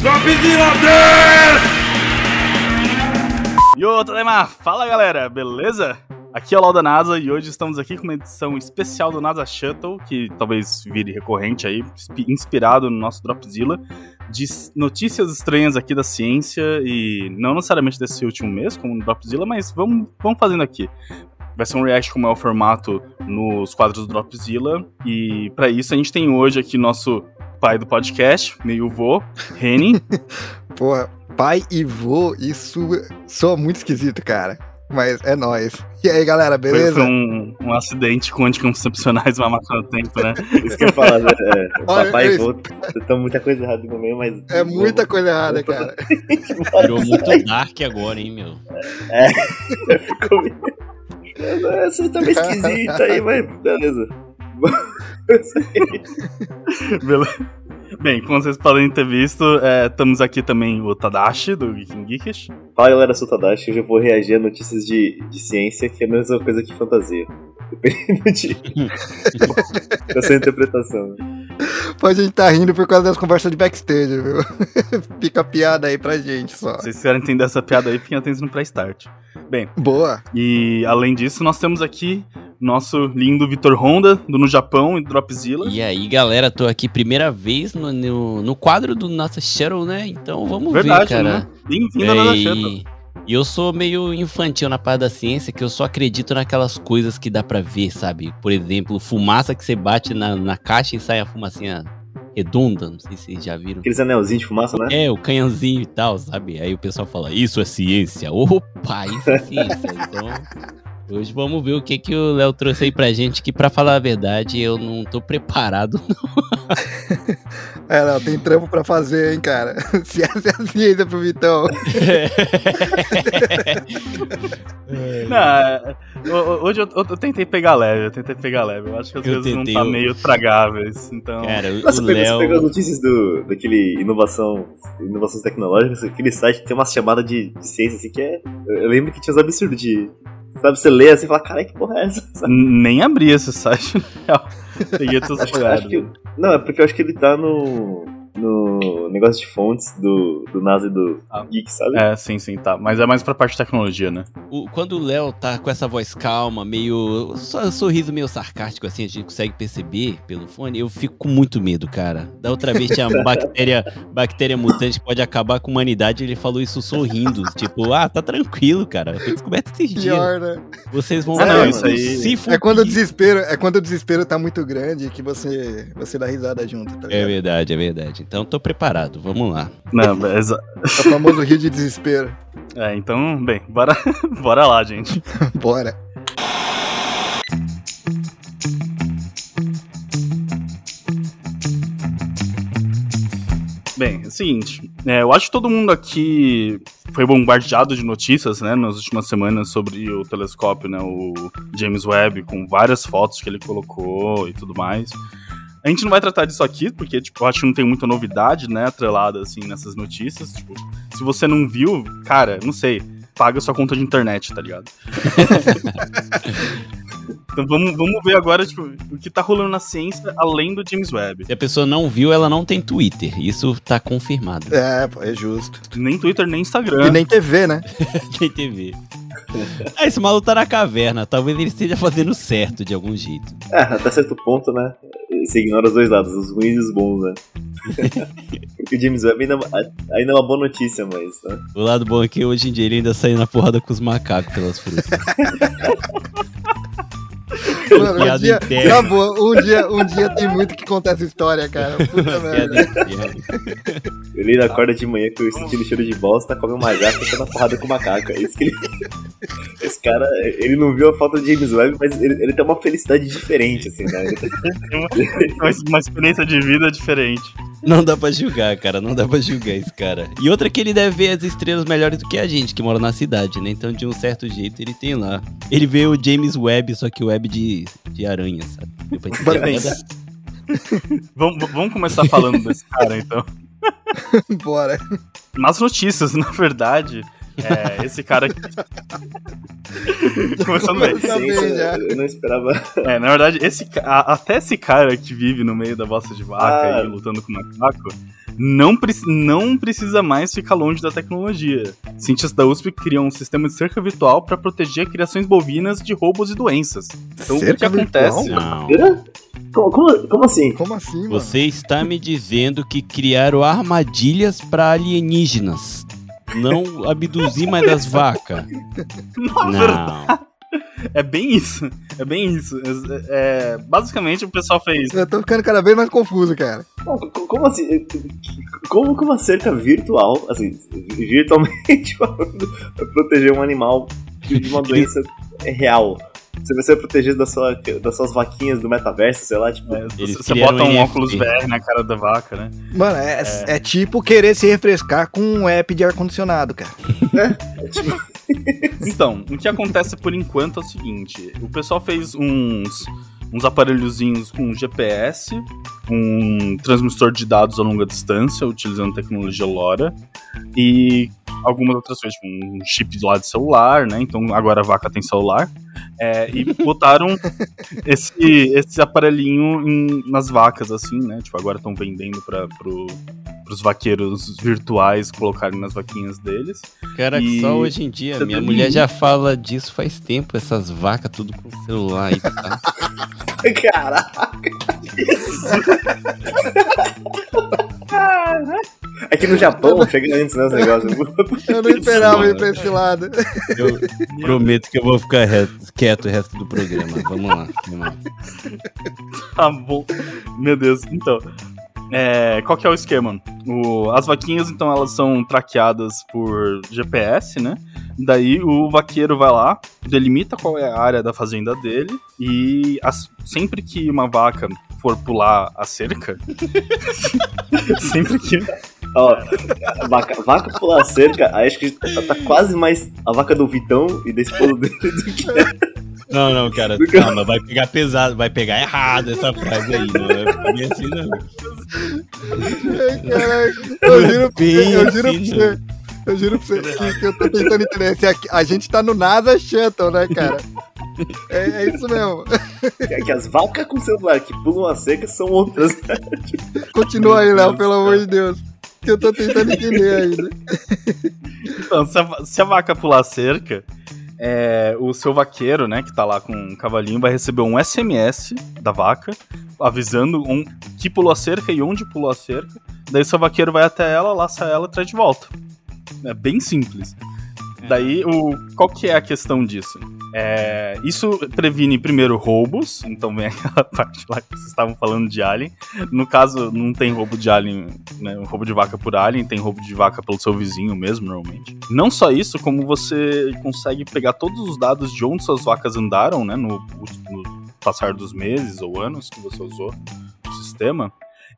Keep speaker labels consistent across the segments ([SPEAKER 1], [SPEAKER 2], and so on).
[SPEAKER 1] Dropzilla 10!
[SPEAKER 2] Yo, Tadema! Fala galera, beleza? Aqui é o Lau da NASA e hoje estamos aqui com uma edição especial do NASA Shuttle, que talvez vire recorrente aí, inspirado no nosso Dropzilla, de notícias estranhas aqui da ciência e não necessariamente desse último mês, como no Dropzilla, mas vamos, vamos fazendo aqui. Vai ser um react como é o formato nos quadros do Dropzilla e para isso a gente tem hoje aqui nosso pai do podcast, meio vô, Reni.
[SPEAKER 3] Porra, pai e vô, isso soa muito esquisito, cara. Mas é nóis. E aí, galera, beleza?
[SPEAKER 2] Foi, foi um, um, acidente com anticoncepcionais uma máquina do tempo, né?
[SPEAKER 4] Isso que eu ia falar, né? É, papai e vô, estão muita coisa errada no meio, mas...
[SPEAKER 3] É muita coisa errada, cara.
[SPEAKER 5] Virou muito dark agora, hein, meu?
[SPEAKER 4] É, ficou... Essa tá meio esquisita aí, mas beleza.
[SPEAKER 2] beleza. Bem, como vocês podem ter visto, é, estamos aqui também o Tadashi, do Geeking Geekish.
[SPEAKER 4] Fala galera, eu sou o Tadashi, hoje eu vou reagir a notícias de, de ciência, que é a mesma coisa que fantasia. Dependendo de... da sua interpretação.
[SPEAKER 3] Pode a gente tá rindo por causa das conversas de backstage, viu? Fica a piada aí pra gente só.
[SPEAKER 2] Se vocês querem entender essa piada aí, fiquem atentos no pré-start. Bem.
[SPEAKER 3] Boa.
[SPEAKER 2] E além disso, nós temos aqui nosso lindo Vitor Honda, do No Japão e Dropzilla.
[SPEAKER 5] E aí, galera, tô aqui primeira vez no, no, no quadro do nosso Shuttle, né? Então vamos
[SPEAKER 2] Verdade,
[SPEAKER 5] ver, cara.
[SPEAKER 2] Né? Bem-vindo ao
[SPEAKER 5] e...
[SPEAKER 2] Shuttle.
[SPEAKER 5] E eu sou meio infantil na parte da ciência, que eu só acredito naquelas coisas que dá para ver, sabe? Por exemplo, fumaça que você bate na, na caixa e sai a fumacinha redonda, não sei se vocês já viram.
[SPEAKER 4] Aqueles anelzinhos de fumaça, né?
[SPEAKER 5] É, o canhãozinho e tal, sabe? Aí o pessoal fala, isso é ciência. Opa, isso é ciência. então, hoje vamos ver o que, que o Léo trouxe aí pra gente, que pra falar a verdade, eu não tô preparado, não.
[SPEAKER 3] É, tem trampo pra fazer, hein, cara. Se essa é a ciência pro Vitão.
[SPEAKER 2] não, hoje eu, eu, tentei pegar leve, eu tentei pegar leve. Eu acho que às eu vezes tentei, não tá eu... meio tragáveis, então...
[SPEAKER 5] Cara, o,
[SPEAKER 4] Nossa,
[SPEAKER 5] o
[SPEAKER 4] Léo... Você pegou notícias do, daquele inovação, inovações tecnológicas, aquele site tem uma chamada de, de ciência, assim, que é... Eu lembro que tinha uns absurdos de... Sabe, você lê assim e fala, cara, que porra é essa? Sabe?
[SPEAKER 2] Nem abri esse site, na real. Peguei todos os
[SPEAKER 4] Não, é porque eu acho que ele tá no no negócio de fontes do, do NASA e do ah. Geek, sabe?
[SPEAKER 2] É, sim, sim, tá. Mas é mais pra parte de tecnologia, né?
[SPEAKER 5] O, quando o Léo tá com essa voz calma, meio. Só, sorriso meio sarcástico, assim, a gente consegue perceber pelo fone, eu fico com muito medo, cara. Da outra vez tinha uma bactéria, bactéria mutante que pode acabar com a humanidade, ele falou isso sorrindo. tipo, ah, tá tranquilo, cara. Foi descoberto esses dias.
[SPEAKER 3] Pior, né?
[SPEAKER 5] Vocês vão
[SPEAKER 3] é,
[SPEAKER 5] ver,
[SPEAKER 3] não,
[SPEAKER 5] isso aí. Se
[SPEAKER 3] é quando o desespero, é quando o desespero tá muito grande que você, você dá risada junto, tá
[SPEAKER 5] É verdade, é verdade. Então tô preparado, vamos lá.
[SPEAKER 2] Não, mas...
[SPEAKER 3] É o famoso rio de desespero.
[SPEAKER 2] É, então, bem, bora, bora lá, gente.
[SPEAKER 3] bora.
[SPEAKER 2] Bem, é o seguinte, é, eu acho que todo mundo aqui foi bombardeado de notícias, né, nas últimas semanas sobre o telescópio, né, o James Webb, com várias fotos que ele colocou e tudo mais. A gente não vai tratar disso aqui, porque, tipo, eu acho que não tem muita novidade, né, atrelada, assim, nessas notícias. Tipo, se você não viu, cara, não sei, paga sua conta de internet, tá ligado? então vamos, vamos ver agora, tipo, o que tá rolando na ciência além do James Webb.
[SPEAKER 5] Se a pessoa não viu, ela não tem Twitter. Isso tá confirmado.
[SPEAKER 3] É, é justo.
[SPEAKER 2] Nem Twitter, nem Instagram.
[SPEAKER 3] E nem TV, né?
[SPEAKER 5] nem TV. Ah, esse maluco tá na caverna. Talvez ele esteja fazendo certo de algum jeito.
[SPEAKER 4] É, até certo ponto, né? Você ignora os dois lados, os ruins e os bons, né? Porque o James Webb ainda, ainda é uma boa notícia, mas. Né?
[SPEAKER 5] O lado bom é que hoje em dia ele ainda sai na porrada com os macacos pelas frutas.
[SPEAKER 3] Mano, um dia, acabou. Um dia, um dia tem muito que contar essa história, cara. Puta merda.
[SPEAKER 4] Ele acorda de manhã com sentindo cheiro de bosta, come uma jaca e tá na porrada com o macaco. É isso que ele. Esse cara, ele não viu a falta de James Webb, mas ele, ele tem uma felicidade diferente, assim, né?
[SPEAKER 2] uma, uma experiência de vida diferente.
[SPEAKER 5] Não dá pra julgar, cara. Não dá pra julgar esse cara. E outra que ele deve ver as estrelas melhores do que a gente, que mora na cidade, né? Então, de um certo jeito, ele tem lá. Ele vê o James Webb, só que o Webb de, de aranha, sabe?
[SPEAKER 2] Parabéns. vamos, vamos começar falando desse cara, então.
[SPEAKER 3] Bora.
[SPEAKER 2] Nas notícias, na verdade, é, esse cara.
[SPEAKER 4] Começando bem. Eu não esperava.
[SPEAKER 2] É, na verdade, esse, a, até esse cara que vive no meio da bosta de vaca ah. e lutando com macaco, não, preci- não precisa mais ficar longe da tecnologia. Cientistas da USP criam um sistema de cerca virtual para proteger criações bovinas de roubos e doenças. Então, o que
[SPEAKER 3] Cerca
[SPEAKER 2] acontece?
[SPEAKER 4] Como, como, como assim?
[SPEAKER 3] Como assim, mano?
[SPEAKER 5] Você está me dizendo que criaram armadilhas para alienígenas. Não abduzir mais das vacas. Não.
[SPEAKER 2] É bem isso. É bem isso. É- é- basicamente, o pessoal fez.
[SPEAKER 3] Eu tô ficando cada vez mais confuso, cara.
[SPEAKER 4] Como, como assim? Como que uma cerca virtual, assim, virtualmente falando, vai proteger um animal de uma doença real? Você vai ser protegido da sua, das suas vaquinhas do metaverso, sei lá, tipo.
[SPEAKER 2] é,
[SPEAKER 5] Eles
[SPEAKER 2] você bota um
[SPEAKER 5] NFT.
[SPEAKER 2] óculos VR na cara da vaca, né?
[SPEAKER 3] Mano, é, é. tipo querer se refrescar com um app de ar-condicionado, cara.
[SPEAKER 2] Então, o que acontece por enquanto é o seguinte: o pessoal fez uns, uns aparelhozinhos com GPS, um transmissor de dados a longa distância, utilizando tecnologia LoRa, e algumas outras coisas, tipo um chip lá de celular, né? Então agora a vaca tem celular. É, e botaram esse, esse aparelhinho em- nas vacas, assim, né? Tipo, agora estão vendendo para pro, os vaqueiros virtuais colocarem nas vaquinhas deles.
[SPEAKER 5] Cara,
[SPEAKER 2] E-
[SPEAKER 5] só hoje em dia.
[SPEAKER 2] Você
[SPEAKER 5] Minha
[SPEAKER 2] tá
[SPEAKER 5] mulher já fala disso faz tempo, essas vacas tudo com celular aí, tá?
[SPEAKER 4] Caraca! Aqui no Japão chega antes, né, esse negócio.
[SPEAKER 3] Eu não esperava ir pra esse lado.
[SPEAKER 5] Eu prometo que eu vou ficar reto- quieto o resto do programa. Vamos lá. Vamos lá.
[SPEAKER 2] Tá bom. Meu Deus, então. é, qual que é o esquema? O- as vaquinhas, então, elas são traqueadas por GPS, né? Daí o vaqueiro vai lá, delimita qual é a área da fazenda dele e as- sempre que uma vaca for pular a cerca, sempre que
[SPEAKER 4] Ó, a vaca, vaca pular a cerca, aí acho que tá, tá quase mais a vaca do Vitão e da esposa dele do que
[SPEAKER 5] Não, não, cara, calma, vai pegar pesado, vai pegar errado essa frase aí, não é bem assim não.
[SPEAKER 3] Ai, caralho. Eu juro pra você, eu juro pra
[SPEAKER 5] Bem
[SPEAKER 3] você.
[SPEAKER 5] assim,
[SPEAKER 3] Eu juro pra você que, eu tô tentando entender. Se aqui- a gente tá no NASA Shuttle, né, cara? É, é isso mesmo.
[SPEAKER 4] É que as vacas com celular que pulam a cerca são outras.
[SPEAKER 3] Continua aí, Léo, pelo amor de Deus. Que eu tô tentando entender ainda.
[SPEAKER 2] Então, se a, se a vaca pular a cerca, é, o seu vaqueiro, né, que tá lá com um cavalinho, vai receber um SMS da vaca, avisando um, que pulou a cerca e onde pulou a cerca. Daí seu vaqueiro vai até ela, laça ela e traz de volta. É bem simples. Daí, o, qual que é a questão disso? É, isso previne, primeiro, roubos. Então vem aquela parte lá que vocês estavam falando de alien. No caso, não tem roubo de alien, né? Roubo de vaca por alien, tem roubo de vaca pelo seu vizinho mesmo, normalmente. Não só isso, como você consegue pegar todos os dados de onde suas vacas andaram, né? No, no passar dos meses ou anos que você usou o sistema.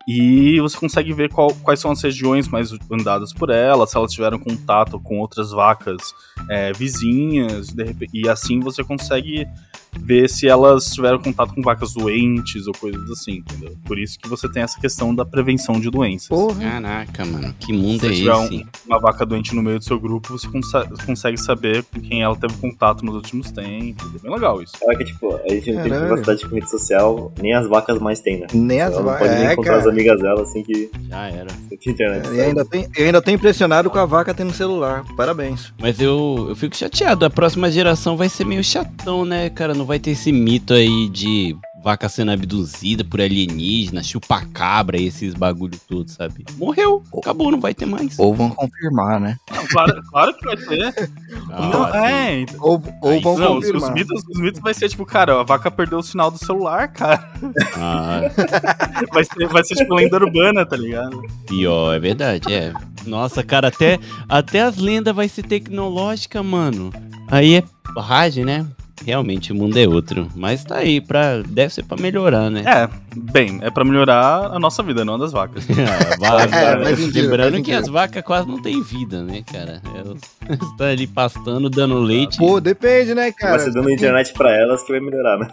[SPEAKER 2] E você consegue ver qual- quais são as regiões mais andadas por ela, se elas tiveram contato com outras vacas é, vizinhas, de repente, e assim você consegue ver se elas tiveram contato com vacas doentes ou coisas assim, entendeu? Por isso que você tem essa questão da prevenção de doenças.
[SPEAKER 3] Porra.
[SPEAKER 5] Caraca, mano, que mundo
[SPEAKER 2] Se
[SPEAKER 5] é
[SPEAKER 2] tiver um-
[SPEAKER 5] esse?
[SPEAKER 2] Uma vaca doente no meio do seu grupo, você consa- consegue saber com quem ela teve contato nos últimos tempos. É bem legal isso.
[SPEAKER 4] Olha que, tipo, a gente não tem
[SPEAKER 3] Caralho.
[SPEAKER 4] privacidade com rede social, nem as vacas mais têm, né?
[SPEAKER 3] Nem as
[SPEAKER 4] Ela não
[SPEAKER 3] vacas.
[SPEAKER 4] pode nem
[SPEAKER 3] É,
[SPEAKER 4] encontrar as
[SPEAKER 3] cara.
[SPEAKER 4] amigas dela assim que,
[SPEAKER 5] Já era.
[SPEAKER 4] que internet.
[SPEAKER 3] E
[SPEAKER 4] sabe?
[SPEAKER 3] ainda, tem, eu ainda tô impressionado com a vaca tendo celular. Parabéns.
[SPEAKER 5] Mas eu, eu fico chateado. A próxima geração vai ser meio chatão, né, cara? Não vai ter esse mito aí de vaca sendo abduzida por alienígena, chupacabra e esses bagulho todos, sabe? Morreu. Acabou, não vai ter mais.
[SPEAKER 3] Ou vão confirmar, né?
[SPEAKER 2] Não, claro, claro que vai ter.
[SPEAKER 5] Ah,
[SPEAKER 2] Não,
[SPEAKER 5] assim.
[SPEAKER 2] é, então.
[SPEAKER 3] Ou, ou
[SPEAKER 5] Aí,
[SPEAKER 3] vão
[SPEAKER 2] Não, os, os
[SPEAKER 3] confirmar.
[SPEAKER 2] mitos, os mitos vai ser tipo, cara, a vaca perdeu o sinal do celular, cara.
[SPEAKER 5] Ah,
[SPEAKER 2] Vai ser, vai ser tipo lenda urbana, tá ligado?
[SPEAKER 5] pior, é verdade, é. Nossa, cara, até, até as lendas vai ser tecnológica, mano. Aí é rádio, né? Realmente o mundo é outro. Mas tá aí, pra, deve ser pra melhorar, né?
[SPEAKER 2] É, bem, é pra melhorar a nossa vida, não a das vacas.
[SPEAKER 5] Ah, vai,
[SPEAKER 3] É, faz sentido,
[SPEAKER 5] Lembrando que as vacas quase não têm vida, né, cara? Elas estão ali pastando, dando leite.
[SPEAKER 3] Pô, depende, né, cara?
[SPEAKER 4] Vai ser dando internet pra elas que vai melhorar, né?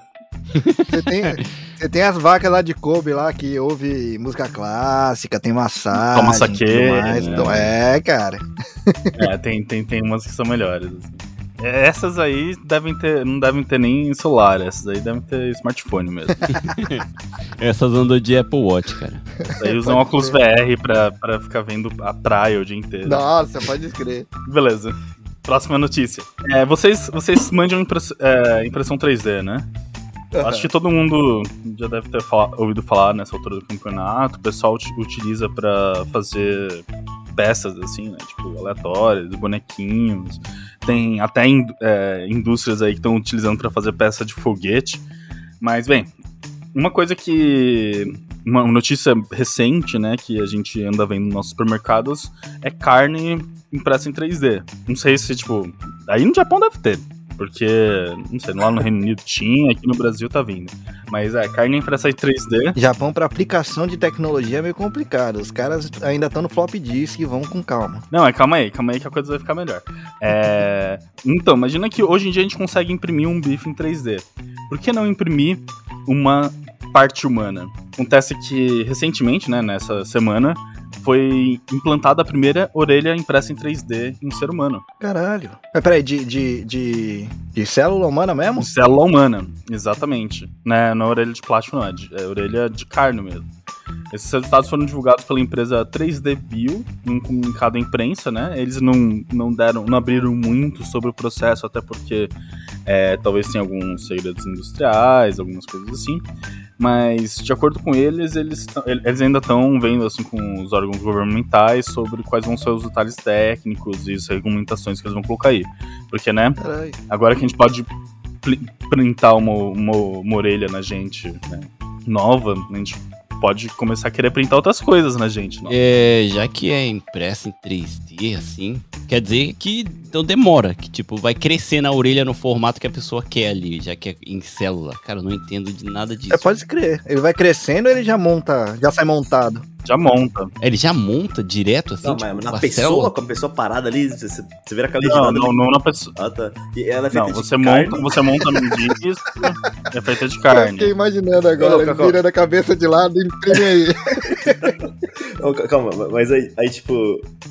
[SPEAKER 3] Você tem, você tem as vacas lá de Kobe lá que ouve música clássica, tem massagem.
[SPEAKER 2] Toma
[SPEAKER 3] tudo mais.
[SPEAKER 5] né?
[SPEAKER 3] Então, é, cara.
[SPEAKER 2] É, tem, tem, tem umas que são melhores. assim. Essas aí devem ter, não devem ter nem celular, essas aí devem ter smartphone mesmo.
[SPEAKER 5] Essas andam de Apple Watch, cara.
[SPEAKER 2] Aí usam
[SPEAKER 3] Pode
[SPEAKER 2] óculos VR pra, pra ficar vendo a praia o dia inteiro.
[SPEAKER 3] Nossa, pode crer.
[SPEAKER 2] Beleza. Próxima notícia. É, vocês, vocês mandam impress- é, impressão 3D, né? Acho que todo mundo já deve ter fala- ouvido falar nessa altura do campeonato. O pessoal uti- utiliza pra fazer peças, assim, né? Tipo, aleatórias, bonequinhos. Tem até in- é, indústrias aí que estão utilizando pra fazer peça de foguete. Mas, bem, uma coisa que. Uma notícia recente, né, que a gente anda vendo nos nossos supermercados é carne impressa em 3D. Não sei se, tipo. Aí no Japão deve ter. Porque, não sei, lá no Reino Unido tinha, aqui no Brasil tá vindo. Mas é, carne impressa em 3D.
[SPEAKER 3] Japão pra aplicação de tecnologia é meio complicado. Os caras ainda estão no flop disk e vão com calma.
[SPEAKER 2] Não, é calma aí, calma aí que a coisa vai ficar melhor. É, Então, imagina que hoje em dia a gente consegue imprimir um bife em 3D. Por que não imprimir uma parte humana? Acontece que recentemente, né, nessa semana, foi implantada a primeira orelha impressa em 3D em um ser humano.
[SPEAKER 3] Caralho. Mas peraí, de, de, de, de célula humana mesmo?
[SPEAKER 2] Célula humana, exatamente. Né, não é orelha de plástico, não, é, de- é orelha de carne mesmo. Esses resultados foram divulgados pela empresa 3D Bio em um comunicado à imprensa, né? Eles não, não deram, não abriram muito sobre o processo, até porque é, talvez tenha alguns segredos industriais, algumas coisas assim. Mas, de acordo com eles, eles, eles ainda estão vendo assim com os órgãos governamentais sobre quais vão ser os detalhes técnicos e as regulamentações que eles vão colocar aí. Porque, né,
[SPEAKER 3] Caralho.
[SPEAKER 2] Agora que a gente pode printar uma, uma, uma orelha na gente né, nova, a gente pode começar a querer printar outras coisas na gente. Não?
[SPEAKER 5] É, já que é impressa em 3D, assim, quer dizer que não demora, que tipo, vai crescer na orelha no formato que a pessoa quer ali, já que é em célula. Cara, eu não entendo de nada disso.
[SPEAKER 3] É, pode crer. Ele vai crescendo ele já monta, já sai montado.
[SPEAKER 2] Já monta.
[SPEAKER 5] Ele já monta direto, assim,
[SPEAKER 4] Não,
[SPEAKER 5] tipo,
[SPEAKER 4] mas na pessoa,
[SPEAKER 5] célula?
[SPEAKER 4] com a pessoa parada ali, você, você vira aquela
[SPEAKER 2] Não, não,
[SPEAKER 4] ali.
[SPEAKER 2] não na pessoa.
[SPEAKER 4] Ah, tá. E ela é feita
[SPEAKER 2] Não,
[SPEAKER 4] de
[SPEAKER 2] você
[SPEAKER 4] carne.
[SPEAKER 2] monta, você monta num disco, é feita de
[SPEAKER 3] Eu fiquei
[SPEAKER 2] carne.
[SPEAKER 3] imaginando agora,
[SPEAKER 4] Não,
[SPEAKER 3] virando a cabeça de lado e imprime aí.
[SPEAKER 4] Calma, mas aí, aí, tipo,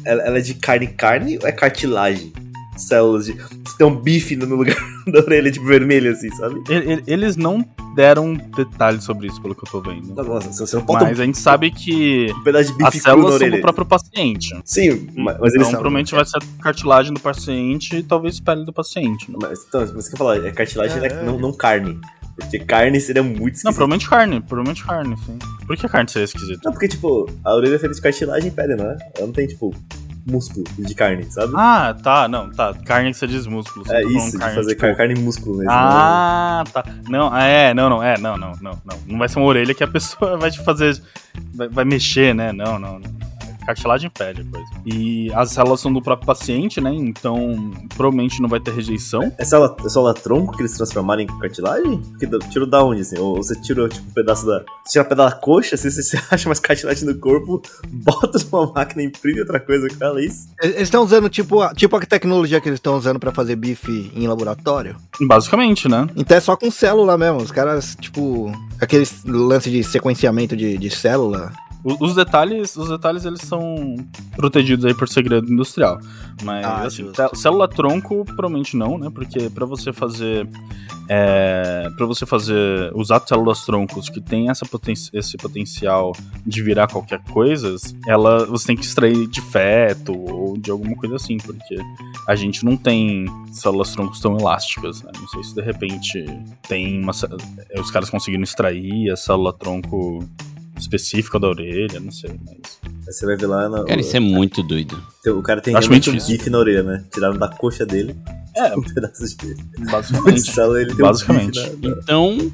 [SPEAKER 4] ela, ela é de carne carne ou é cartilagem? Células de. Você tem um bife no lugar da orelha, tipo, vermelho, assim, sabe?
[SPEAKER 2] Eles não deram detalhes sobre isso, pelo que eu tô vendo.
[SPEAKER 4] Nossa, você não pode
[SPEAKER 2] Mas a gente sabe que
[SPEAKER 4] um pedaço de
[SPEAKER 2] as
[SPEAKER 4] bife na
[SPEAKER 2] células são
[SPEAKER 4] orelha.
[SPEAKER 2] do próprio paciente.
[SPEAKER 4] Sim, mas, mas
[SPEAKER 2] então,
[SPEAKER 4] eles
[SPEAKER 2] provavelmente vai ser cartilagem do paciente e talvez pele do paciente. né?
[SPEAKER 4] Mas, então, você quer falar, é cartilagem,
[SPEAKER 3] Caralho.
[SPEAKER 4] não, não carne. Porque carne seria muito
[SPEAKER 2] Não,
[SPEAKER 4] esquisito.
[SPEAKER 2] provavelmente carne, provavelmente carne, sim. Por que carne seria esquisito?
[SPEAKER 4] Não, porque, tipo, a orelha é feita de cartilagem e pele, não é? Ela não tem, tipo, músculo de carne, sabe?
[SPEAKER 2] Ah, tá, não, tá. Carne que você diz músculo. você
[SPEAKER 4] é
[SPEAKER 2] tá
[SPEAKER 4] isso,
[SPEAKER 2] carne,
[SPEAKER 4] fazer
[SPEAKER 2] tipo-
[SPEAKER 4] car- carne e músculo mesmo.
[SPEAKER 2] Ah, tá. Não, é, não, não, é, não, não, não, não. Não vai ser uma orelha que a pessoa vai te fazer. Vai, vai mexer, né? Não, não, não. Cartilagem pele a coisa. E as células são do próprio paciente, né? Então, provavelmente não vai ter rejeição.
[SPEAKER 4] É célula, é célula tronco que eles transformaram em cartilagem? Que, da- tirou da onde, assim? Ou você tirou, tipo, um pedaço da... Você tira um pedaço da coxa, assim, você, você acha mais cartilagem no corpo, bota numa máquina, imprime outra coisa com ela, é isso?
[SPEAKER 3] Eles estão usando tipo a, tipo a tecnologia que eles estão usando pra fazer bife em laboratório.
[SPEAKER 2] Basicamente, né?
[SPEAKER 3] Então é só com célula mesmo. Os caras, tipo, aqueles lance de sequenciamento de, de célula.
[SPEAKER 2] Os detalhes, os detalhes eles são protegidos aí por segredo industrial. Mas
[SPEAKER 3] Ah,
[SPEAKER 2] assim, célula tronco provavelmente não, né? Porque pra você fazer é, para você fazer usar células troncos que tem essa poten esse potencial de virar qualquer coisa, ela você tem que extrair de feto ou de alguma coisa assim, porque a gente não tem células troncos tão elásticas, né? Não sei se de repente tem uma os caras conseguiram extrair a célula tronco específica da orelha, não sei, mas.
[SPEAKER 4] Aí você vai ver lá, na,
[SPEAKER 5] Cara, isso é muito doido.
[SPEAKER 4] o, cara tem
[SPEAKER 2] Acho
[SPEAKER 4] realmente
[SPEAKER 2] muito
[SPEAKER 4] um bife na orelha, né? Tiraram da coxa dele
[SPEAKER 2] É,
[SPEAKER 4] um pedaço de
[SPEAKER 2] basicamente.
[SPEAKER 4] célula, ele tem um
[SPEAKER 2] Basicamente.
[SPEAKER 4] na- na-
[SPEAKER 5] Então,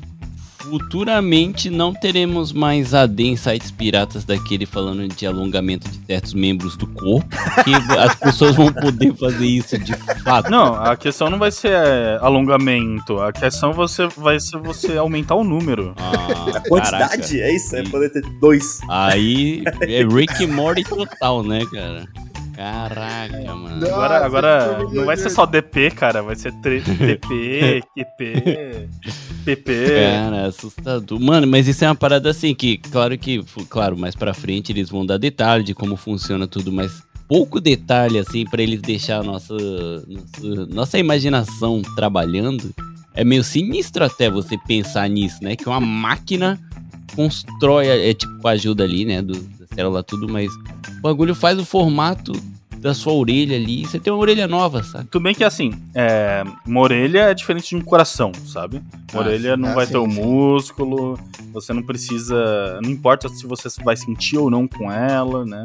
[SPEAKER 5] futuramente não teremos mais AD em sites piratas daquele falando de alongamento de certos membros do corpo, que as pessoas vão poder fazer isso de fato.
[SPEAKER 2] Não, a questão não vai ser é, alongamento, a questão você, vai ser você aumentar o número.
[SPEAKER 5] Ah,
[SPEAKER 4] A quantidade,
[SPEAKER 5] caraca.
[SPEAKER 4] é isso? É poder ter dois.
[SPEAKER 5] Aí é Rick e Morty total, né, cara? Caraca, mano.
[SPEAKER 2] Agora,
[SPEAKER 3] Nossa,
[SPEAKER 2] agora
[SPEAKER 3] que
[SPEAKER 2] não vai ser só DP, cara, vai ser tre- DP, QP, PP.
[SPEAKER 5] Cara, assustador. Mano, mas isso é uma parada assim que, claro que, claro, mais pra frente eles vão dar detalhe de como funciona tudo, mas pouco detalhe, assim, pra eles deixar a nossa, nossa, nossa imaginação trabalhando, é meio sinistro até você pensar nisso, né? Que uma máquina constrói, é tipo com a ajuda ali, né? Do, célula, tudo, mas o bagulho faz o formato da sua orelha ali. Você tem uma orelha nova, sabe?
[SPEAKER 2] Tudo bem que assim, é, uma orelha é diferente de um coração, sabe? Uma
[SPEAKER 5] Ah,
[SPEAKER 2] orelha não
[SPEAKER 3] Ah,
[SPEAKER 2] vai
[SPEAKER 3] sim,
[SPEAKER 2] ter o
[SPEAKER 3] sim.
[SPEAKER 2] músculo, você não precisa. Não importa se você vai sentir ou não com ela, né?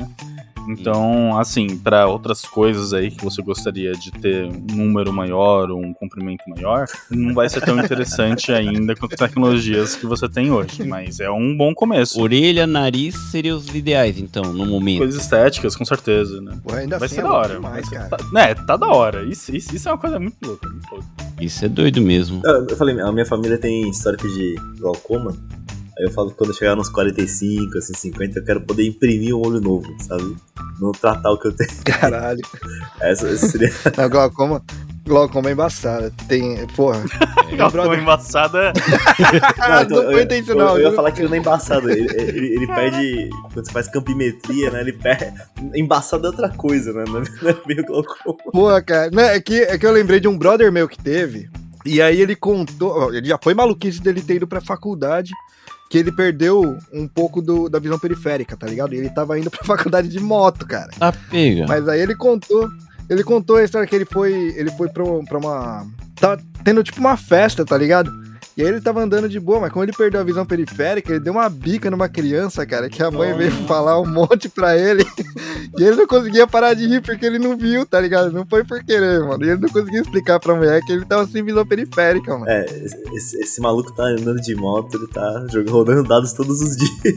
[SPEAKER 2] Então, assim, para outras coisas aí que você gostaria de ter um número maior ou um comprimento maior, não vai ser tão interessante ainda com as tecnologias que você tem hoje. Mas é um bom começo.
[SPEAKER 5] Orelha, nariz seriam os ideais, então, no momento.
[SPEAKER 2] Coisas estéticas, com certeza, né?
[SPEAKER 3] Pô, ainda
[SPEAKER 2] Vai
[SPEAKER 3] assim
[SPEAKER 2] ser
[SPEAKER 3] é
[SPEAKER 2] da hora.
[SPEAKER 3] demais,
[SPEAKER 2] vai ser-
[SPEAKER 3] cara.
[SPEAKER 2] tá- né, tá da hora. Isso, isso, isso é uma coisa muito louca. Muito louca.
[SPEAKER 5] Isso é doido mesmo.
[SPEAKER 4] Eu, eu falei, a minha família tem histórico de glaucoma. Aí eu falo que quando eu chegar nos 45, assim, 50, eu quero poder imprimir um olho novo, sabe? Não tratar o que eu tenho.
[SPEAKER 3] Caralho.
[SPEAKER 4] Essa, essa seria.
[SPEAKER 3] Não, glaucoma, glaucoma é embaçada. Tem, porra.
[SPEAKER 2] Uma
[SPEAKER 3] brother-
[SPEAKER 2] embaçada.
[SPEAKER 3] Ah,
[SPEAKER 4] então,
[SPEAKER 3] não foi
[SPEAKER 4] eu,
[SPEAKER 3] intencional.
[SPEAKER 4] eu, eu ia
[SPEAKER 3] viu?
[SPEAKER 4] falar que ele não é embaçado. Ele, ele, ele perde. Quando você faz campimetria, né? Ele perde. Embaçado é outra coisa, né? Não é- não é meio glaucoma.
[SPEAKER 3] Porra, cara. Não, é, que, é que eu lembrei de um brother meu que teve. E aí ele contou. Ele já foi maluquice dele ter ido pra faculdade. Que ele perdeu um pouco do, da visão periférica, tá ligado? E ele tava indo pra faculdade de moto, cara.
[SPEAKER 5] Tá pega.
[SPEAKER 3] Mas aí ele contou. Ele contou a história que ele foi. Ele foi pra, pra uma. Tava tendo tipo uma festa, tá ligado? E aí ele tava andando de boa, mas como ele perdeu a visão periférica, ele deu uma bica numa criança, cara, que a mãe veio falar um monte pra ele. e ele não conseguia parar de rir porque ele não viu, tá ligado? Não foi por querer, mano. E ele não conseguia explicar pra mulher que ele tava sem visão periférica, mano.
[SPEAKER 4] É, esse, esse maluco tá andando de moto, ele tá jogando, rodando dados todos os dias.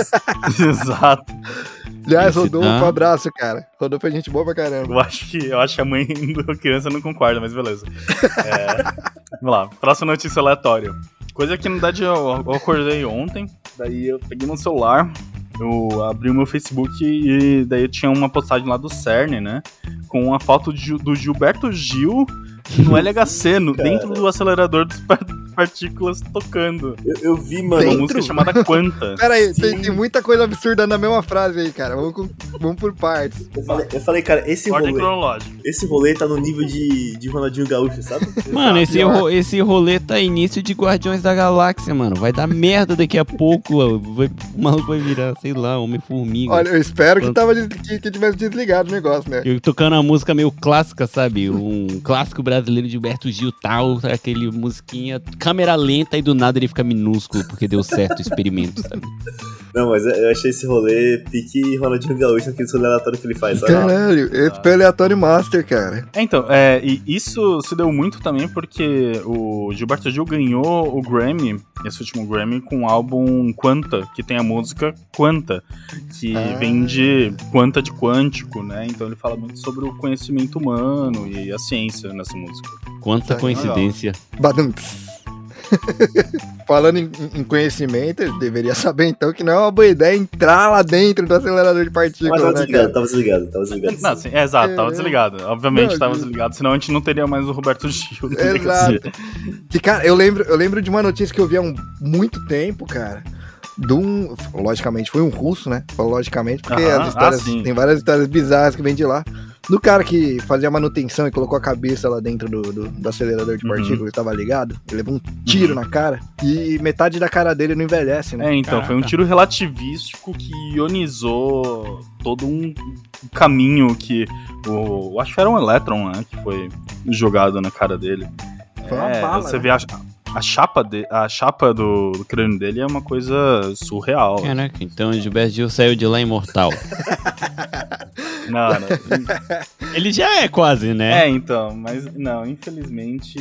[SPEAKER 2] Exato.
[SPEAKER 3] Aliás, Rodolfo,
[SPEAKER 5] tá-
[SPEAKER 3] um abraço, cara. Rodolfo é gente boa pra caramba.
[SPEAKER 2] Eu acho que, eu acho que a mãe da criança não concorda, mas beleza. É, vamos lá. Próxima notícia aleatória. Coisa que na verdade eu, eu acordei ontem, daí eu peguei meu celular, eu abri o meu Facebook e daí tinha uma postagem lá do CERN, né? Com uma foto de- do Gilberto Gil no LHC, no- dentro do acelerador par- partículas tocando.
[SPEAKER 4] Eu, eu vi,
[SPEAKER 2] Uma
[SPEAKER 4] mano.
[SPEAKER 3] Dentro?
[SPEAKER 2] música chamada Quanta.
[SPEAKER 3] Pera aí, tem, tem muita coisa absurda na mesma frase aí, cara. Vamos, com- vamos por partes.
[SPEAKER 4] Eu falei, eu falei, cara, esse
[SPEAKER 2] Ordem
[SPEAKER 4] rolê,
[SPEAKER 2] cronológica.
[SPEAKER 4] esse rolê tá no nível de, de Ronaldinho Gaúcho, sabe?
[SPEAKER 5] Mano, esse, ro esse rolê tá início de Guardiões da Galáxia, mano. Vai dar merda daqui a pouco. ó. Vai- o maluco vai virar, sei lá, Homem-Formiga.
[SPEAKER 3] Olha, eu espero que, tava, que, que tivesse desligado o negócio, né?
[SPEAKER 5] Eu tocando uma música meio clássica, sabe? Um clássico brasileiro de Gilberto Gil tal, aquele musiquinha, câmera lenta e do nada ele fica minúsculo porque deu certo o experimento, sabe?
[SPEAKER 4] Não, mas eu achei esse rolê pique Ronaldinho Gaúcho, naquele rolê aleatório que ele faz, sabe?
[SPEAKER 3] Caralho, esse foi aleatório master, cara.
[SPEAKER 2] É, então, é, e isso se deu muito também porque o Gilberto Gil ganhou o Grammy, esse último Grammy, com o álbum Quanta, que tem a música Quanta, que
[SPEAKER 3] Ah.
[SPEAKER 2] vem de quanta de quântico, né? Então ele fala muito sobre o conhecimento humano e a ciência nessa música.
[SPEAKER 5] Quanta
[SPEAKER 3] Tá,
[SPEAKER 5] coincidência.
[SPEAKER 3] Badum. Falando em, em conhecimento, ele deveria saber então que não é uma boa ideia entrar lá dentro do acelerador de
[SPEAKER 4] Mas
[SPEAKER 3] partículas,
[SPEAKER 4] tava
[SPEAKER 3] né,
[SPEAKER 4] desligado,
[SPEAKER 3] cara?
[SPEAKER 4] tava desligado, tava desligado.
[SPEAKER 2] Não, sim, é, exato, tava
[SPEAKER 3] É.
[SPEAKER 2] desligado. Obviamente
[SPEAKER 3] Não,
[SPEAKER 2] tava desligado, senão a gente não teria mais o Roberto Gil. no
[SPEAKER 3] Exato. Que, cara, eu lembro, eu lembro de uma notícia que eu vi há um, muito tempo, cara. De um. Logicamente, foi um russo, né? Logicamente, porque
[SPEAKER 2] Aham,
[SPEAKER 3] as histórias.
[SPEAKER 2] ah,
[SPEAKER 3] tem várias histórias bizarras que vem de lá. Do cara que fazia manutenção e colocou a cabeça lá dentro do, do, do acelerador de
[SPEAKER 2] Uhum.
[SPEAKER 3] partículas e tava ligado. Ele levou um tiro na cara. E metade da cara dele não envelhece, né?
[SPEAKER 2] É, então, foi um tiro relativístico que ionizou todo um caminho que o. Acho que era um elétron, né? Que foi jogado na cara dele.
[SPEAKER 3] Foi uma
[SPEAKER 2] É,
[SPEAKER 3] bala,
[SPEAKER 2] Você
[SPEAKER 3] né?
[SPEAKER 2] vê a, a chapa, de, a chapa do, do crânio dele é uma coisa surreal.
[SPEAKER 5] Caraca, então o Gilberto Gil saiu de lá imortal.
[SPEAKER 2] Não, não.
[SPEAKER 5] Ele já é quase, né?
[SPEAKER 2] É, então, mas não, infelizmente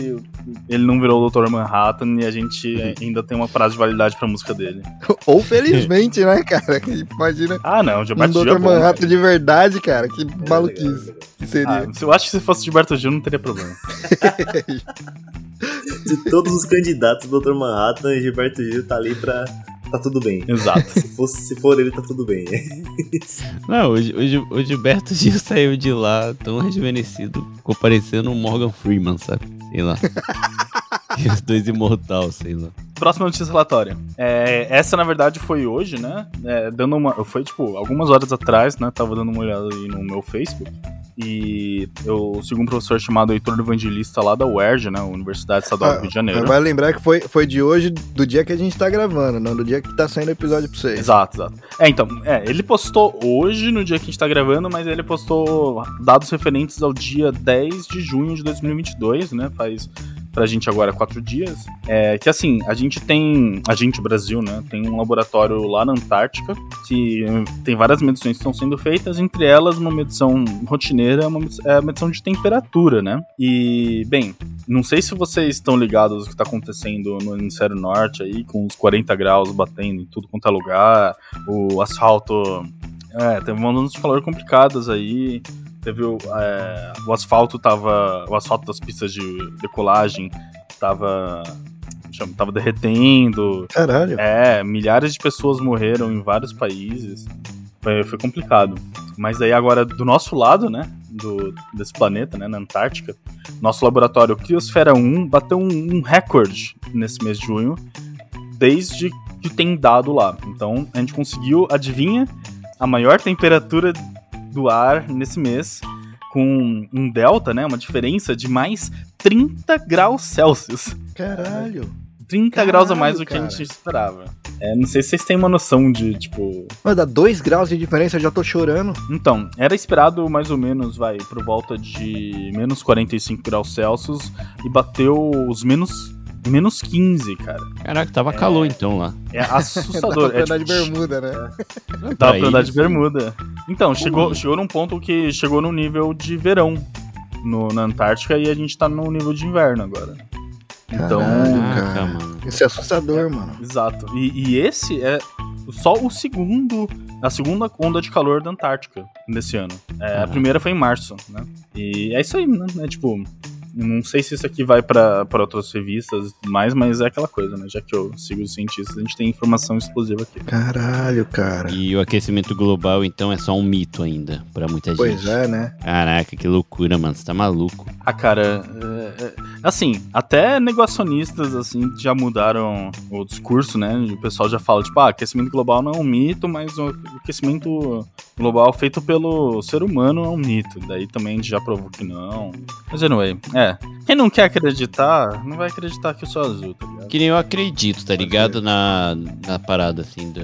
[SPEAKER 2] ele não virou o Dr. Manhattan e a gente ainda tem uma frase de validade pra música dele.
[SPEAKER 3] Ou felizmente, né, cara? Que Imagina
[SPEAKER 2] Ah, não, o
[SPEAKER 3] um
[SPEAKER 2] Gilberto Gil
[SPEAKER 3] Dr.
[SPEAKER 2] é bom,
[SPEAKER 3] Manhattan
[SPEAKER 2] cara.
[SPEAKER 3] de verdade, cara. Que
[SPEAKER 4] É,
[SPEAKER 3] maluquice que seria.
[SPEAKER 2] Ah, eu acho que se fosse Gilberto Gil não teria problema.
[SPEAKER 4] De todos os candidatos, o Dr. Manhattan e Gilberto Gil tá ali pra. Tá tudo bem.
[SPEAKER 2] Exato.
[SPEAKER 4] Se, fosse, se for ele, tá tudo bem.
[SPEAKER 5] Não, o, o o Gilberto Gil saiu de lá tão rejuvenescido, ficou parecendo um Morgan Freeman, sabe? Sei lá. os dois imortal, sei lá.
[SPEAKER 2] Próxima notícia relatória. É, essa, na verdade, foi hoje, né? É, dando uma. Foi, tipo, algumas horas atrás, né? Tava dando uma olhada aí no meu Facebook. E eu sigo um professor chamado Heitor Evangelista lá da UERJ, né? Universidade Estadual do Rio de Janeiro.
[SPEAKER 3] Vai lembrar que foi, foi de hoje, do dia que a gente tá gravando, não do dia que tá saindo o episódio pra vocês.
[SPEAKER 2] Exato, exato. É, então, é, ele postou hoje, no dia que a gente tá gravando, mas ele postou dados referentes ao dia 10 de junho de 2022, né? Faz pra gente agora quatro dias. É que assim, a gente tem. A gente, Brasil, né? Tem um laboratório lá na Antártica que tem várias medições que estão sendo feitas, entre elas uma medição rotineira, uma, é a medição de temperatura, né? E, bem, não sei se vocês estão ligados ao que está acontecendo no hemisfério norte aí, com os 40 graus batendo em tudo quanto é lugar, o asfalto. É, teve ondas de calor complicadas aí. Teve o, é, o asfalto tava. O asfalto das pistas de decolagem tava. Chama, Tava derretendo.
[SPEAKER 3] Caralho.
[SPEAKER 2] É, milhares de pessoas morreram em vários países. Foi, foi complicado. Mas aí agora, do nosso lado, né? Do, desse planeta, né? Na Antártica, nosso laboratório Criosfera 1 bateu um, um recorde nesse mês de junho, desde que tem dado lá. Então a gente conseguiu, adivinha, a maior temperatura do ar nesse mês, com um delta, né? Uma diferença de mais 30 graus Celsius.
[SPEAKER 3] Caralho.
[SPEAKER 2] 30
[SPEAKER 3] Caralho,
[SPEAKER 2] graus a mais do que a
[SPEAKER 3] cara.
[SPEAKER 2] gente esperava. É, não sei se vocês têm uma noção de, tipo.
[SPEAKER 3] Mano, dá dois graus de diferença, eu já tô chorando.
[SPEAKER 2] Então, era esperado mais ou menos, vai, por volta de menos 45 graus Celsius e bateu os menos, menos 15, cara.
[SPEAKER 5] Caraca, tava calor então lá.
[SPEAKER 2] É assustador.
[SPEAKER 3] Dá
[SPEAKER 2] é,
[SPEAKER 3] pra andar
[SPEAKER 2] tipo,
[SPEAKER 3] de bermuda, né?
[SPEAKER 2] Dá
[SPEAKER 5] Pra
[SPEAKER 2] andar de
[SPEAKER 5] né?
[SPEAKER 2] bermuda. Então, chegou, chegou num ponto que chegou no nível de verão no, na Antártica e a gente tá no nível de inverno agora. Então,
[SPEAKER 5] Caraca,
[SPEAKER 3] cara.
[SPEAKER 5] mano.
[SPEAKER 3] Isso é assustador, mano.
[SPEAKER 2] exato. E, e esse é só o segundo, a segunda onda de calor da Antártica nesse ano. É, a primeira foi em março, né? E é isso aí, né? É tipo, não sei se isso aqui vai pra pra outras revistas mais, mas é aquela coisa, né? Já que eu sigo os cientistas, a gente tem informação exclusiva aqui.
[SPEAKER 3] Caralho, cara.
[SPEAKER 5] E o aquecimento global, então, é só um mito ainda, pra muita gente.
[SPEAKER 3] Pois é, né?
[SPEAKER 5] Caraca, que loucura, mano. Você tá maluco.
[SPEAKER 2] Ah, cara, é, é, assim, até negacionistas, assim, já mudaram o discurso, né? O pessoal já fala, tipo, ah, aquecimento global não é um mito, mas o aquecimento global feito pelo ser humano é um mito. Daí também a gente já provou que não. Mas anyway, é. Quem não quer acreditar, não vai acreditar que eu sou azul, tá ligado?
[SPEAKER 5] Que nem eu acredito, tá ligado? Na, na parada, assim, do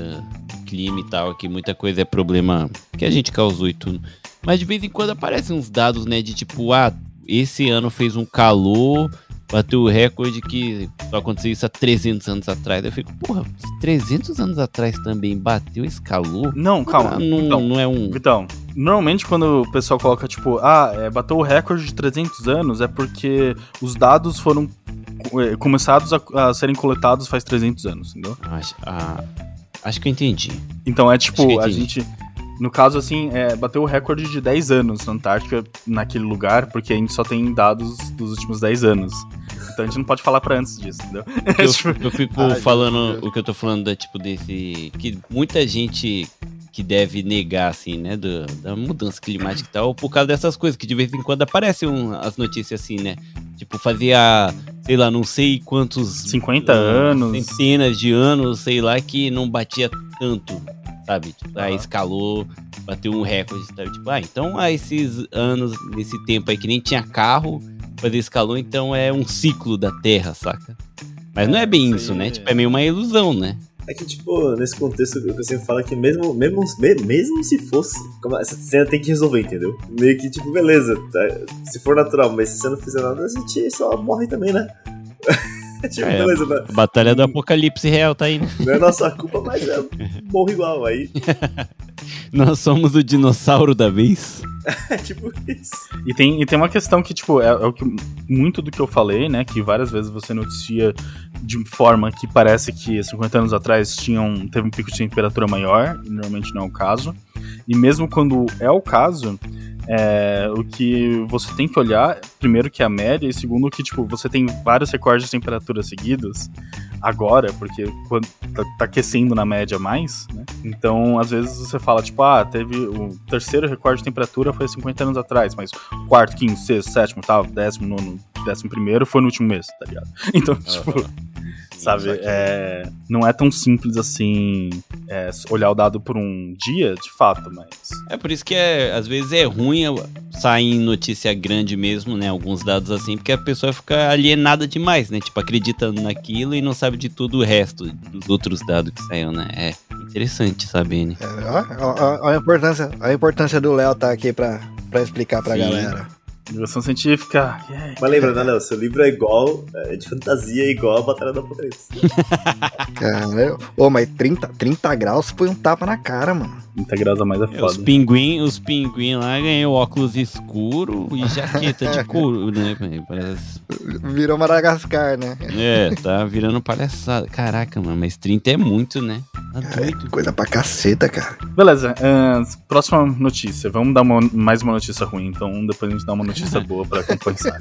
[SPEAKER 5] clima e tal, que muita coisa é problema que a gente causou e tudo. Mas de vez em quando aparecem uns dados, né, de tipo, ah, esse ano fez um calor, bateu o recorde que só aconteceu isso há 300 anos atrás. Eu fico, porra, 300 anos atrás também bateu esse calor?
[SPEAKER 2] Não, calma.
[SPEAKER 5] Não,
[SPEAKER 2] Então,
[SPEAKER 5] não é um...
[SPEAKER 2] Então, normalmente quando o pessoal coloca, tipo, ah, é, bateu o recorde de 300 anos, é porque os dados foram é, começados a, a serem coletados faz 300 anos, entendeu?
[SPEAKER 5] Acho, ah, acho que eu entendi.
[SPEAKER 2] Então é tipo, a gente. No caso, assim, é, bateu o recorde de 10 anos na Antártica, naquele lugar, porque a gente só tem dados dos últimos 10 anos. Então a gente não pode falar pra antes disso, entendeu?
[SPEAKER 5] Eu, eu fico
[SPEAKER 3] Ai,
[SPEAKER 5] falando, o que eu tô falando é tipo desse. Que muita gente que deve negar, assim, né? do- da mudança climática e tal, por causa dessas coisas, que de vez em quando aparecem um- as notícias assim, né? Tipo, fazia, sei lá, não sei quantos.
[SPEAKER 2] 50
[SPEAKER 5] ah,
[SPEAKER 2] anos.
[SPEAKER 5] Centenas de anos, sei lá, que não batia tanto, sabe? Tipo, aí
[SPEAKER 2] Aham.
[SPEAKER 5] escalou, bateu um recorde, sabe? Tipo, ah, então há esses anos, nesse tempo aí que nem tinha carro, fazer escalou, então é um ciclo da Terra, saca? Mas não é bem
[SPEAKER 2] isso aí
[SPEAKER 5] né?
[SPEAKER 2] é-
[SPEAKER 5] Tipo, é meio uma ilusão, né?
[SPEAKER 4] É que, tipo, nesse contexto, o que eu sempre falo é que mesmo, mesmo, me- mesmo se fosse, essa cena tem que resolver, entendeu? Meio que, tipo, beleza, tá, se for natural, mas se você não fizer nada, a gente só morre também, né? tipo,
[SPEAKER 5] É.
[SPEAKER 4] beleza,
[SPEAKER 5] A Batalha do Apocalipse Real tá aí, né?
[SPEAKER 4] não é nossa culpa, mas é, morre igual, aí
[SPEAKER 5] Nós somos o dinossauro da vez.
[SPEAKER 4] é tipo isso.
[SPEAKER 2] E tem, e tem uma questão que, tipo, é, é o que muito do que eu falei, né? Que várias vezes você noticia de forma que parece que 50 anos atrás tinham, teve um pico de temperatura maior, e normalmente não é o caso. E mesmo quando é o caso, é, o que você tem que olhar, primeiro que é a média, e segundo que, tipo, você tem vários recordes de temperatura seguidos agora, porque quando tá, tá aquecendo na média mais, né? Então, às vezes você fala, tipo, ah, teve o terceiro recorde de temperatura foi 50 anos atrás, mas quarto, quinto, sexto, sétimo, oitavo, décimo, nono, décimo primeiro foi no último mês, tá ligado? Então, tipo,
[SPEAKER 5] Aham.
[SPEAKER 2] Sabe, é, não é tão simples assim é, olhar o dado por um dia, de fato, mas.
[SPEAKER 5] É por isso que é, às vezes é ruim sair em notícia grande mesmo, né? Alguns dados assim, porque a pessoa fica alienada demais, né? Tipo, acreditando naquilo e não sabe de tudo o resto, dos outros dados que saiu, né? É interessante saber, né?
[SPEAKER 3] É, ó, ó, ó a, importância, a importância do Léo tá aqui pra, pra explicar pra
[SPEAKER 5] Sim.
[SPEAKER 3] galera.
[SPEAKER 2] Divulgação científica. yeah.
[SPEAKER 4] Mas lembra, né, Léo? Seu livro é igual, é de fantasia, é igual a Batalha do Apocalipse.
[SPEAKER 3] Cara, ô, mas 30, 30 graus foi um tapa na cara, mano.
[SPEAKER 2] 30 graus a mais é
[SPEAKER 5] É, os
[SPEAKER 2] foda.
[SPEAKER 5] pinguim, os pinguim lá ganham óculos escuro e jaqueta de couro, né? Parece...
[SPEAKER 3] Virou Madagascar, né?
[SPEAKER 5] É, tá virando palhaçada. Caraca, mano, mas 30 é muito, né? Tá
[SPEAKER 3] É, coisa pra caceta, cara.
[SPEAKER 2] Beleza, ahn, próxima notícia. Vamos dar uma- mais uma notícia ruim, então depois a gente dá uma notícia boa pra compensar.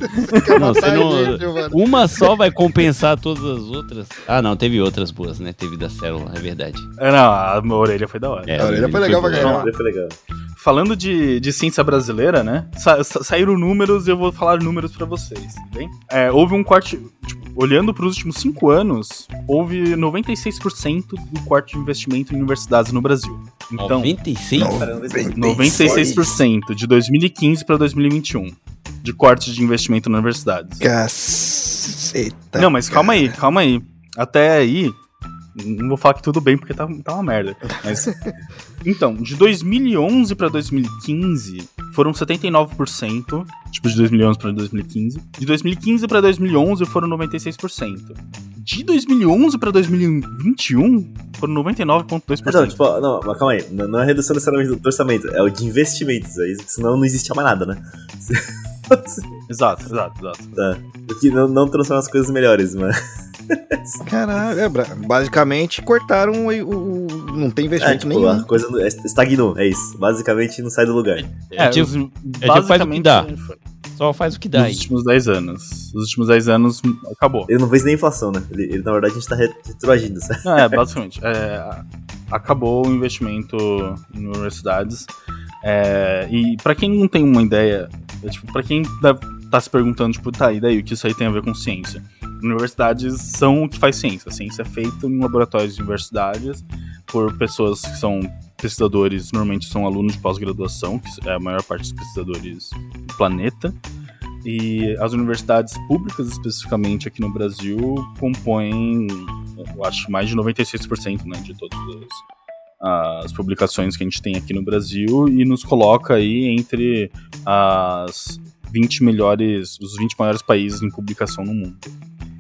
[SPEAKER 5] Não, não-
[SPEAKER 3] a.
[SPEAKER 5] Uma só vai compensar todas as outras? Ah, não, teve outras boas, né? Teve da célula, é verdade.
[SPEAKER 2] Ah, não, a minha orelha foi da hora.
[SPEAKER 5] É,
[SPEAKER 3] A orelha foi legal pra.
[SPEAKER 4] Foi legal.
[SPEAKER 2] Falando de, de ciência brasileira, né? sa- sa- saíram números e eu vou falar números pra vocês, tá bem? É, houve um corte. tipo, olhando pros últimos cinco anos, houve 96% do corte de investimento em universidades no Brasil. Então,
[SPEAKER 5] 96?
[SPEAKER 4] Caramba, esse-
[SPEAKER 2] 96% de 2015 pra 2021 de corte de investimento em universidades.
[SPEAKER 3] Caceta.
[SPEAKER 2] Não, mas calma aí, calma aí. Até aí, não vou falar que tudo bem porque tá, tá uma merda. Mas então, de 2011 pra 2015 foram 79%, tipo de 2011 pra 2015. De 2015 pra 2011 foram 96%. De 2011 pra 2021 foram 99.2%.
[SPEAKER 4] Não, tipo, não, mas calma aí. Não é redução necessariamente do orçamento, é o de investimentos. Aí, senão não existia mais nada, né?
[SPEAKER 2] Exato, exato, exato.
[SPEAKER 4] Tá. O que não, não transforma as coisas melhores, mas.
[SPEAKER 3] Caralho, é, basicamente cortaram o, o- o- Não tem
[SPEAKER 4] É,
[SPEAKER 3] investimento
[SPEAKER 4] tipo,
[SPEAKER 3] nenhum.
[SPEAKER 4] a coisa é- estagnou, é isso. Basicamente não sai do lugar.
[SPEAKER 5] É, tipo,
[SPEAKER 2] os-
[SPEAKER 5] é tipo, faz o que
[SPEAKER 2] basicamente
[SPEAKER 5] dá. Só faz o que dá
[SPEAKER 2] Nos
[SPEAKER 5] aí.
[SPEAKER 2] últimos 10 anos. Nos últimos 10 anos acabou.
[SPEAKER 4] Ele não fez nem inflação, né? Ele, ele, na verdade, a gente tá re- retroagindo, sabe?
[SPEAKER 2] Não, é, basicamente. é, a- acabou o investimento em universidades. É, e pra quem não tem uma ideia, é, tipo, para quem tá se perguntando, tipo, tá, e daí, o que isso aí tem a ver com ciência? Universidades são o que faz ciência. A ciência é feita em laboratórios de universidades por pessoas que são pesquisadores, normalmente são alunos de pós-graduação, que é a maior parte dos pesquisadores do planeta. E as universidades públicas, especificamente aqui no Brasil, compõem, eu acho, mais de 96% né, de todas as, as publicações que a gente tem aqui no Brasil e nos coloca aí entre as 20 melhores, os 20 maiores países em publicação no mundo.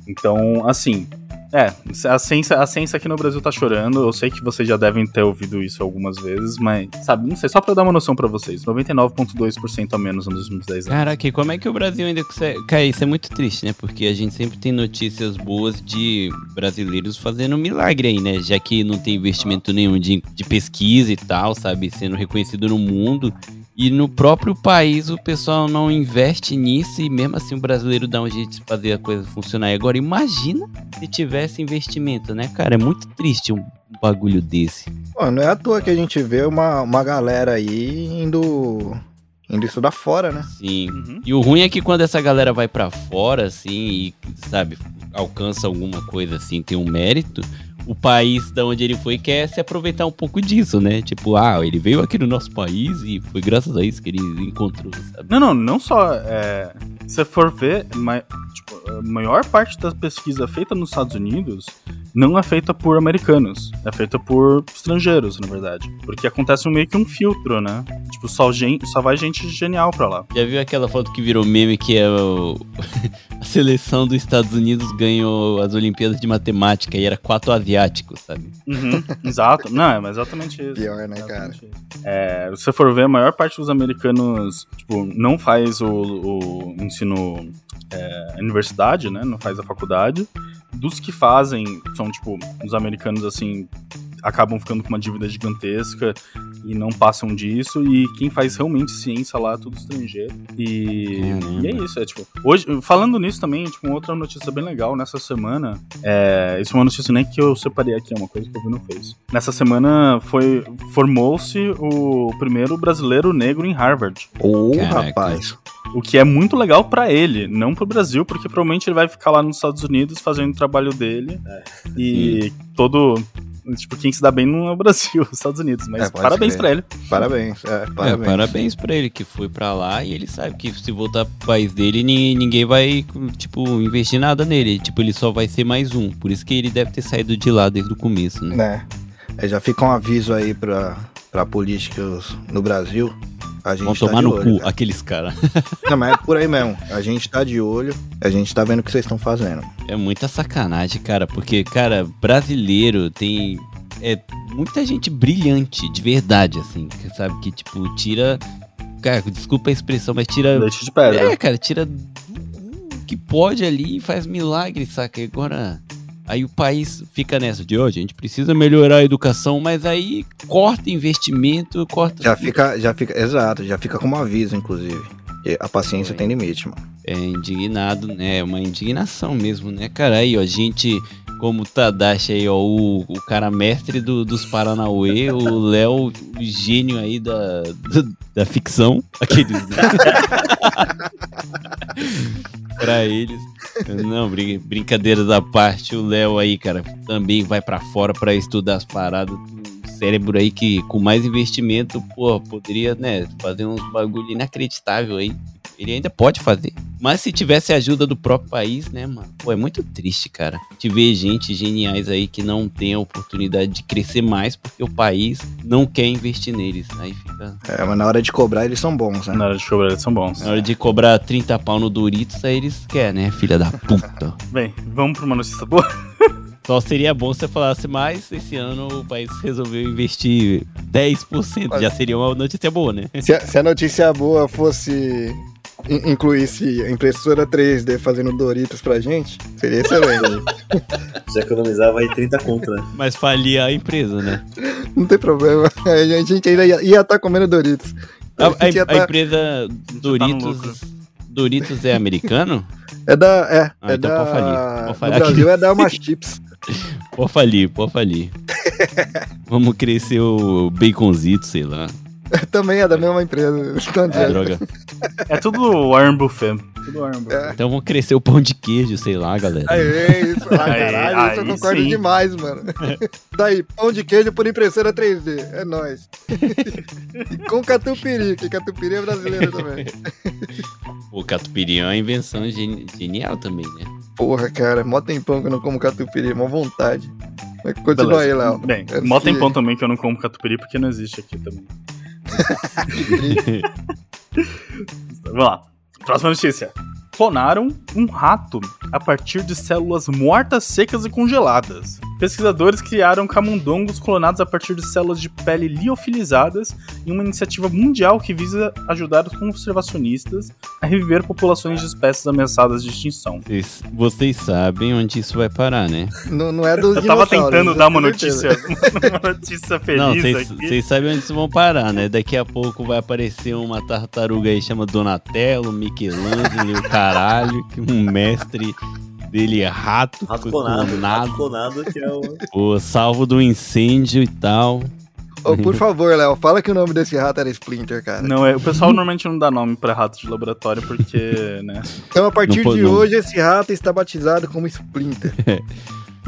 [SPEAKER 2] Então, assim, é, a ciência, a ciência aqui no Brasil tá chorando. Eu sei que vocês já devem ter ouvido isso algumas vezes, mas, sabe, não sei, só pra dar uma noção pra vocês: 99,2% a menos nos últimos 10 anos.
[SPEAKER 5] Caraca, como é que o Brasil ainda consegue. Cara, isso é muito triste, né? Porque a gente sempre tem notícias boas de brasileiros fazendo milagre aí, né? Já que não tem investimento nenhum de, de pesquisa e tal, sabe? Sendo reconhecido no mundo. E no próprio país o pessoal não investe nisso e mesmo assim o brasileiro dá um jeito de fazer a coisa funcionar. E agora imagina se tivesse investimento, né, cara? É muito triste um bagulho desse.
[SPEAKER 3] Pô, não é à toa que a gente vê uma, uma galera aí indo. indo estudar fora, né?
[SPEAKER 5] Sim.
[SPEAKER 2] Uhum.
[SPEAKER 5] E o ruim é que quando essa galera vai pra fora, assim, e, sabe, alcança alguma coisa assim, tem um mérito, o país da onde ele foi quer se aproveitar um pouco disso, né? Tipo, ah, ele veio aqui no nosso país e foi graças a isso que ele encontrou, sabe?
[SPEAKER 2] Não, não, não só. É, se você for ver, ma- tipo, a maior parte da pesquisa feita nos Estados Unidos não é feita por americanos, é feita por estrangeiros, na verdade. Porque acontece meio que um filtro, né? Tipo, só, gente, só vai gente genial pra lá.
[SPEAKER 5] Já viu aquela foto que virou meme que é o... a seleção dos Estados Unidos ganhou as Olimpíadas de Matemática e era quatro asiáticos, sabe?
[SPEAKER 2] Uhum, exato. Não, é mas exatamente isso.
[SPEAKER 3] Pior, né, cara?
[SPEAKER 2] É, se você for ver, a maior parte dos americanos, tipo, não faz o, o ensino é, universidade, né? Não faz a faculdade. Dos que fazem, são, tipo, os americanos, assim, acabam ficando com uma dívida gigantesca e não passam disso. E quem faz realmente ciência lá é tudo estrangeiro. E, e é isso, é tipo. Hoje, falando nisso também, tipo, uma outra notícia bem legal, nessa semana. É, isso é uma notícia nem que eu separei aqui, é uma coisa que eu vi no Face. Nessa semana foi formou-se o primeiro brasileiro negro em Harvard.
[SPEAKER 3] Ô,
[SPEAKER 5] Caraca.
[SPEAKER 3] rapaz.
[SPEAKER 2] O que é muito legal pra ele, não pro Brasil, porque provavelmente ele vai ficar lá nos Estados Unidos fazendo o trabalho dele. E todo. Tipo, quem se dá bem não é o Brasil, os Estados Unidos. Mas
[SPEAKER 3] É,
[SPEAKER 2] parabéns
[SPEAKER 3] crer.
[SPEAKER 2] pra ele.
[SPEAKER 3] Parabéns, é,
[SPEAKER 5] É,
[SPEAKER 3] parabéns.
[SPEAKER 5] parabéns pra ele que foi pra lá e ele sabe que se voltar pro país dele, ni- ninguém vai, tipo, investir nada nele. Tipo, ele só vai ser mais um. Por isso que ele deve ter saído de lá desde o começo, né?
[SPEAKER 3] Né? É, já fica um aviso aí pra, pra políticos no Brasil. A gente
[SPEAKER 5] Vão
[SPEAKER 3] tá
[SPEAKER 5] tomar
[SPEAKER 3] de
[SPEAKER 5] no
[SPEAKER 3] olho,
[SPEAKER 5] cu
[SPEAKER 3] cara.
[SPEAKER 5] aqueles caras.
[SPEAKER 3] Não, mas é por aí mesmo. A gente tá de olho, a gente tá vendo o que vocês estão fazendo.
[SPEAKER 5] É muita sacanagem, cara, porque, cara, brasileiro tem. É muita gente brilhante, de verdade, assim, que sabe? Que, tipo, tira. Cara, desculpa a expressão, mas tira.
[SPEAKER 2] Leite de pedra.
[SPEAKER 5] É, cara, tira o que pode ali e faz milagre, saca? E agora. Aí o país fica nessa de, ó, a gente precisa melhorar a educação, mas aí corta investimento, corta.
[SPEAKER 3] Já fica, já fica, exato, já fica como aviso, inclusive. E a paciência
[SPEAKER 5] Foi.
[SPEAKER 3] tem limite, mano.
[SPEAKER 5] É indignado, né? É uma indignação mesmo, né, cara? Aí, ó, a gente, como o Tadashi aí, ó, o, o cara mestre do- dos Paranauê, o Léo, o gênio aí da, do- da ficção, aqueles. pra eles. Não, brin- brincadeiras à parte, o Léo aí, cara, também vai pra fora pra estudar as paradas. Cérebro aí que com mais investimento, pô, poderia, né, fazer uns bagulho inacreditável aí. Ele ainda pode fazer. Mas se tivesse a ajuda do próprio país, né, mano? Pô, é muito triste, cara. Te ver gente geniais aí que não tem a oportunidade de crescer mais porque o país não quer investir neles. Aí fica.
[SPEAKER 3] É, mas na hora de cobrar eles são bons, né?
[SPEAKER 2] Na hora de cobrar, eles são bons.
[SPEAKER 5] Na hora de cobrar 30 pau no Doritos, aí eles querem, né, filha da puta.
[SPEAKER 2] Bem, vamos pra uma notícia boa?
[SPEAKER 5] Só seria bom se você falasse mais. Esse ano o país resolveu investir 10%. Já seria uma notícia boa, né?
[SPEAKER 3] Se a, se a notícia boa fosse in- incluísse a impressora 3D fazendo Doritos pra gente, seria excelente.
[SPEAKER 4] Já economizava aí 30 conto, né?
[SPEAKER 5] Mas falia a empresa, né?
[SPEAKER 3] Não tem problema. A gente ainda ia estar comendo Doritos.
[SPEAKER 5] A, a- a
[SPEAKER 3] tá-
[SPEAKER 5] empresa
[SPEAKER 2] no
[SPEAKER 5] Doritos. Doritos é americano?
[SPEAKER 3] É da. É,
[SPEAKER 5] Ah,
[SPEAKER 3] é
[SPEAKER 5] então
[SPEAKER 3] da.
[SPEAKER 5] pode falir, pode falir.
[SPEAKER 3] No Brasil é da Alma Chips.
[SPEAKER 5] Pode falir, pode falir. Vamos crescer o baconzito, sei lá.
[SPEAKER 3] Também é da mesma empresa. Então,
[SPEAKER 5] É, droga.
[SPEAKER 2] É tudo Warren Buffet. Tudo Buffet.
[SPEAKER 5] Então vamos crescer o pão de queijo, sei lá, galera.
[SPEAKER 3] Aê, isso, ah,
[SPEAKER 2] Aí,
[SPEAKER 3] caralho, isso eu
[SPEAKER 2] aí
[SPEAKER 3] concordo
[SPEAKER 2] sim.
[SPEAKER 3] demais, mano. Daí, pão de queijo por impressora 3D, é nóis. E com catupiry, que catupiry é brasileiro também.
[SPEAKER 5] O catupiry é uma invenção geni- genial também, né?
[SPEAKER 3] Porra, cara, mó tempão que eu não como catupiry, mó vontade. Mas continua aí,
[SPEAKER 2] Beleza.
[SPEAKER 3] Léo.
[SPEAKER 2] Bem,
[SPEAKER 3] Antes
[SPEAKER 2] mó
[SPEAKER 3] que-
[SPEAKER 2] tempão também que eu não como catupiry porque não existe aqui também. Vamos lá. Próxima notícia. Clonaram um rato a partir de células mortas, secas e congeladas. Pesquisadores criaram camundongos clonados a partir de células de pele liofilizadas em uma iniciativa mundial que visa ajudar os conservacionistas a reviver populações de espécies ameaçadas de extinção.
[SPEAKER 5] Vocês, vocês sabem onde isso vai parar, né?
[SPEAKER 3] Não, não é dos
[SPEAKER 2] Eu tava tentando dar uma notícia, uma notícia feliz
[SPEAKER 5] Não, vocês
[SPEAKER 2] aqui.
[SPEAKER 5] vocês sabem onde isso vão parar, né? Daqui a pouco vai aparecer uma tartaruga aí chama Donatello, Michelangelo, caralho, que um mestre dele é rato,
[SPEAKER 4] Rato clonado,
[SPEAKER 5] clonado,
[SPEAKER 4] rato clonado, que é o.
[SPEAKER 5] pô, salvo do incêndio e tal.
[SPEAKER 3] Ô, por favor, Léo, fala que o nome desse rato era Splinter, cara.
[SPEAKER 2] Não, é, o pessoal normalmente não dá nome pra rato de laboratório porque, né?
[SPEAKER 3] Então, a partir
[SPEAKER 5] Não pode-
[SPEAKER 3] de
[SPEAKER 5] não.
[SPEAKER 3] hoje, esse rato está batizado como Splinter.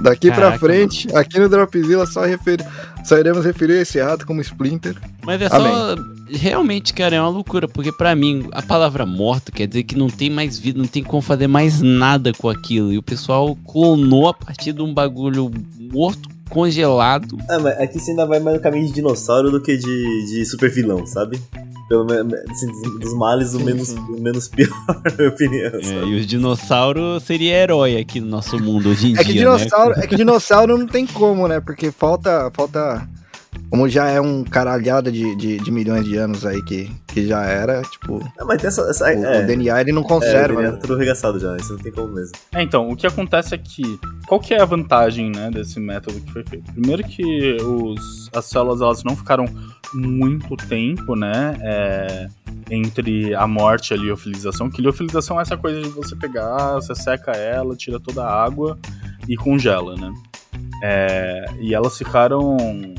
[SPEAKER 3] Daqui pra
[SPEAKER 5] Caraca,
[SPEAKER 3] frente, aqui no Dropzilla, só, refer... só iremos referir esse rato como Splinter.
[SPEAKER 5] Mas é só. Realmente, cara, é uma loucura, porque pra mim, a palavra morto quer dizer que não tem mais vida, não tem como fazer mais nada com aquilo. E o pessoal clonou a partir de um bagulho morto, congelado.
[SPEAKER 4] Ah, mas aqui você ainda vai mais no caminho de dinossauro do que de, de super vilão, sabe? Pelo menos, assim, dos- males, o menos,
[SPEAKER 3] sim.
[SPEAKER 4] o menos pior, na minha opinião.
[SPEAKER 5] É, e os dinossauros seria herói aqui no nosso mundo hoje em
[SPEAKER 3] É que
[SPEAKER 5] dia.
[SPEAKER 3] dinossauro,
[SPEAKER 5] né?
[SPEAKER 3] é que dinossauro não tem como, né? Porque falta, falta, como já é um caralhada de, de, de milhões de anos aí que, que já era, tipo,
[SPEAKER 4] Ah, mas tem essa. essa
[SPEAKER 3] o,
[SPEAKER 4] é,
[SPEAKER 3] o DNA ele não
[SPEAKER 4] é, o
[SPEAKER 3] conserva,
[SPEAKER 4] DNA
[SPEAKER 3] né?
[SPEAKER 4] tá tudo arregaçado já, isso não tem como mesmo.
[SPEAKER 2] É, então, o que acontece é que qual que é a vantagem, né, desse método que foi feito? Primeiro que os, as células elas não ficaram muito tempo, né, é, entre a morte e a liofilização, que liofilização é essa coisa de você pegar, você seca ela, tira toda a água e congela, né? É, e elas ficaram,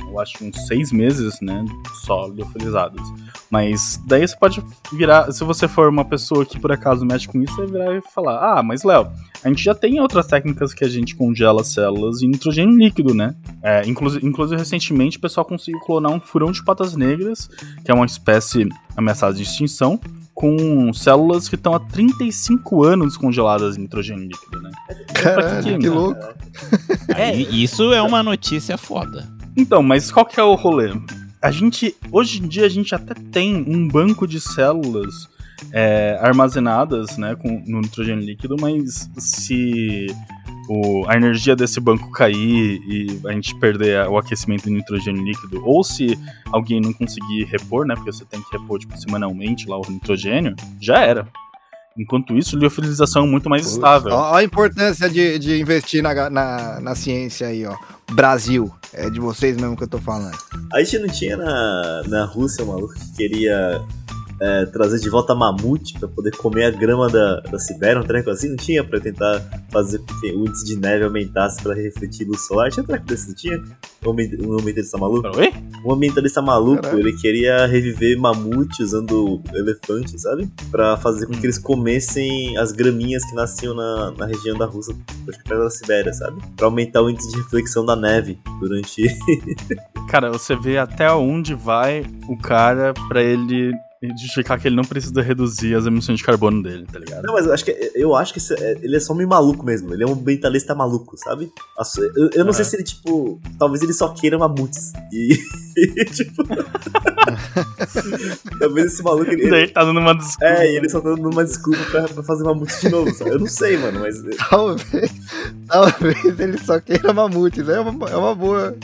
[SPEAKER 2] eu acho, uns seis meses, né, só liofilizadas. Mas daí você pode virar, se você for uma pessoa que por acaso mexe com isso, você virar e falar: Ah, mas Léo, a gente já tem outras técnicas que a gente congela células em nitrogênio líquido, né? É, inclusive, inclusive, recentemente, o pessoal conseguiu clonar um furão de patas negras, que é uma espécie ameaçada de extinção, com células que estão há 35 anos congeladas em nitrogênio líquido, né?
[SPEAKER 3] Caralho, que,
[SPEAKER 2] né?
[SPEAKER 3] louco.
[SPEAKER 5] Aí, isso é uma notícia foda.
[SPEAKER 2] Então, mas qual que é o rolê? A gente, hoje em dia, a gente até tem um banco de células é, armazenadas né, com, no nitrogênio líquido, mas se o, a energia desse banco cair e a gente perder a- o aquecimento do nitrogênio líquido, ou se alguém não conseguir repor, né, porque você tem que repor tipo, semanalmente lá o nitrogênio, já era. Enquanto isso, liofilização é muito mais estável.
[SPEAKER 3] Ó, ó a importância de, de investir na, na, na ciência aí, ó. Brasil. É de vocês mesmo que eu tô falando.
[SPEAKER 4] A gente não tinha na, na Rússia um maluco que queria é, trazer de volta mamute pra poder comer a grama da, da Sibéria, um treco assim? Não tinha pra tentar fazer com que o índice de neve aumentasse pra refletir luz solar? Tinha treco desse, não tinha? Um ambi- um ambientalista maluco?
[SPEAKER 2] Oi?
[SPEAKER 4] Um ambientalista maluco,
[SPEAKER 3] Caralho.
[SPEAKER 4] ele queria reviver mamute usando elefante, sabe? Pra fazer com
[SPEAKER 2] Hum.
[SPEAKER 4] que eles comessem as graminhas que nasciam na, na região da Rússia, acho que perto da Sibéria, sabe? Pra aumentar o índice de reflexão da neve durante
[SPEAKER 2] Cara, você vê até onde vai o cara pra ele justificar que ele não precisa reduzir as emissões de carbono dele, tá ligado?
[SPEAKER 4] Não, mas eu acho que, eu acho que é- ele é só meio maluco mesmo. Ele é um ambientalista maluco, sabe? Eu, eu não sei
[SPEAKER 2] Aham.
[SPEAKER 4] se ele, tipo. Talvez ele só queira mamutes. E. tipo. talvez esse maluco. Ele,
[SPEAKER 2] Daí ele tá dando uma desculpa.
[SPEAKER 4] é, e ele só tá dando uma desculpa pra, pra fazer mamute de novo, sabe? Eu não sei, mano, mas.
[SPEAKER 3] Talvez, talvez ele só queira mamutes. É uma, é uma boa.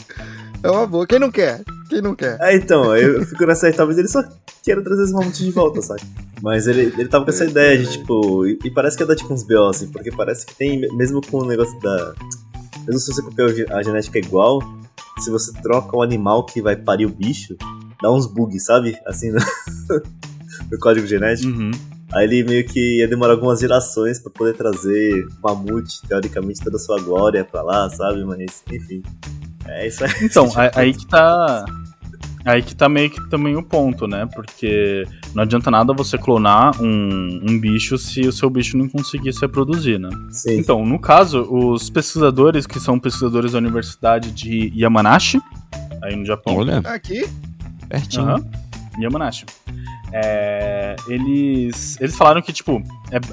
[SPEAKER 3] É uma boa. Quem não quer? Quem não quer?
[SPEAKER 4] É, então, eu fico nessa aí, talvez ele só queira trazer esse mamute de volta, sabe? Mas ele, ele tava com essa ideia de, tipo. E, e parece que é dar tipo uns BO, assim, porque parece que tem, mesmo com o negócio da. Mesmo se você copiar a genética igual, se você troca o animal que vai parir o bicho, dá uns bugs, sabe? Assim, no, no código genético.
[SPEAKER 2] Uhum.
[SPEAKER 4] Aí ele meio que ia demorar algumas gerações pra poder trazer o mamute, teoricamente, toda a sua glória pra lá, sabe? Mas, enfim. É isso aí.
[SPEAKER 2] Então, aí que tá. Aí que tá meio que também o ponto, né? Porque não adianta nada você clonar um, um bicho se o seu bicho não conseguir se reproduzir, né?
[SPEAKER 4] Sim.
[SPEAKER 2] Então, no caso, os pesquisadores, que são pesquisadores da Universidade de Yamanashi, aí no Japão.
[SPEAKER 5] Olha,
[SPEAKER 3] Aqui.
[SPEAKER 5] pertinho.
[SPEAKER 2] Aham. Yamanashi. É, eles, eles falaram que, tipo,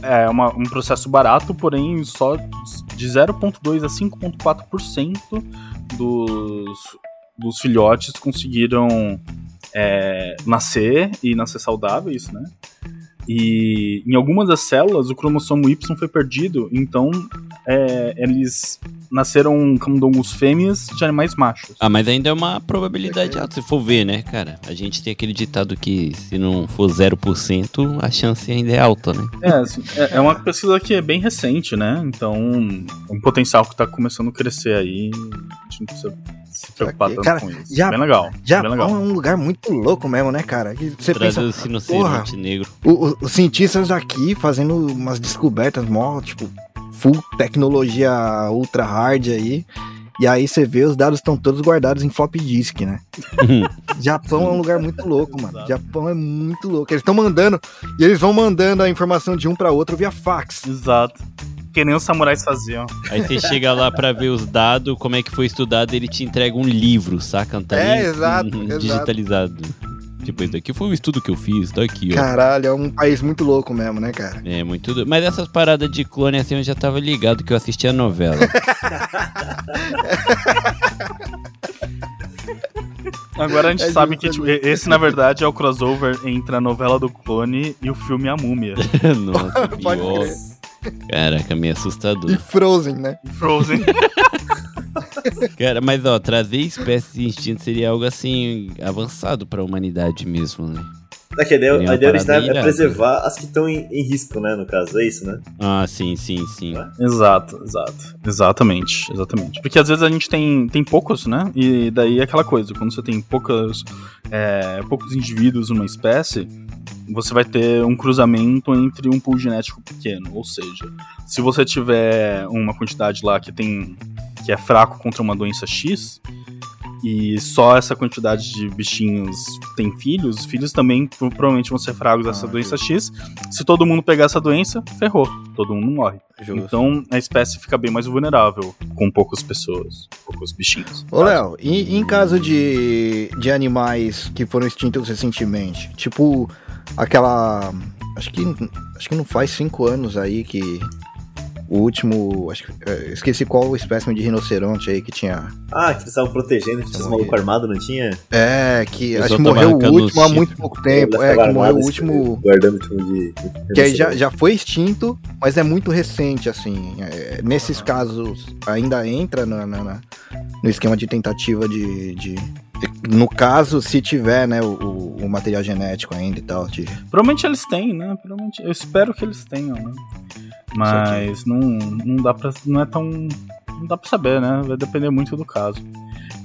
[SPEAKER 2] é, é uma- um processo barato, porém só de 0,2% a 5,4% dos, dos filhotes conseguiram é, nascer e nascer saudáveis, né? E em algumas das células o cromossomo Y foi perdido, então é, eles nasceram camundongos fêmeas de animais machos.
[SPEAKER 5] Ah, mas ainda é uma probabilidade alta, se for ver, né, cara? A gente tem aquele ditado que se não for 0%, a chance ainda é alta, né?
[SPEAKER 2] É, assim, é, é uma pesquisa que é bem recente, né? Então, é um potencial que tá começando a crescer aí. A gente não precisa se preocupar tanto
[SPEAKER 3] cara,
[SPEAKER 2] com isso.
[SPEAKER 3] já-
[SPEAKER 2] bem legal. bem
[SPEAKER 3] Japão
[SPEAKER 2] legal.
[SPEAKER 3] é um lugar muito louco mesmo, né, cara? Que você pensa,
[SPEAKER 5] Traduz rinoceronte
[SPEAKER 3] porra.
[SPEAKER 5] negro.
[SPEAKER 3] o- o- os cientistas aqui fazendo umas descobertas mó, tipo, full tecnologia ultra hard aí. E aí você vê, os dados estão todos guardados em flop disk, né? Japão é um lugar muito louco, mano.
[SPEAKER 2] Exato.
[SPEAKER 3] Japão é muito louco. Eles estão mandando, e eles vão mandando a informação de um pra outro via fax.
[SPEAKER 2] Exato. Que nem os samurais faziam.
[SPEAKER 5] Aí você chega lá pra ver os dados, como é que foi estudado, ele te entrega um livro, saca? Tá
[SPEAKER 3] É, exato,
[SPEAKER 5] hum,
[SPEAKER 3] exato.
[SPEAKER 5] digitalizado. Tipo, isso daqui foi um estudo que eu fiz, tá aqui, ó.
[SPEAKER 3] Caralho, é um país muito louco mesmo, né, cara?
[SPEAKER 5] É, muito doido. Mas essas paradas de clone assim eu já tava ligado que eu assistia a novela.
[SPEAKER 2] Agora a gente
[SPEAKER 3] É
[SPEAKER 2] sabe que tipo, e- esse, na verdade, é o crossover entre a novela do clone e o filme A Múmia.
[SPEAKER 5] Nossa,
[SPEAKER 3] Pode
[SPEAKER 5] pior.
[SPEAKER 3] crer.
[SPEAKER 5] Caraca, meio
[SPEAKER 3] E
[SPEAKER 5] assustador.
[SPEAKER 3] Frozen, né?
[SPEAKER 2] Frozen.
[SPEAKER 5] Cara, mas ó, trazer espécies extintas seria algo assim avançado pra humanidade mesmo, né?
[SPEAKER 4] É que a ideia, a ideia original é
[SPEAKER 5] irada.
[SPEAKER 4] preservar as que estão em, em risco, né? No caso, é isso, né?
[SPEAKER 5] Ah, sim, sim, sim.
[SPEAKER 2] Exato, exato. Exatamente, exatamente. Porque às vezes a gente tem, tem poucos, né? E daí é aquela coisa, quando você tem poucas, é, poucos indivíduos numa espécie, você vai ter um cruzamento entre um pool genético pequeno. Ou seja, se você tiver uma quantidade lá que tem. que é fraco contra uma doença X, e só essa quantidade de bichinhos tem filhos, os filhos também pro- provavelmente vão ser fragos dessa
[SPEAKER 3] Ah,
[SPEAKER 2] doença X. Se todo mundo pegar essa doença, ferrou. Todo mundo morre.
[SPEAKER 3] Justo.
[SPEAKER 2] Então a espécie fica bem mais vulnerável com poucas pessoas, poucos bichinhos.
[SPEAKER 3] Ô, Léo, e em caso de, de animais que foram extintos recentemente? Tipo, aquela. Acho que, acho que não faz cinco anos aí que. O último. Acho que, eh, esqueci qual espécime de rinoceronte aí que tinha.
[SPEAKER 4] Ah, que eles estavam protegendo, que tinha os malucos armados, não tinha?
[SPEAKER 3] É, que acho que morreu o último há muito pouco tempo. É, que morreu o último.
[SPEAKER 4] Guardando tipo de.
[SPEAKER 3] Que aí já, já foi extinto, mas é muito recente, assim. É, nesses casos, ainda entra na- na- na- no esquema de tentativa de, de- No caso, se tiver, né, o, o- material genético ainda e tal. De...
[SPEAKER 2] Provavelmente eles têm, né? Provavelmente, eu espero que eles tenham, né? Mas não, não dá pra. Não é tão. Não dá pra saber, né? Vai depender muito do caso.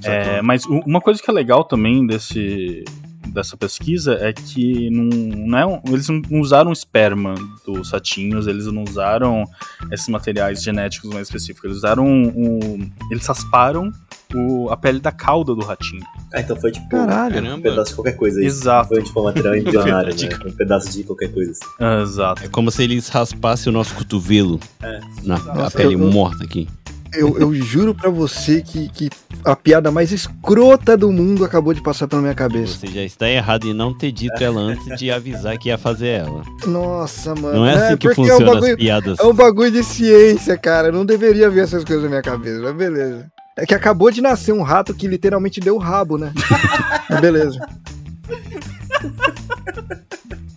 [SPEAKER 2] É, mas uma coisa que é legal também desse, dessa pesquisa é que não, não é um- eles não usaram esperma dos ratinhos, eles não usaram esses materiais genéticos mais específicos, eles usaram o, eles rasparam o- a pele da cauda do ratinho.
[SPEAKER 4] Ah, então foi tipo
[SPEAKER 3] Caralho.
[SPEAKER 4] um
[SPEAKER 5] Caramba.
[SPEAKER 4] pedaço de qualquer coisa. Isso.
[SPEAKER 2] Exato.
[SPEAKER 4] Foi tipo um material embrionário, né? Um pedaço de qualquer coisa. assim.
[SPEAKER 2] Ah, Exato.
[SPEAKER 5] É como se eles raspassem o nosso cotovelo
[SPEAKER 4] É.
[SPEAKER 5] na
[SPEAKER 3] Nossa,
[SPEAKER 5] pele
[SPEAKER 3] eu-
[SPEAKER 5] morta aqui.
[SPEAKER 3] Eu, eu juro pra você que, que a piada mais escrota do mundo acabou de passar pela minha cabeça.
[SPEAKER 5] Você já está errado em não ter dito ela antes de avisar que ia fazer ela.
[SPEAKER 3] Nossa, mano.
[SPEAKER 5] Não é assim que
[SPEAKER 3] porque
[SPEAKER 5] funciona
[SPEAKER 3] é um bagulho,
[SPEAKER 5] as piadas.
[SPEAKER 3] É um bagulho de ciência, cara. Eu não deveria ver essas coisas na minha cabeça, mas beleza. É que acabou de nascer um rato que literalmente deu rabo, né? Mas beleza.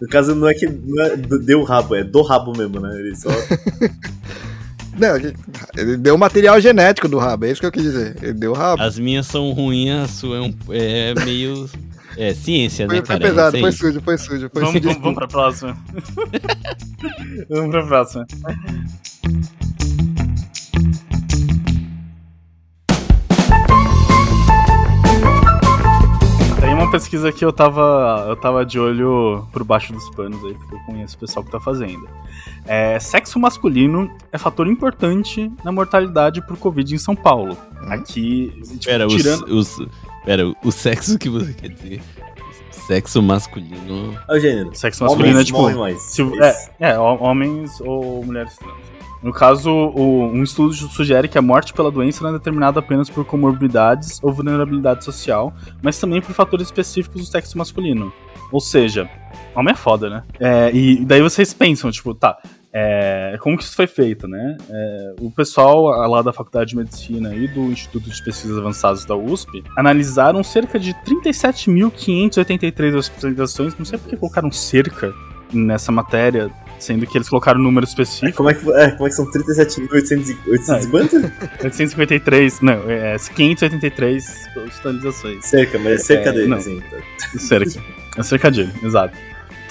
[SPEAKER 4] No caso, não é que não é do- deu rabo, é do rabo mesmo, né? Ele só.
[SPEAKER 3] Não, ele deu material genético do rabo, é isso que eu quis dizer. Ele deu rabo.
[SPEAKER 5] As minhas são ruins, a sua é, um- é meio. É ciência, né,
[SPEAKER 3] Foi, foi
[SPEAKER 5] cara? É
[SPEAKER 3] pesado,
[SPEAKER 5] isso
[SPEAKER 3] foi sujo, foi sujo. Foi
[SPEAKER 2] Vamos,
[SPEAKER 3] sujo.
[SPEAKER 2] vamos, vamos pra próxima. vamos pra próxima. Uma pesquisa que eu tava, eu tava de olho por baixo dos panos aí, porque eu conheço o pessoal que tá fazendo. É, sexo masculino é fator importante na mortalidade por Covid em São Paulo.
[SPEAKER 3] Hum?
[SPEAKER 2] Aqui, tipo,
[SPEAKER 5] Pera, os,
[SPEAKER 2] tirando...
[SPEAKER 5] os, pera, o sexo que você quer dizer? Sexo masculino.
[SPEAKER 4] É o gênero.
[SPEAKER 2] Sexo masculino
[SPEAKER 4] Homens
[SPEAKER 2] é tipo...
[SPEAKER 4] Isso.
[SPEAKER 2] é, é, ho- homens ou mulheres trans. No caso, o- um estudo sugere que a morte pela doença não é determinada apenas por comorbidades ou vulnerabilidade social, mas também por fatores específicos do sexo masculino. Ou seja, homem é foda, né? É, e daí vocês pensam, tipo, tá, é, como que isso foi feito, né? É, o pessoal lá da Faculdade de Medicina e do Instituto de Pesquisas Avançadas da USP analisaram cerca de 37.583 hospitalizações. Não sei por que colocaram cerca nessa matéria, sendo que eles colocaram um número
[SPEAKER 4] É,
[SPEAKER 2] específico.
[SPEAKER 4] como, é que, é, como é que são 37.800 e 800 e quanto?
[SPEAKER 2] 853, não, é 583 hospitalizações.
[SPEAKER 4] Cerca, mas cerca
[SPEAKER 2] É,
[SPEAKER 4] dele,
[SPEAKER 2] não.
[SPEAKER 4] assim.
[SPEAKER 2] Cerca. É cerca dele, exato.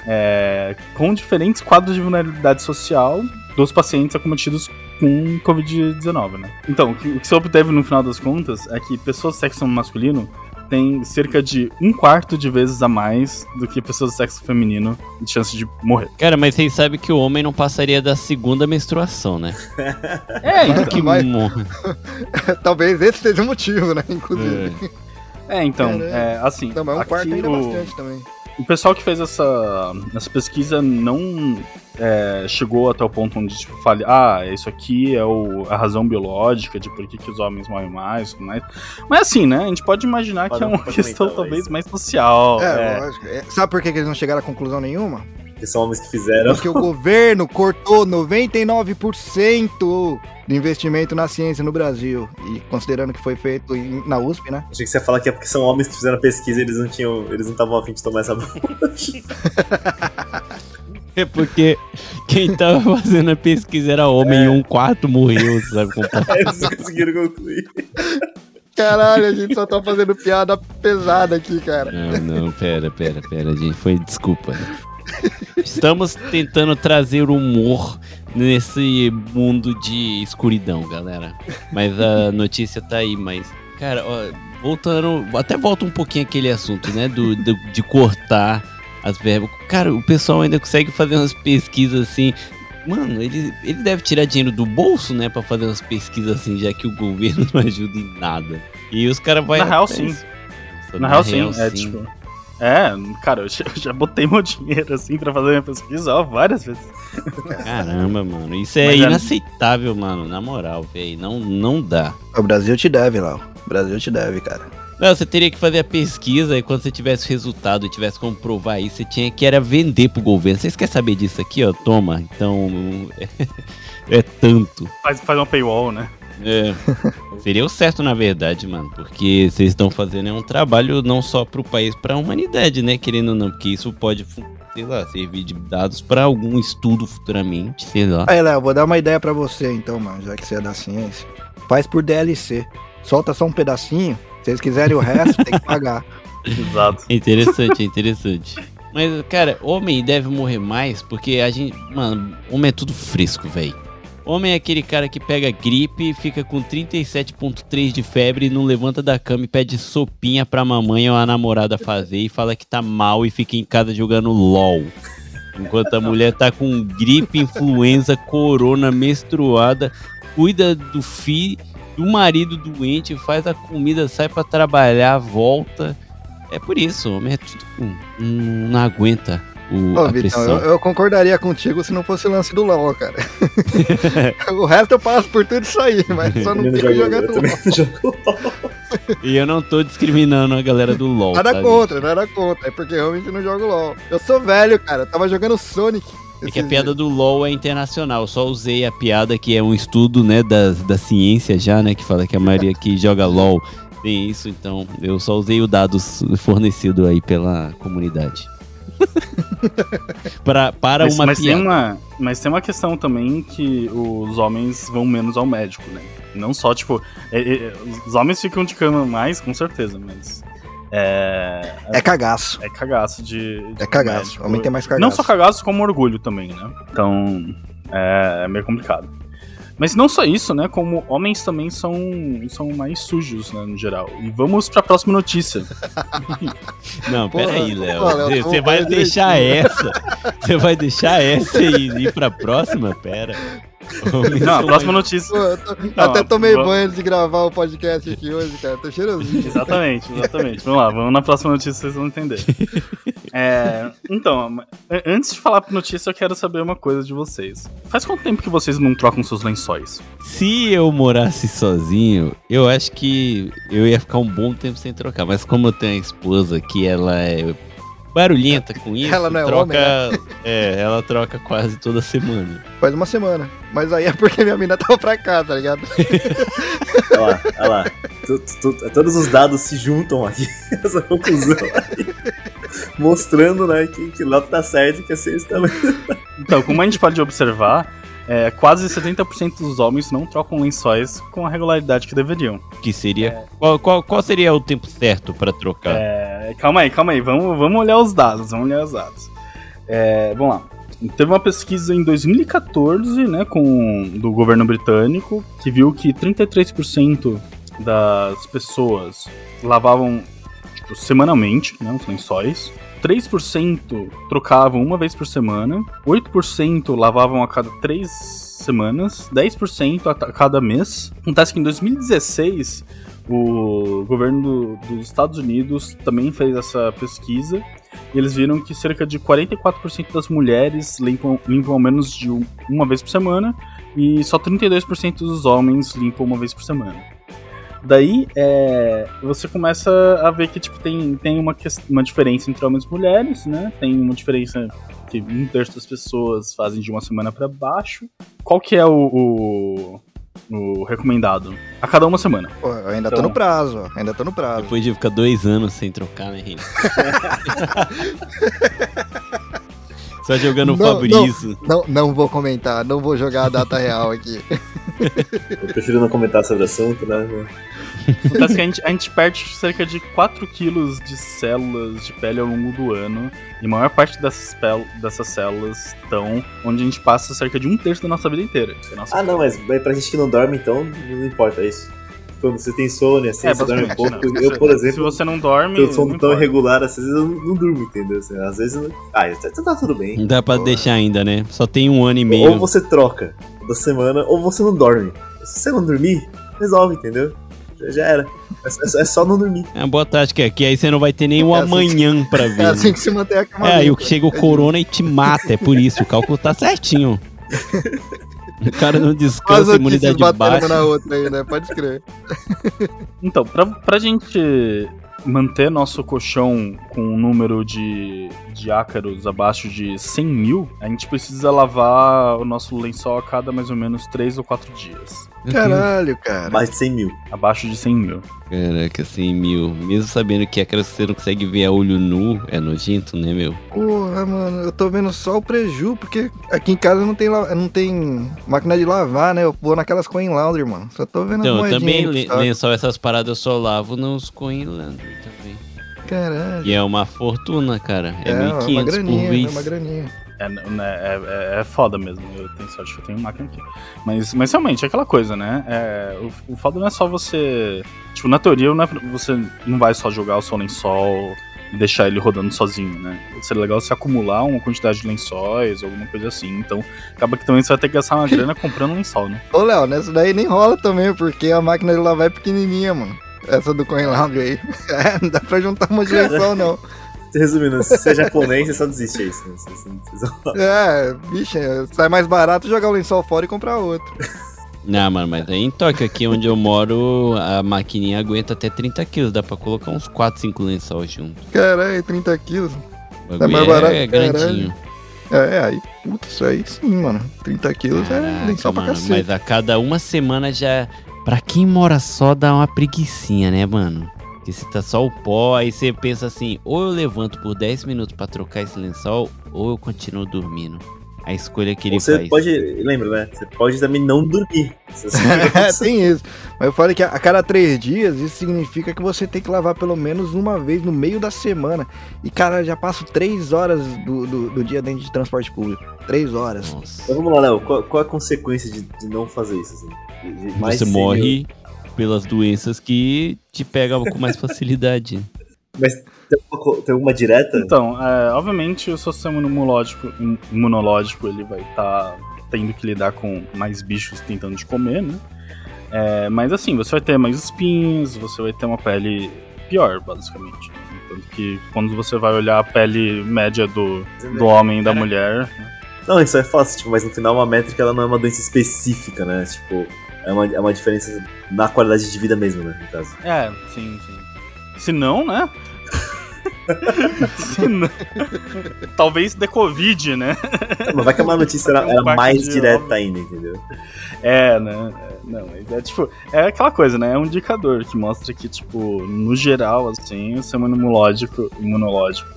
[SPEAKER 2] É, com diferentes quadros de vulnerabilidade social dos pacientes acometidos com Covid-19, né? Então, o que, o que se obteve no final das contas é que pessoas do sexo masculino têm cerca de um quarto de vezes a mais do que pessoas do sexo feminino de chance de morrer.
[SPEAKER 5] Cara, mas vocês sabem que o homem não passaria da segunda menstruação, né?
[SPEAKER 2] É,
[SPEAKER 5] Que
[SPEAKER 3] Mas-
[SPEAKER 5] morre.
[SPEAKER 3] Talvez esse seja o motivo, né? Inclusive.
[SPEAKER 2] É, então,
[SPEAKER 3] Caramba.
[SPEAKER 2] é, assim.
[SPEAKER 3] Não, mas um quarto ainda é
[SPEAKER 2] o-
[SPEAKER 3] bastante também.
[SPEAKER 2] O pessoal que fez essa, essa pesquisa não é, chegou até o ponto onde tipo, fale, ah, isso aqui é o- a razão biológica de por que, que os homens morrem mais, tudo mais. Mas assim, né? A gente pode imaginar
[SPEAKER 4] Pode-
[SPEAKER 2] que é uma questão
[SPEAKER 4] comentar,
[SPEAKER 2] talvez
[SPEAKER 4] isso.
[SPEAKER 2] mais social.
[SPEAKER 3] É,
[SPEAKER 2] é.
[SPEAKER 3] lógico. É, Sabe por que que eles não chegaram a conclusão nenhuma?
[SPEAKER 4] Que são homens que fizeram.
[SPEAKER 3] Porque o governo cortou 99% do investimento na ciência no Brasil. E considerando que foi feito em- na USP, né?
[SPEAKER 4] Achei que você ia falar que é porque são homens que fizeram a pesquisa e eles não tinham. Eles não estavam afim de tomar essa
[SPEAKER 5] É porque quem tava fazendo a pesquisa era homem e um quarto morreu, sabe? como tá?
[SPEAKER 4] Eles não conseguiram concluir.
[SPEAKER 3] Caralho, a gente só tá fazendo piada pesada aqui, cara.
[SPEAKER 5] Não, não, pera, pera, pera, gente. Foi desculpa. Estamos tentando trazer humor nesse mundo de escuridão, galera. Mas a notícia tá aí, mas. Cara, ó, voltando. Até volta um pouquinho aquele assunto, né? Do, do- de cortar as verbas. Cara, o pessoal ainda consegue fazer umas pesquisas assim. Mano, ele, ele deve tirar dinheiro do bolso, né? Pra fazer umas pesquisas assim, já que o governo não ajuda em nada. E os caras vão.
[SPEAKER 2] Na real, sim. Na real, sim. É
[SPEAKER 5] sim.
[SPEAKER 2] tipo. É, cara, eu já, eu já botei meu dinheiro assim pra fazer minha pesquisa ó, várias vezes.
[SPEAKER 5] Caramba, mano. Isso é
[SPEAKER 2] Mas é-
[SPEAKER 5] inaceitável, mano. Na moral, velho. Não, não dá.
[SPEAKER 3] O Brasil te deve, Lau. O Brasil te deve, cara.
[SPEAKER 5] Não, você teria que fazer a pesquisa e quando você tivesse resultado e tivesse como provar isso, você tinha que era vender pro governo. Vocês querem saber disso aqui, ó? Toma. Então, é, tanto.
[SPEAKER 2] Faz, faz uma paywall, né?
[SPEAKER 5] É. Seria o certo, na verdade, mano. Porque vocês estão fazendo é um trabalho não só pro país, pra humanidade, né? Querendo ou não, porque isso pode, sei lá, servir de dados pra algum estudo futuramente, sei lá.
[SPEAKER 3] Aí, Léo, vou dar uma ideia pra você então, mano, já que você é da ciência. Faz por DLC. Solta só um pedacinho. Se vocês quiserem o resto, tem que pagar.
[SPEAKER 2] Exato.
[SPEAKER 5] Interessante, interessante. Mas, cara, homem deve morrer mais porque a gente. Mano, homem é tudo fresco, velho. Homem é aquele cara que pega gripe, fica com 37,3 de febre e não levanta da cama e pede sopinha pra mamãe ou a namorada fazer e fala que tá mal e fica em casa jogando LOL. Enquanto a mulher tá com gripe, influenza, corona, menstruada, cuida do filho, do marido doente, faz a comida, sai pra trabalhar, volta. É por isso, homem é tudo. não aguenta o,
[SPEAKER 3] Ô,
[SPEAKER 5] a
[SPEAKER 3] Vitão,
[SPEAKER 5] pressão.
[SPEAKER 3] eu, eu concordaria contigo se não fosse o lance do LOL, cara. o resto eu passo por tudo isso aí, mas só não
[SPEAKER 4] Eu
[SPEAKER 3] fico jogando
[SPEAKER 4] também
[SPEAKER 3] LOL.
[SPEAKER 4] não jogo
[SPEAKER 5] E eu não tô discriminando a galera do LoL.
[SPEAKER 3] Nada
[SPEAKER 5] tá,
[SPEAKER 3] contra, nada contra. É porque eu realmente não jogo LOL. Eu sou velho, cara. Eu tava jogando Sonic.
[SPEAKER 5] É que a piada do LoL é internacional. Eu só usei a piada que é um estudo, né, das, da ciência já, né, que fala que a maioria que joga LoL tem isso. Então, eu só usei o dados fornecido aí pela comunidade. pra, para
[SPEAKER 2] Mas,
[SPEAKER 5] uma
[SPEAKER 2] mas tem
[SPEAKER 5] piada.
[SPEAKER 2] uma, mas tem uma questão também que os homens vão menos ao médico, né? Não só, tipo, é- é- os homens ficam de cama mais, com certeza, mas. É.
[SPEAKER 3] É cagaço.
[SPEAKER 2] É cagaço de. de
[SPEAKER 3] É cagaço.
[SPEAKER 2] médico.
[SPEAKER 3] Homem tem mais cagaço.
[SPEAKER 2] Não só cagaço, como orgulho também, né? Então, é, é meio complicado. Mas não só isso, né? Como homens também são, são mais sujos, né, no geral. E vamos pra próxima notícia.
[SPEAKER 5] Não,
[SPEAKER 3] Porra,
[SPEAKER 5] pera aí, Léo. Você vai
[SPEAKER 3] faz
[SPEAKER 5] deixar essa. Você vai deixar essa e ir pra próxima? Pera.
[SPEAKER 2] Não, a
[SPEAKER 5] são
[SPEAKER 2] próxima notícia.
[SPEAKER 3] Pô, eu tô-
[SPEAKER 2] Não,
[SPEAKER 3] até tomei
[SPEAKER 2] vamos-
[SPEAKER 3] banho antes de gravar o podcast aqui hoje, cara. Tô cheirosinho.
[SPEAKER 2] Exatamente, exatamente. Vamos lá, vamos na próxima notícia, vocês vão entender. É, então, antes de falar pra notícia, eu quero saber uma coisa de vocês. Faz quanto tempo que vocês não trocam seus lençóis?
[SPEAKER 5] Se eu morasse sozinho, eu acho que eu ia ficar um bom tempo sem trocar. Mas como eu tenho a esposa que ela é barulhenta com isso,
[SPEAKER 3] Ela não é
[SPEAKER 5] troca,
[SPEAKER 3] homem,
[SPEAKER 5] é, ela troca quase toda semana.
[SPEAKER 3] Faz uma semana. Mas aí é porque minha mina tava pra cá, tá ligado?
[SPEAKER 4] Olha lá, olha lá. Tu- tu- todos os dados se juntam aqui, essa conclusão aí. Mostrando, né, que, que lá tá certo e que a ciência também.
[SPEAKER 2] Então, como a gente pode observar, é, quase 70% dos homens não trocam lençóis com a regularidade que deveriam.
[SPEAKER 5] Que seria. Qual, qual, qual seria o tempo certo pra trocar?
[SPEAKER 2] É, calma aí, calma aí, vamos, vamos olhar os dados, vamos olhar os dados. É, vamos lá. Teve uma pesquisa em 2014, né, com, do governo britânico, que viu que 33% das pessoas lavavam tipo, semanalmente né, os lençóis. 3% trocavam uma vez por semana, 8% lavavam a cada 3 semanas, 10% a cada mês. Acontece que em 2016 o governo do- dos Estados Unidos também fez essa pesquisa e eles viram que cerca de 44% das mulheres limpam, limpam ao menos de um- uma vez por semana e só 32% dos homens limpam uma vez por semana. Daí, é, você começa a ver que tipo, tem, tem uma, uma diferença entre homens e mulheres, né? Tem uma diferença que um terço das pessoas fazem de uma semana pra baixo. Qual que é o, o, o recomendado? A cada uma semana.
[SPEAKER 3] Pô, eu ainda
[SPEAKER 2] Então-
[SPEAKER 3] tô no prazo, ó. Ainda tô no prazo.
[SPEAKER 5] Depois de ficar dois anos sem trocar, né, Renan? Só jogando o
[SPEAKER 3] Não,
[SPEAKER 5] Fabrício.
[SPEAKER 3] Não, não vou comentar, não vou jogar a data real aqui.
[SPEAKER 4] Eu prefiro não comentar sobre o assunto, né?
[SPEAKER 2] Que a gente, a gente perde cerca de 4 quilos de células de pele ao longo do ano. E a maior parte dessas, pel- dessas células estão onde a gente passa cerca de um terço da nossa vida inteira. é nossa
[SPEAKER 4] Ah, não, mas mas pra gente que não dorme, então, não importa isso. Quando você tem sono, assim,
[SPEAKER 2] É,
[SPEAKER 4] você dorme
[SPEAKER 2] basicamente,
[SPEAKER 4] pouco.
[SPEAKER 2] não.
[SPEAKER 4] Eu, por
[SPEAKER 2] Se
[SPEAKER 4] exemplo,
[SPEAKER 2] você não dorme.
[SPEAKER 4] eu sou tão
[SPEAKER 2] importa.
[SPEAKER 4] irregular, às vezes eu não, não durmo, entendeu? Assim, às vezes. eu Ah, tá, tá tudo bem.
[SPEAKER 5] Não dá pra
[SPEAKER 3] Boa.
[SPEAKER 5] deixar ainda, né? Só tem um ano e
[SPEAKER 4] Ou
[SPEAKER 5] meio.
[SPEAKER 4] você troca da semana, ou você não dorme. Se você não dormir, resolve, entendeu? Já era. É, só- é só não dormir.
[SPEAKER 5] É uma boa tática, que aí você não vai ter nem um
[SPEAKER 3] É assim que-
[SPEAKER 5] amanhã pra ver.
[SPEAKER 3] É assim que se mantém a cama
[SPEAKER 5] É, aí que chega o corona e te mata, é por isso, o cálculo tá certinho. O cara não descansa, imunidade baixa.
[SPEAKER 3] na outra aí, né? Pode crer.
[SPEAKER 2] Então, pra, pra gente manter nosso colchão com um número de, de ácaros abaixo de 100 mil, a gente precisa lavar o nosso lençol a cada mais ou menos 3 ou 4 dias.
[SPEAKER 3] Caralho, cara.
[SPEAKER 4] Mais de 100 mil.
[SPEAKER 2] Abaixo de 100 mil.
[SPEAKER 5] Caraca, 100 mil. Mesmo sabendo que aquela você não consegue ver a olho nu, é nojento, né, meu?
[SPEAKER 3] Porra, mano, eu tô vendo só o preju, porque aqui em casa não tem, não tem máquina de lavar, né? Eu vou naquelas coin laundry, mano. Só tô vendo
[SPEAKER 5] Então,
[SPEAKER 3] as
[SPEAKER 5] eu
[SPEAKER 3] moedinhas
[SPEAKER 5] também, le-
[SPEAKER 3] sabe?
[SPEAKER 5] lençol, essas paradas eu só lavo nos Coinland também.
[SPEAKER 3] Caralho.
[SPEAKER 5] E é uma fortuna, cara. É,
[SPEAKER 3] É, uma
[SPEAKER 5] 1.500 por
[SPEAKER 3] graninha, é
[SPEAKER 5] vez.
[SPEAKER 3] uma graninha.
[SPEAKER 2] É, né, é, é, é foda mesmo. Eu tenho sorte que eu tenho máquina aqui. Mas, mas realmente, é aquela coisa, né? É, o, o foda não é só você. Tipo, na teoria, não é pra- você não vai só jogar o seu lençol e deixar ele rodando sozinho, né? Seria legal você acumular uma quantidade de lençóis, alguma coisa assim. Então, acaba que também você vai ter que gastar uma grana comprando lençol, né?
[SPEAKER 3] Ô, Léo, nessa daí nem rola também, porque a máquina de lavar é pequenininha, mano. Essa do coin laundry aí. É, não dá pra juntar uma lençol, não.
[SPEAKER 4] Resumindo, se você é japonês, você só desiste, é isso. né? Você- você- você-
[SPEAKER 3] É, bicho, sai mais barato jogar o lençol fora e comprar outro.
[SPEAKER 5] Não, mano, mas aí em Tóquio, aqui onde eu moro, a maquininha aguenta até 30 quilos. Dá pra colocar uns 4, 5 lençóis junto.
[SPEAKER 3] Caralho, 30 quilos. Tá mais
[SPEAKER 5] bagulho
[SPEAKER 3] barato,
[SPEAKER 5] é
[SPEAKER 3] caralho.
[SPEAKER 5] grandinho.
[SPEAKER 3] É, é, aí, putz, isso aí sim, mano. 30 quilos é
[SPEAKER 5] Caraca,
[SPEAKER 3] lençol pra
[SPEAKER 5] mano,
[SPEAKER 3] cacete.
[SPEAKER 5] mas a cada uma semana já. Pra quem mora só, dá uma preguiçinha, né, mano? Porque se tá só o pó, aí você pensa assim: ou eu levanto por 10 minutos pra trocar esse lençol, ou eu continuo dormindo. A escolha que ele
[SPEAKER 4] Você
[SPEAKER 5] faz.
[SPEAKER 4] pode, lembra, né? Você pode também não dormir. Você-
[SPEAKER 3] É, tem isso. Mas eu falei que a a cada três dias, isso significa que você tem que lavar pelo menos uma vez no meio da semana. E, cara, já passo três horas do, do, do dia dentro de transporte público. Três horas.
[SPEAKER 5] Nossa.
[SPEAKER 4] Então vamos lá, Léo. Qual, qual é a consequência de, de não fazer isso? Assim?
[SPEAKER 5] Você
[SPEAKER 4] de 100
[SPEAKER 5] morre pelas doenças que te pegam com mais facilidade.
[SPEAKER 4] Mas tem alguma, co- tem alguma direta?
[SPEAKER 2] Então, é, obviamente, o seu sistema imunológico, im- imunológico ele vai estar tendo que lidar com mais bichos tentando te comer, né? É, mas assim, você vai ter mais espinhos, você vai ter uma pele pior, basicamente. Tanto que quando você vai olhar a pele média do, do homem e da
[SPEAKER 5] Cara.
[SPEAKER 2] mulher,
[SPEAKER 4] Não, isso é fácil, tipo, mas no final uma métrica ela não é uma doença específica, né? Tipo, é uma, é uma diferença na qualidade de vida mesmo, né? No caso.
[SPEAKER 2] É, sim, sim. Se não, né? Se não... Talvez de Covid, né?
[SPEAKER 4] Mas vai que uma notícia era,
[SPEAKER 2] Um
[SPEAKER 4] era
[SPEAKER 2] parque
[SPEAKER 4] mais direta ainda, entendeu?
[SPEAKER 2] É, né? É, Não, mas é tipo, é aquela coisa, né? É um indicador que mostra que, tipo, no geral, assim, o sistema imunológico, imunológico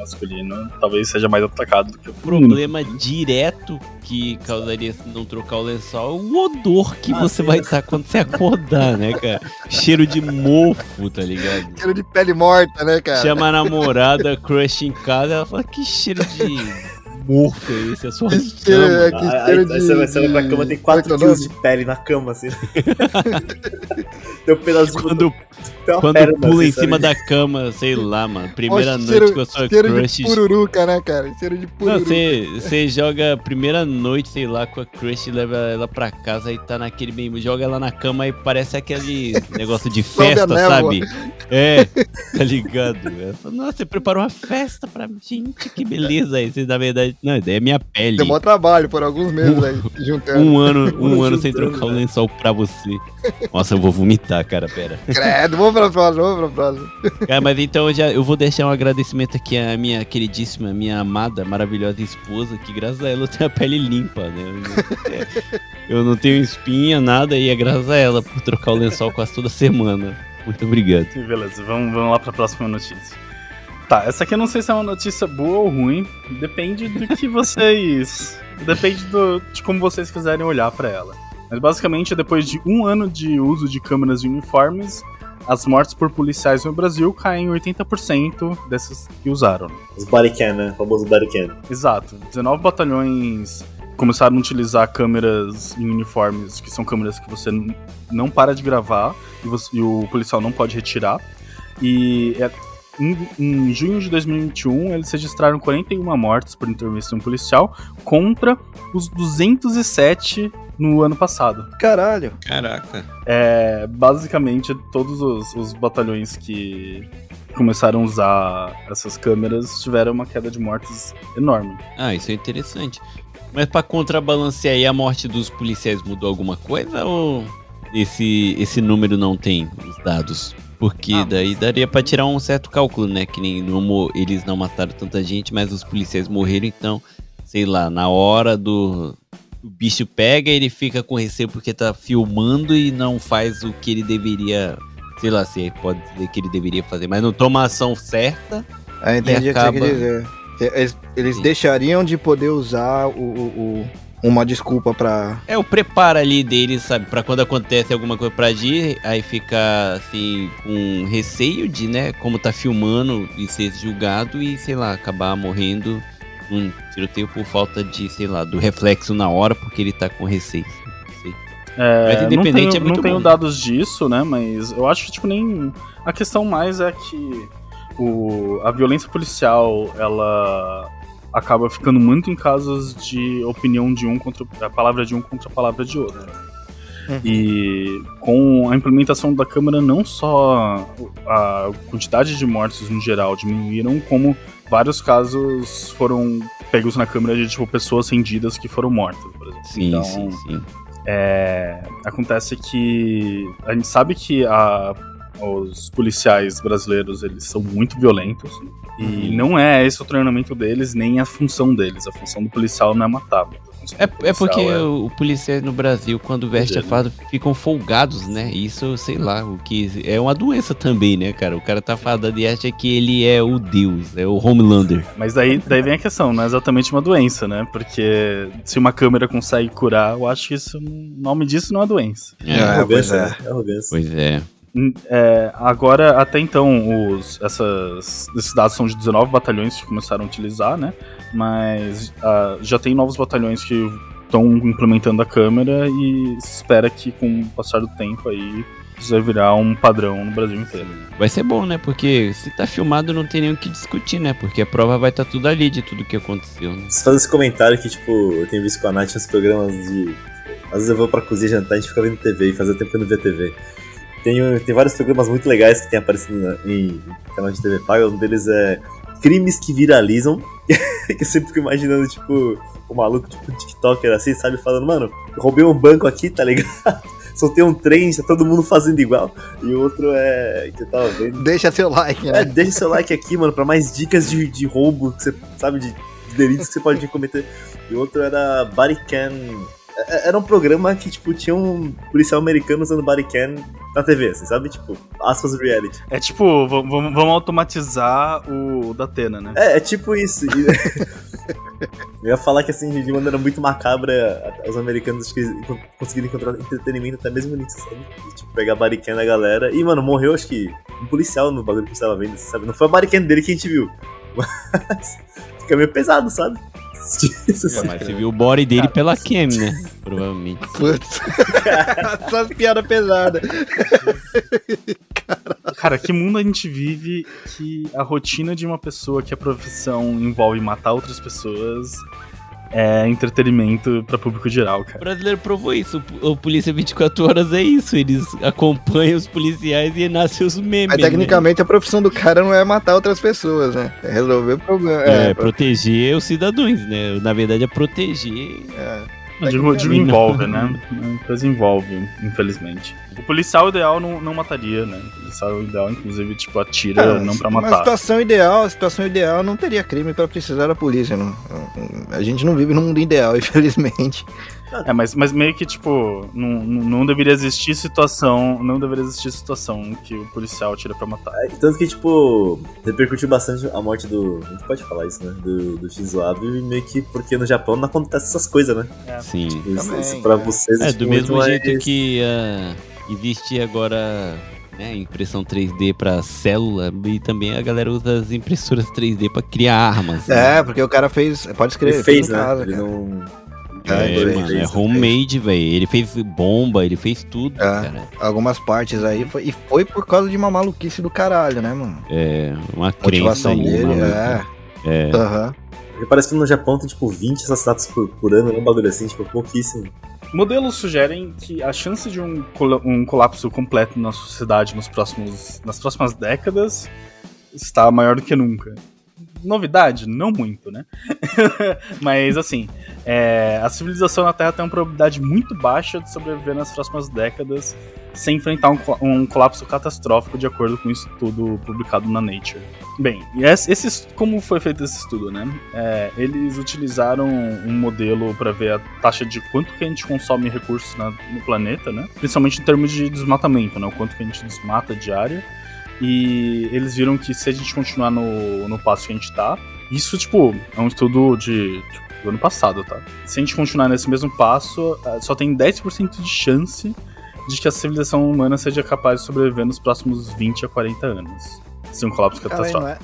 [SPEAKER 2] masculino talvez seja mais atacado do que o
[SPEAKER 5] O
[SPEAKER 2] feminino.
[SPEAKER 5] problema direto que causaria se não trocar o lençol é o odor que
[SPEAKER 4] Ah,
[SPEAKER 5] você
[SPEAKER 4] sim.
[SPEAKER 5] vai estar quando você acordar, né, cara? Cheiro de mofo, tá ligado?
[SPEAKER 3] Cheiro de pele morta, né, cara?
[SPEAKER 5] Chama a namorada, crush em casa, ela fala, que cheiro de mofo é esse? É sua
[SPEAKER 3] cheiro,
[SPEAKER 5] cama.
[SPEAKER 3] é, que
[SPEAKER 4] Aí, aí,
[SPEAKER 3] cheiro
[SPEAKER 4] aí
[SPEAKER 3] de...
[SPEAKER 4] você vai, vai pra cama, tem 4
[SPEAKER 3] Como é é
[SPEAKER 4] quilos de pele na cama, assim. tem um pedacinho
[SPEAKER 5] Quando,
[SPEAKER 4] tem uma
[SPEAKER 5] quando
[SPEAKER 4] perna,
[SPEAKER 5] pula em
[SPEAKER 4] assim,
[SPEAKER 5] cima
[SPEAKER 4] sabe?
[SPEAKER 5] da cama, sei lá, mano. Primeira
[SPEAKER 3] Nossa,
[SPEAKER 5] noite
[SPEAKER 3] cheiro-
[SPEAKER 5] com a sua
[SPEAKER 3] Cheiro
[SPEAKER 5] crush.
[SPEAKER 3] de pururuca, né, cara? Cheiro de
[SPEAKER 5] Não,
[SPEAKER 3] pururuca.
[SPEAKER 5] você você joga a primeira noite, sei lá, com a crush leva ela pra casa e tá naquele meio. Joga ela na cama e parece aquele negócio de festa, sabe? É, tá ligado? Nossa, você preparou uma festa pra mim. Gente, que beleza. Aí você, na verdade, não, ideia é minha pele.
[SPEAKER 3] Deu maior trabalho por alguns meses aí, juntando.
[SPEAKER 5] Um ano, um ano sem trocar o
[SPEAKER 4] né?
[SPEAKER 5] lençol pra você. Nossa, eu vou vomitar, cara, pera.
[SPEAKER 3] Credo, vamos pra próxima, vamos pra próxima.
[SPEAKER 5] Cara, mas então eu, já, eu vou deixar um agradecimento aqui à minha queridíssima, minha amada, maravilhosa esposa, que graças a ela eu tenho a pele limpa, né? Eu não tenho espinha, nada, e é graças a ela por trocar o lençol quase toda semana. Muito obrigado.
[SPEAKER 2] Beleza, vamos, vamos lá pra próxima notícia. Tá, essa aqui eu não sei se é uma notícia boa ou ruim. Depende do que vocês. depende do, de como vocês quiserem olhar pra ela. Mas basicamente, depois de um ano de uso de câmeras de uniformes, as mortes por policiais no Brasil caem em 80% dessas que usaram.
[SPEAKER 4] Os bodycam, né? O famoso bodycam.
[SPEAKER 2] Exato. 19 batalhões começaram a utilizar câmeras em uniformes, que são câmeras que você não para de gravar e, você- e o policial não pode retirar. E é- em, em junho de 2021, eles registraram 41 mortes por intervenção policial contra os 207 no ano passado.
[SPEAKER 3] Caralho.
[SPEAKER 5] Caraca.
[SPEAKER 2] É, basicamente, todos os, os batalhões que começaram a usar essas câmeras tiveram uma queda de mortes enorme.
[SPEAKER 5] Ah, isso é interessante. Mas pra contrabalancear aí a morte dos policiais mudou alguma coisa ou esse, esse número não tem os dados? Porque
[SPEAKER 2] Ah,
[SPEAKER 5] daí daria pra tirar um certo cálculo, né? Que nem mo- eles não mataram tanta gente, mas os policiais morreram, então, sei lá, na hora do. O bicho pega, ele fica com receio porque tá filmando e não faz o que ele deveria. Sei lá, se pode dizer que ele deveria fazer, mas não toma a ação certa.
[SPEAKER 3] Ah, entendi o que
[SPEAKER 5] acaba-
[SPEAKER 3] você quer dizer. Eles, eles deixariam de poder usar o, o- o- uma desculpa pra.
[SPEAKER 5] É o preparo ali deles, sabe? Pra quando acontece alguma coisa pra agir, aí fica assim, com receio de, né, como tá filmando e ser julgado e, sei lá, acabar morrendo num tiroteio por falta de, sei lá, do reflexo na hora, porque ele tá com receio. Não.
[SPEAKER 2] É,
[SPEAKER 5] Mas
[SPEAKER 2] não
[SPEAKER 5] independente
[SPEAKER 2] tenho,
[SPEAKER 5] é muito
[SPEAKER 2] não tenho
[SPEAKER 5] bom.
[SPEAKER 2] dados disso, né? Mas eu acho que, tipo, nem. A questão mais é que o, a violência policial, ela acaba ficando muito em casos de opinião de um contra a palavra de um contra a palavra de outro.
[SPEAKER 3] Uhum.
[SPEAKER 2] E com a implementação da câmera, não só a quantidade de mortes no geral diminuíram, como vários casos foram pegos na câmera de tipo pessoas rendidas que foram mortas, por exemplo.
[SPEAKER 5] Sim,
[SPEAKER 2] Então,
[SPEAKER 5] sim, sim.
[SPEAKER 2] é, acontece que a gente sabe que a- os policiais brasileiros eles são muito violentos e não é esse o treinamento deles nem a função deles. A função do policial não é matar.
[SPEAKER 5] É, é porque
[SPEAKER 2] é-
[SPEAKER 5] o policial no Brasil, quando veste a farda, ficam folgados, né? Isso, sei lá, o que é uma doença também, né, cara? O cara tá fardado e acha que ele é o deus, é o Homelander.
[SPEAKER 2] Mas daí, daí vem a questão, não é exatamente uma doença, né? Porque se uma câmera consegue curar, eu acho que isso, o nome disso não é doença.
[SPEAKER 4] É,
[SPEAKER 3] É,
[SPEAKER 4] arrogância,
[SPEAKER 3] pois
[SPEAKER 4] né? É arrogância.
[SPEAKER 5] Pois é.
[SPEAKER 2] É, agora, até então, os, essas, esses dados são de 19 batalhões que começaram a utilizar, né? Mas ah, já tem novos batalhões que estão implementando a câmera e se espera que com o passar do tempo aí isso vai virar um padrão no Brasil inteiro.
[SPEAKER 5] Vai ser bom, né? Porque se tá filmado não tem nem o que discutir, né? Porque a prova vai estar tudo ali de tudo que aconteceu, né?
[SPEAKER 4] Você faz esse comentário que, tipo, eu tenho visto com a Nath nos programas de. Às vezes eu vou pra cozinha jantar e a gente fica vendo TV e fazia tempo que eu não via TV. Tem, tem vários programas muito legais que tem aparecido em canal de TV paga. Um deles é Crimes que Viralizam. que eu sempre fico imaginando, tipo, o maluco, tipo, TikToker assim, sabe? Falando, mano, roubei um banco aqui, tá ligado? Soltei um trem, tá todo mundo fazendo igual. E o outro é. que eu tava vendo.
[SPEAKER 3] Deixa seu like,
[SPEAKER 4] É,
[SPEAKER 3] né?
[SPEAKER 4] deixa seu like aqui, mano, pra mais dicas de, de roubo que você sabe, de, de delitos que você pode cometer. E o outro era Bodycam. É- Era um programa que, tipo, tinha um policial americano usando Bodycam na TV, assim, sabe? Tipo, aspas reality.
[SPEAKER 2] É tipo, vamos automatizar o da Atena, né?
[SPEAKER 4] É, é tipo isso. E- Eu ia falar que, assim, de maneira muito macabra, os americanos que conseguiram encontrar entretenimento até mesmo nisso, sabe? De, tipo, pegar Bodycam da galera. E, mano, morreu, acho que, um policial no bagulho que a gente tava vendo, assim, sabe? Não foi a Bodycam dele que a gente viu. Mas fica meio pesado, sabe? Assim.
[SPEAKER 5] Mas você viu o body dele pela cam, né? Provavelmente.
[SPEAKER 3] Putz. Essas piadas pesadas.
[SPEAKER 2] Cara, que mundo a gente vive que a rotina de uma pessoa que a profissão envolve matar outras pessoas é entretenimento pra público geral,
[SPEAKER 5] O
[SPEAKER 2] cara.
[SPEAKER 5] brasileiro provou isso. O Polícia 24 Horas é isso. Eles acompanham os policiais e nascem os memes.
[SPEAKER 3] Mas tecnicamente a profissão do cara não é matar outras pessoas, né? É resolver o problema.
[SPEAKER 5] né? É,
[SPEAKER 3] É,
[SPEAKER 5] proteger os cidadãos, né? Na verdade é proteger.
[SPEAKER 3] é.
[SPEAKER 2] Digo, digo envolve, né? Coisa envolve, infelizmente. O policial ideal não, não mataria, né? O policial ideal, inclusive, tipo, atira
[SPEAKER 3] É,
[SPEAKER 2] não pra matar.
[SPEAKER 3] situação ideal, a situação ideal não teria crime pra precisar da polícia. Não. A gente não vive num mundo ideal, infelizmente.
[SPEAKER 2] É, mas, mas meio que, tipo, não, não deveria existir situação. Não deveria existir situação que o policial tira pra matar.
[SPEAKER 4] É, Tanto que, tipo, repercutiu bastante a morte do. A gente pode falar isso, né? Do, do Shinzo Abe, meio que porque no Japão não acontece essas coisas, né?
[SPEAKER 5] Sim.
[SPEAKER 4] Tipo, isso,
[SPEAKER 3] Também,
[SPEAKER 4] isso pra
[SPEAKER 3] é.
[SPEAKER 4] vocês
[SPEAKER 5] É,
[SPEAKER 4] tipo,
[SPEAKER 5] do mesmo
[SPEAKER 4] mais-
[SPEAKER 5] jeito que ah, existe agora né, impressão 3D pra célula e também a galera usa as impressoras 3D pra criar armas. né?
[SPEAKER 3] É, porque o cara fez. Pode escrever,
[SPEAKER 4] Ele fez,
[SPEAKER 3] em
[SPEAKER 4] né?
[SPEAKER 3] casa,
[SPEAKER 4] ele não.
[SPEAKER 5] É,
[SPEAKER 3] ele
[SPEAKER 5] mano, é
[SPEAKER 4] né?
[SPEAKER 5] homemade, velho. Ele fez bomba, ele fez tudo,
[SPEAKER 3] É.
[SPEAKER 5] cara.
[SPEAKER 3] Algumas partes aí. Foi, e foi por causa de uma maluquice do caralho, né, mano?
[SPEAKER 5] É, uma crença aí,
[SPEAKER 3] dele, é.
[SPEAKER 5] É.
[SPEAKER 4] Porque parece que no Japão tem, tipo, 20 assassinatos por, por ano, um bagulho assim, tipo, pouquíssimo.
[SPEAKER 2] modelos sugerem que a chance de um, colo- um colapso completo na sociedade nos próximos, nas próximas décadas está maior do que nunca. Novidade? Não muito, né? Mas assim, é, a civilização na Terra tem uma probabilidade muito baixa de sobreviver nas próximas décadas sem enfrentar um, um colapso catastrófico, de acordo com um estudo publicado na Nature. Bem, esse- como foi feito esse estudo, né? É, eles utilizaram um modelo para ver a taxa de quanto que a gente consome recursos na- no planeta, né? Principalmente em termos de desmatamento, né? O quanto que a gente desmata diária. E eles viram que se a gente continuar no, no passo que a gente tá, isso, tipo, é um estudo de, tipo, do ano passado, tá? Se a gente continuar nesse mesmo passo, eh, só tem 10% de chance de que a civilização humana seja capaz de sobreviver nos próximos 20 a 40 anos. Se um colapso
[SPEAKER 3] e,
[SPEAKER 2] catastrófico.
[SPEAKER 3] é,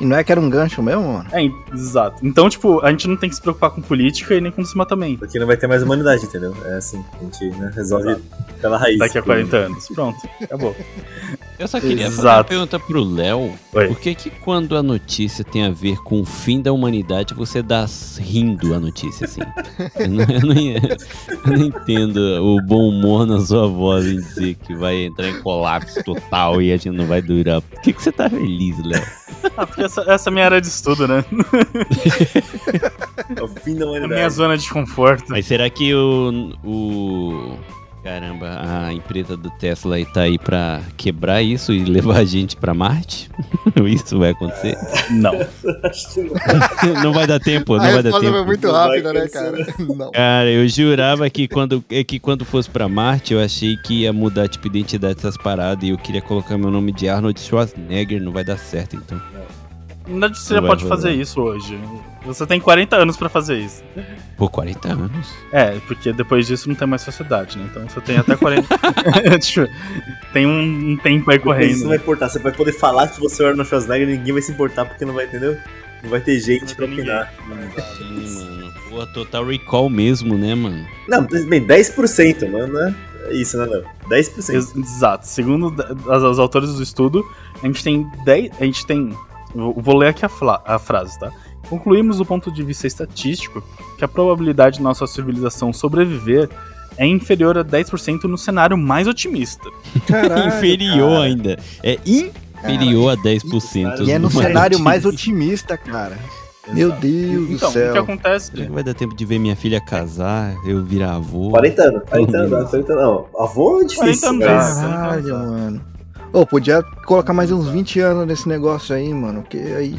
[SPEAKER 3] e não é que era um gancho mesmo, mano?
[SPEAKER 2] É, exato. Então, tipo, a gente não tem que se preocupar com política e nem com desmatamento.
[SPEAKER 4] Porque não vai ter mais humanidade, entendeu? É assim, a gente né, resolve pela raiz.
[SPEAKER 2] Daqui a 40 anos. Pronto, acabou.
[SPEAKER 5] Eu só queria fazer uma
[SPEAKER 2] Exato.
[SPEAKER 5] pergunta pro Léo.
[SPEAKER 2] Oi.
[SPEAKER 5] Por que que quando a notícia tem a ver com o fim da humanidade, você dá rindo a notícia, assim? eu, não, eu não- eu não entendo o bom humor na sua voz em dizer que vai entrar em colapso total e a gente não vai durar. Por que que você tá feliz, Léo?
[SPEAKER 2] Ah, porque essa, essa é a minha área de estudo, né?
[SPEAKER 4] É o fim da
[SPEAKER 2] É a minha
[SPEAKER 4] humanidade.
[SPEAKER 2] zona de conforto.
[SPEAKER 5] Mas será que o... o... Caramba, a empresa do Tesla aí tá aí pra quebrar isso e levar a gente pra Marte? isso vai acontecer?
[SPEAKER 2] Não.
[SPEAKER 4] Acho que não.
[SPEAKER 5] não vai dar tempo, não
[SPEAKER 3] a
[SPEAKER 5] vai dar
[SPEAKER 3] resposta
[SPEAKER 5] tempo.
[SPEAKER 3] foi muito
[SPEAKER 4] Não
[SPEAKER 3] rápida, né, cara? Não.
[SPEAKER 5] Cara, eu jurava que quando, é que quando fosse pra Marte, eu achei que ia mudar, tipo, identidade dessas paradas e eu queria colocar meu nome de Arnold Schwarzenegger, não vai dar certo, então.
[SPEAKER 2] Na verdade, você
[SPEAKER 5] Não
[SPEAKER 2] já pode fazer isso hoje. Você tem 40 anos pra fazer isso.
[SPEAKER 5] Por 40 anos.
[SPEAKER 2] É, porque depois disso não tem mais sociedade, né? Então você tem até 40. Tipo, tem um, um tempo aí correndo.
[SPEAKER 4] Isso não vai importar. Você vai poder falar que você é o Arnold Schwarzenegger e ninguém vai se importar porque não vai, entendeu? Não vai ter gente pra opinar.
[SPEAKER 5] Sim, mano. Pô, total recall mesmo, né, mano?
[SPEAKER 4] Não, bem, 10%, não, não é isso, né, Léo? 10%.
[SPEAKER 2] Ex- Exato. Segundo as, os autores do estudo, a gente tem 10. A gente tem. Vou ler aqui a, a frase, tá? Concluímos do ponto de vista estatístico que a probabilidade de nossa civilização sobreviver é inferior a 10% no cenário mais otimista.
[SPEAKER 3] Caralho,
[SPEAKER 5] Inferior
[SPEAKER 3] cara.
[SPEAKER 5] ainda. É inferior a 10%.
[SPEAKER 3] E é no
[SPEAKER 5] mais
[SPEAKER 3] cenário mais
[SPEAKER 5] otimista.
[SPEAKER 3] otimista, cara. Meu
[SPEAKER 2] Exato.
[SPEAKER 3] Deus
[SPEAKER 2] Então,
[SPEAKER 3] do céu.
[SPEAKER 2] o que acontece?
[SPEAKER 5] Será que vai dar tempo de ver minha filha casar, eu virar avô?
[SPEAKER 4] 40 anos, 40 anos, 40 anos. Não, avô é
[SPEAKER 2] 40
[SPEAKER 4] difícil,
[SPEAKER 2] anos,
[SPEAKER 4] mas...
[SPEAKER 2] cara.
[SPEAKER 3] Caralho, mano. Ô, podia colocar mais uns 20 anos nesse negócio aí, mano. Porque aí,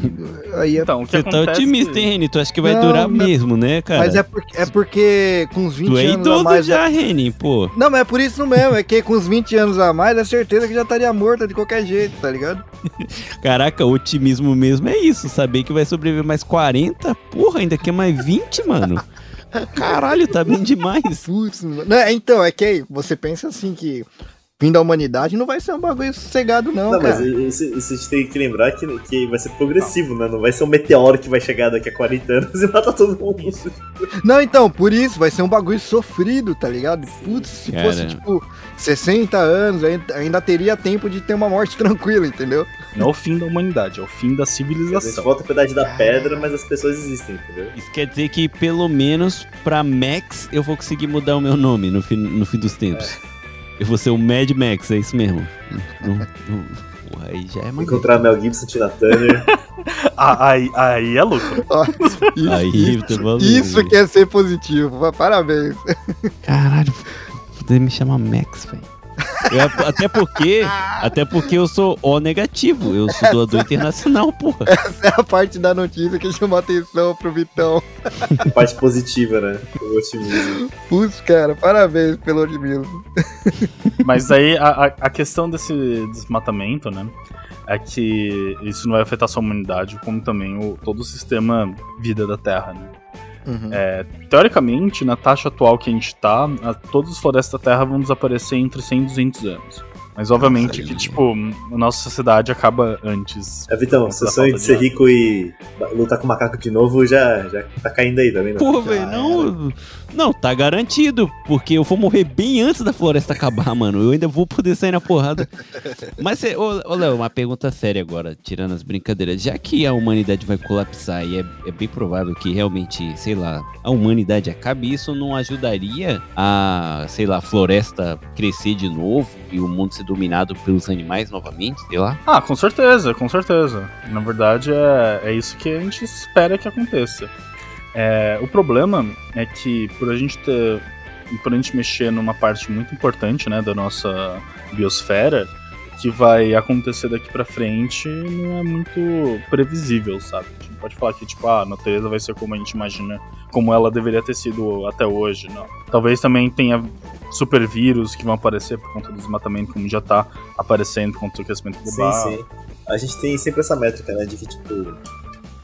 [SPEAKER 3] aí é.
[SPEAKER 2] Então, o que
[SPEAKER 5] Você tá
[SPEAKER 2] acontece...
[SPEAKER 5] otimista, hein, Reni? Tu acha que vai
[SPEAKER 3] Não,
[SPEAKER 5] durar
[SPEAKER 3] não.
[SPEAKER 5] mesmo, né, cara?
[SPEAKER 3] Mas é porque, é porque com uns 20
[SPEAKER 5] Tu é
[SPEAKER 3] anos a
[SPEAKER 5] idoso
[SPEAKER 3] mais.
[SPEAKER 5] já, Reni, pô.
[SPEAKER 3] Não, mas é por isso mesmo. É que com uns 20 anos a mais, é certeza que já estaria morta de qualquer jeito, tá ligado?
[SPEAKER 5] Caraca, otimismo mesmo é isso. Saber que vai sobreviver mais 40, porra, ainda quer mais 20, mano. Caralho, tá bem demais.
[SPEAKER 3] Putz, mano. Não, é, então, é que aí você pensa assim que fim da humanidade não vai ser um bagulho sossegado, não,
[SPEAKER 4] Não, mas
[SPEAKER 3] cara.
[SPEAKER 4] isso, isso a gente tem que lembrar que, que vai ser progressivo, né? Não vai ser um meteoro que vai chegar daqui a 40 anos e matar todo mundo.
[SPEAKER 3] Não, então, por isso, vai ser um bagulho sofrido, tá ligado? Putz, se
[SPEAKER 5] Cara.
[SPEAKER 3] fosse, tipo, 60 anos, ainda, teria tempo de ter uma morte tranquila, entendeu?
[SPEAKER 2] Não é o fim da humanidade, é o fim da
[SPEAKER 4] A gente
[SPEAKER 2] civilização.
[SPEAKER 4] volta pra idade da pedra, mas as pessoas existem, entendeu?
[SPEAKER 5] Isso quer dizer que pelo menos pra Max eu vou conseguir mudar o meu nome no fim, no fim dos tempos. Eu vou ser o Mad Max, é isso mesmo. Não, não, porra, aí já é mais.
[SPEAKER 4] Encontrar Mel Gibson, Tina Turner.
[SPEAKER 2] Ah, aí, aí é lucro.
[SPEAKER 3] Isso,
[SPEAKER 5] Aí, tá maluco.
[SPEAKER 3] isso que é ser positivo, parabéns.
[SPEAKER 5] Caralho, poder me chamar Max, velho. Eu- Até porque, até porque eu sou O negativo, eu sou doador internacional, porra.
[SPEAKER 3] Essa é a parte da notícia que chamou a atenção pro Vitão.
[SPEAKER 4] A parte positiva, né? O otimismo.
[SPEAKER 3] Putz, cara, parabéns pelo otimismo.
[SPEAKER 2] Mas aí a, a- a questão desse desmatamento, né? É que isso não vai afetar só a humanidade, como também o, todo o sistema vida da Terra, né?
[SPEAKER 3] Uhum.
[SPEAKER 2] É, teoricamente, na taxa atual que a gente tá, a- todas as florestas da Terra vão desaparecer entre 100 e 200 anos. Mas obviamente
[SPEAKER 5] Nossa,
[SPEAKER 2] que, tipo, a nossa sociedade acaba antes.
[SPEAKER 4] É, Vitão, seu sonho de ser rico e lutar com macaco de novo já, já tá caindo aí, tá vendo?
[SPEAKER 5] Pô, velho, não. Não, tá garantido. Porque eu vou morrer bem antes da floresta acabar, mano. Eu ainda vou poder sair na porrada. Mas, ô, ô Léo, uma pergunta séria agora, tirando as brincadeiras. Já que a humanidade vai colapsar e é, é bem provável que realmente, sei lá, a humanidade acabe, isso não ajudaria a, sei lá, a floresta crescer de novo e o mundo ser dominado pelos animais novamente, sei lá?
[SPEAKER 2] Ah, com certeza, com certeza. Na verdade, é, é isso que a gente espera que aconteça. É, o problema é que por a gente ter. Por a gente mexer numa parte muito importante né, da nossa biosfera, que vai acontecer daqui pra frente não é muito previsível, sabe? A gente pode falar que, tipo, ah, a natureza vai ser como a gente imagina, como ela deveria ter sido até hoje, não. Talvez também tenha super vírus que vão aparecer por conta do desmatamento, como já tá aparecendo contra o aquecimento global.
[SPEAKER 4] Sim, sim. A gente tem sempre essa métrica, né? De que, tipo.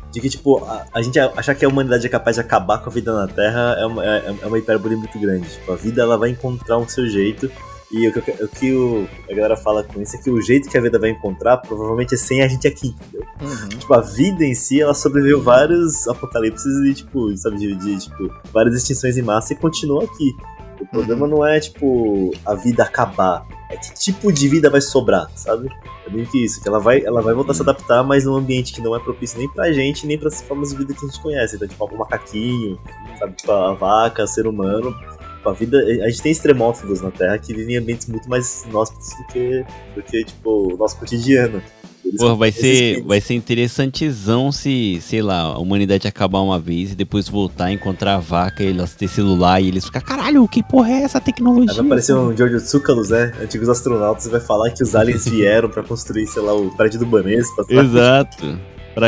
[SPEAKER 4] De que, tipo, a, a gente achar que a humanidade é capaz de acabar com a vida na Terra é uma, é, é uma hipérbole muito grande. Tipo, a vida ela vai encontrar um seu jeito. E o que, o que o- a galera fala com isso é que o jeito que a vida vai encontrar provavelmente é sem a gente aqui, entendeu?
[SPEAKER 3] Uhum.
[SPEAKER 4] Tipo, a vida em si, ela sobreviveu vários apocalipses e, tipo, sabe, de, de, tipo, várias extinções em massa e continua aqui. O problema não é, tipo, a vida acabar. É que tipo de vida vai sobrar, sabe? É meio que isso, que ela vai, ela vai voltar a se adaptar, mas num ambiente que não é propício nem pra gente, nem pras formas de vida que a gente conhece. Então, tipo, o macaquinho, sabe? Tipo, a vaca, o ser humano. Tipo, a vida. A gente tem extremófilos na Terra que vivem em ambientes muito mais inóspitos do que, do que tipo, o nosso cotidiano. Eles-
[SPEAKER 5] Porra, vai ser, vai ser interessantezão se, sei lá, a humanidade acabar uma vez e depois voltar, encontrar a vaca, elas ter celular e eles ficar, caralho, que porra é essa tecnologia?
[SPEAKER 4] Aí vai aparecer um Giorgio Tsoukalos, né? Antigos astronautas, e vai falar que os aliens vieram pra construir, sei lá, o prédio do Banespa.
[SPEAKER 5] Exato. Pra,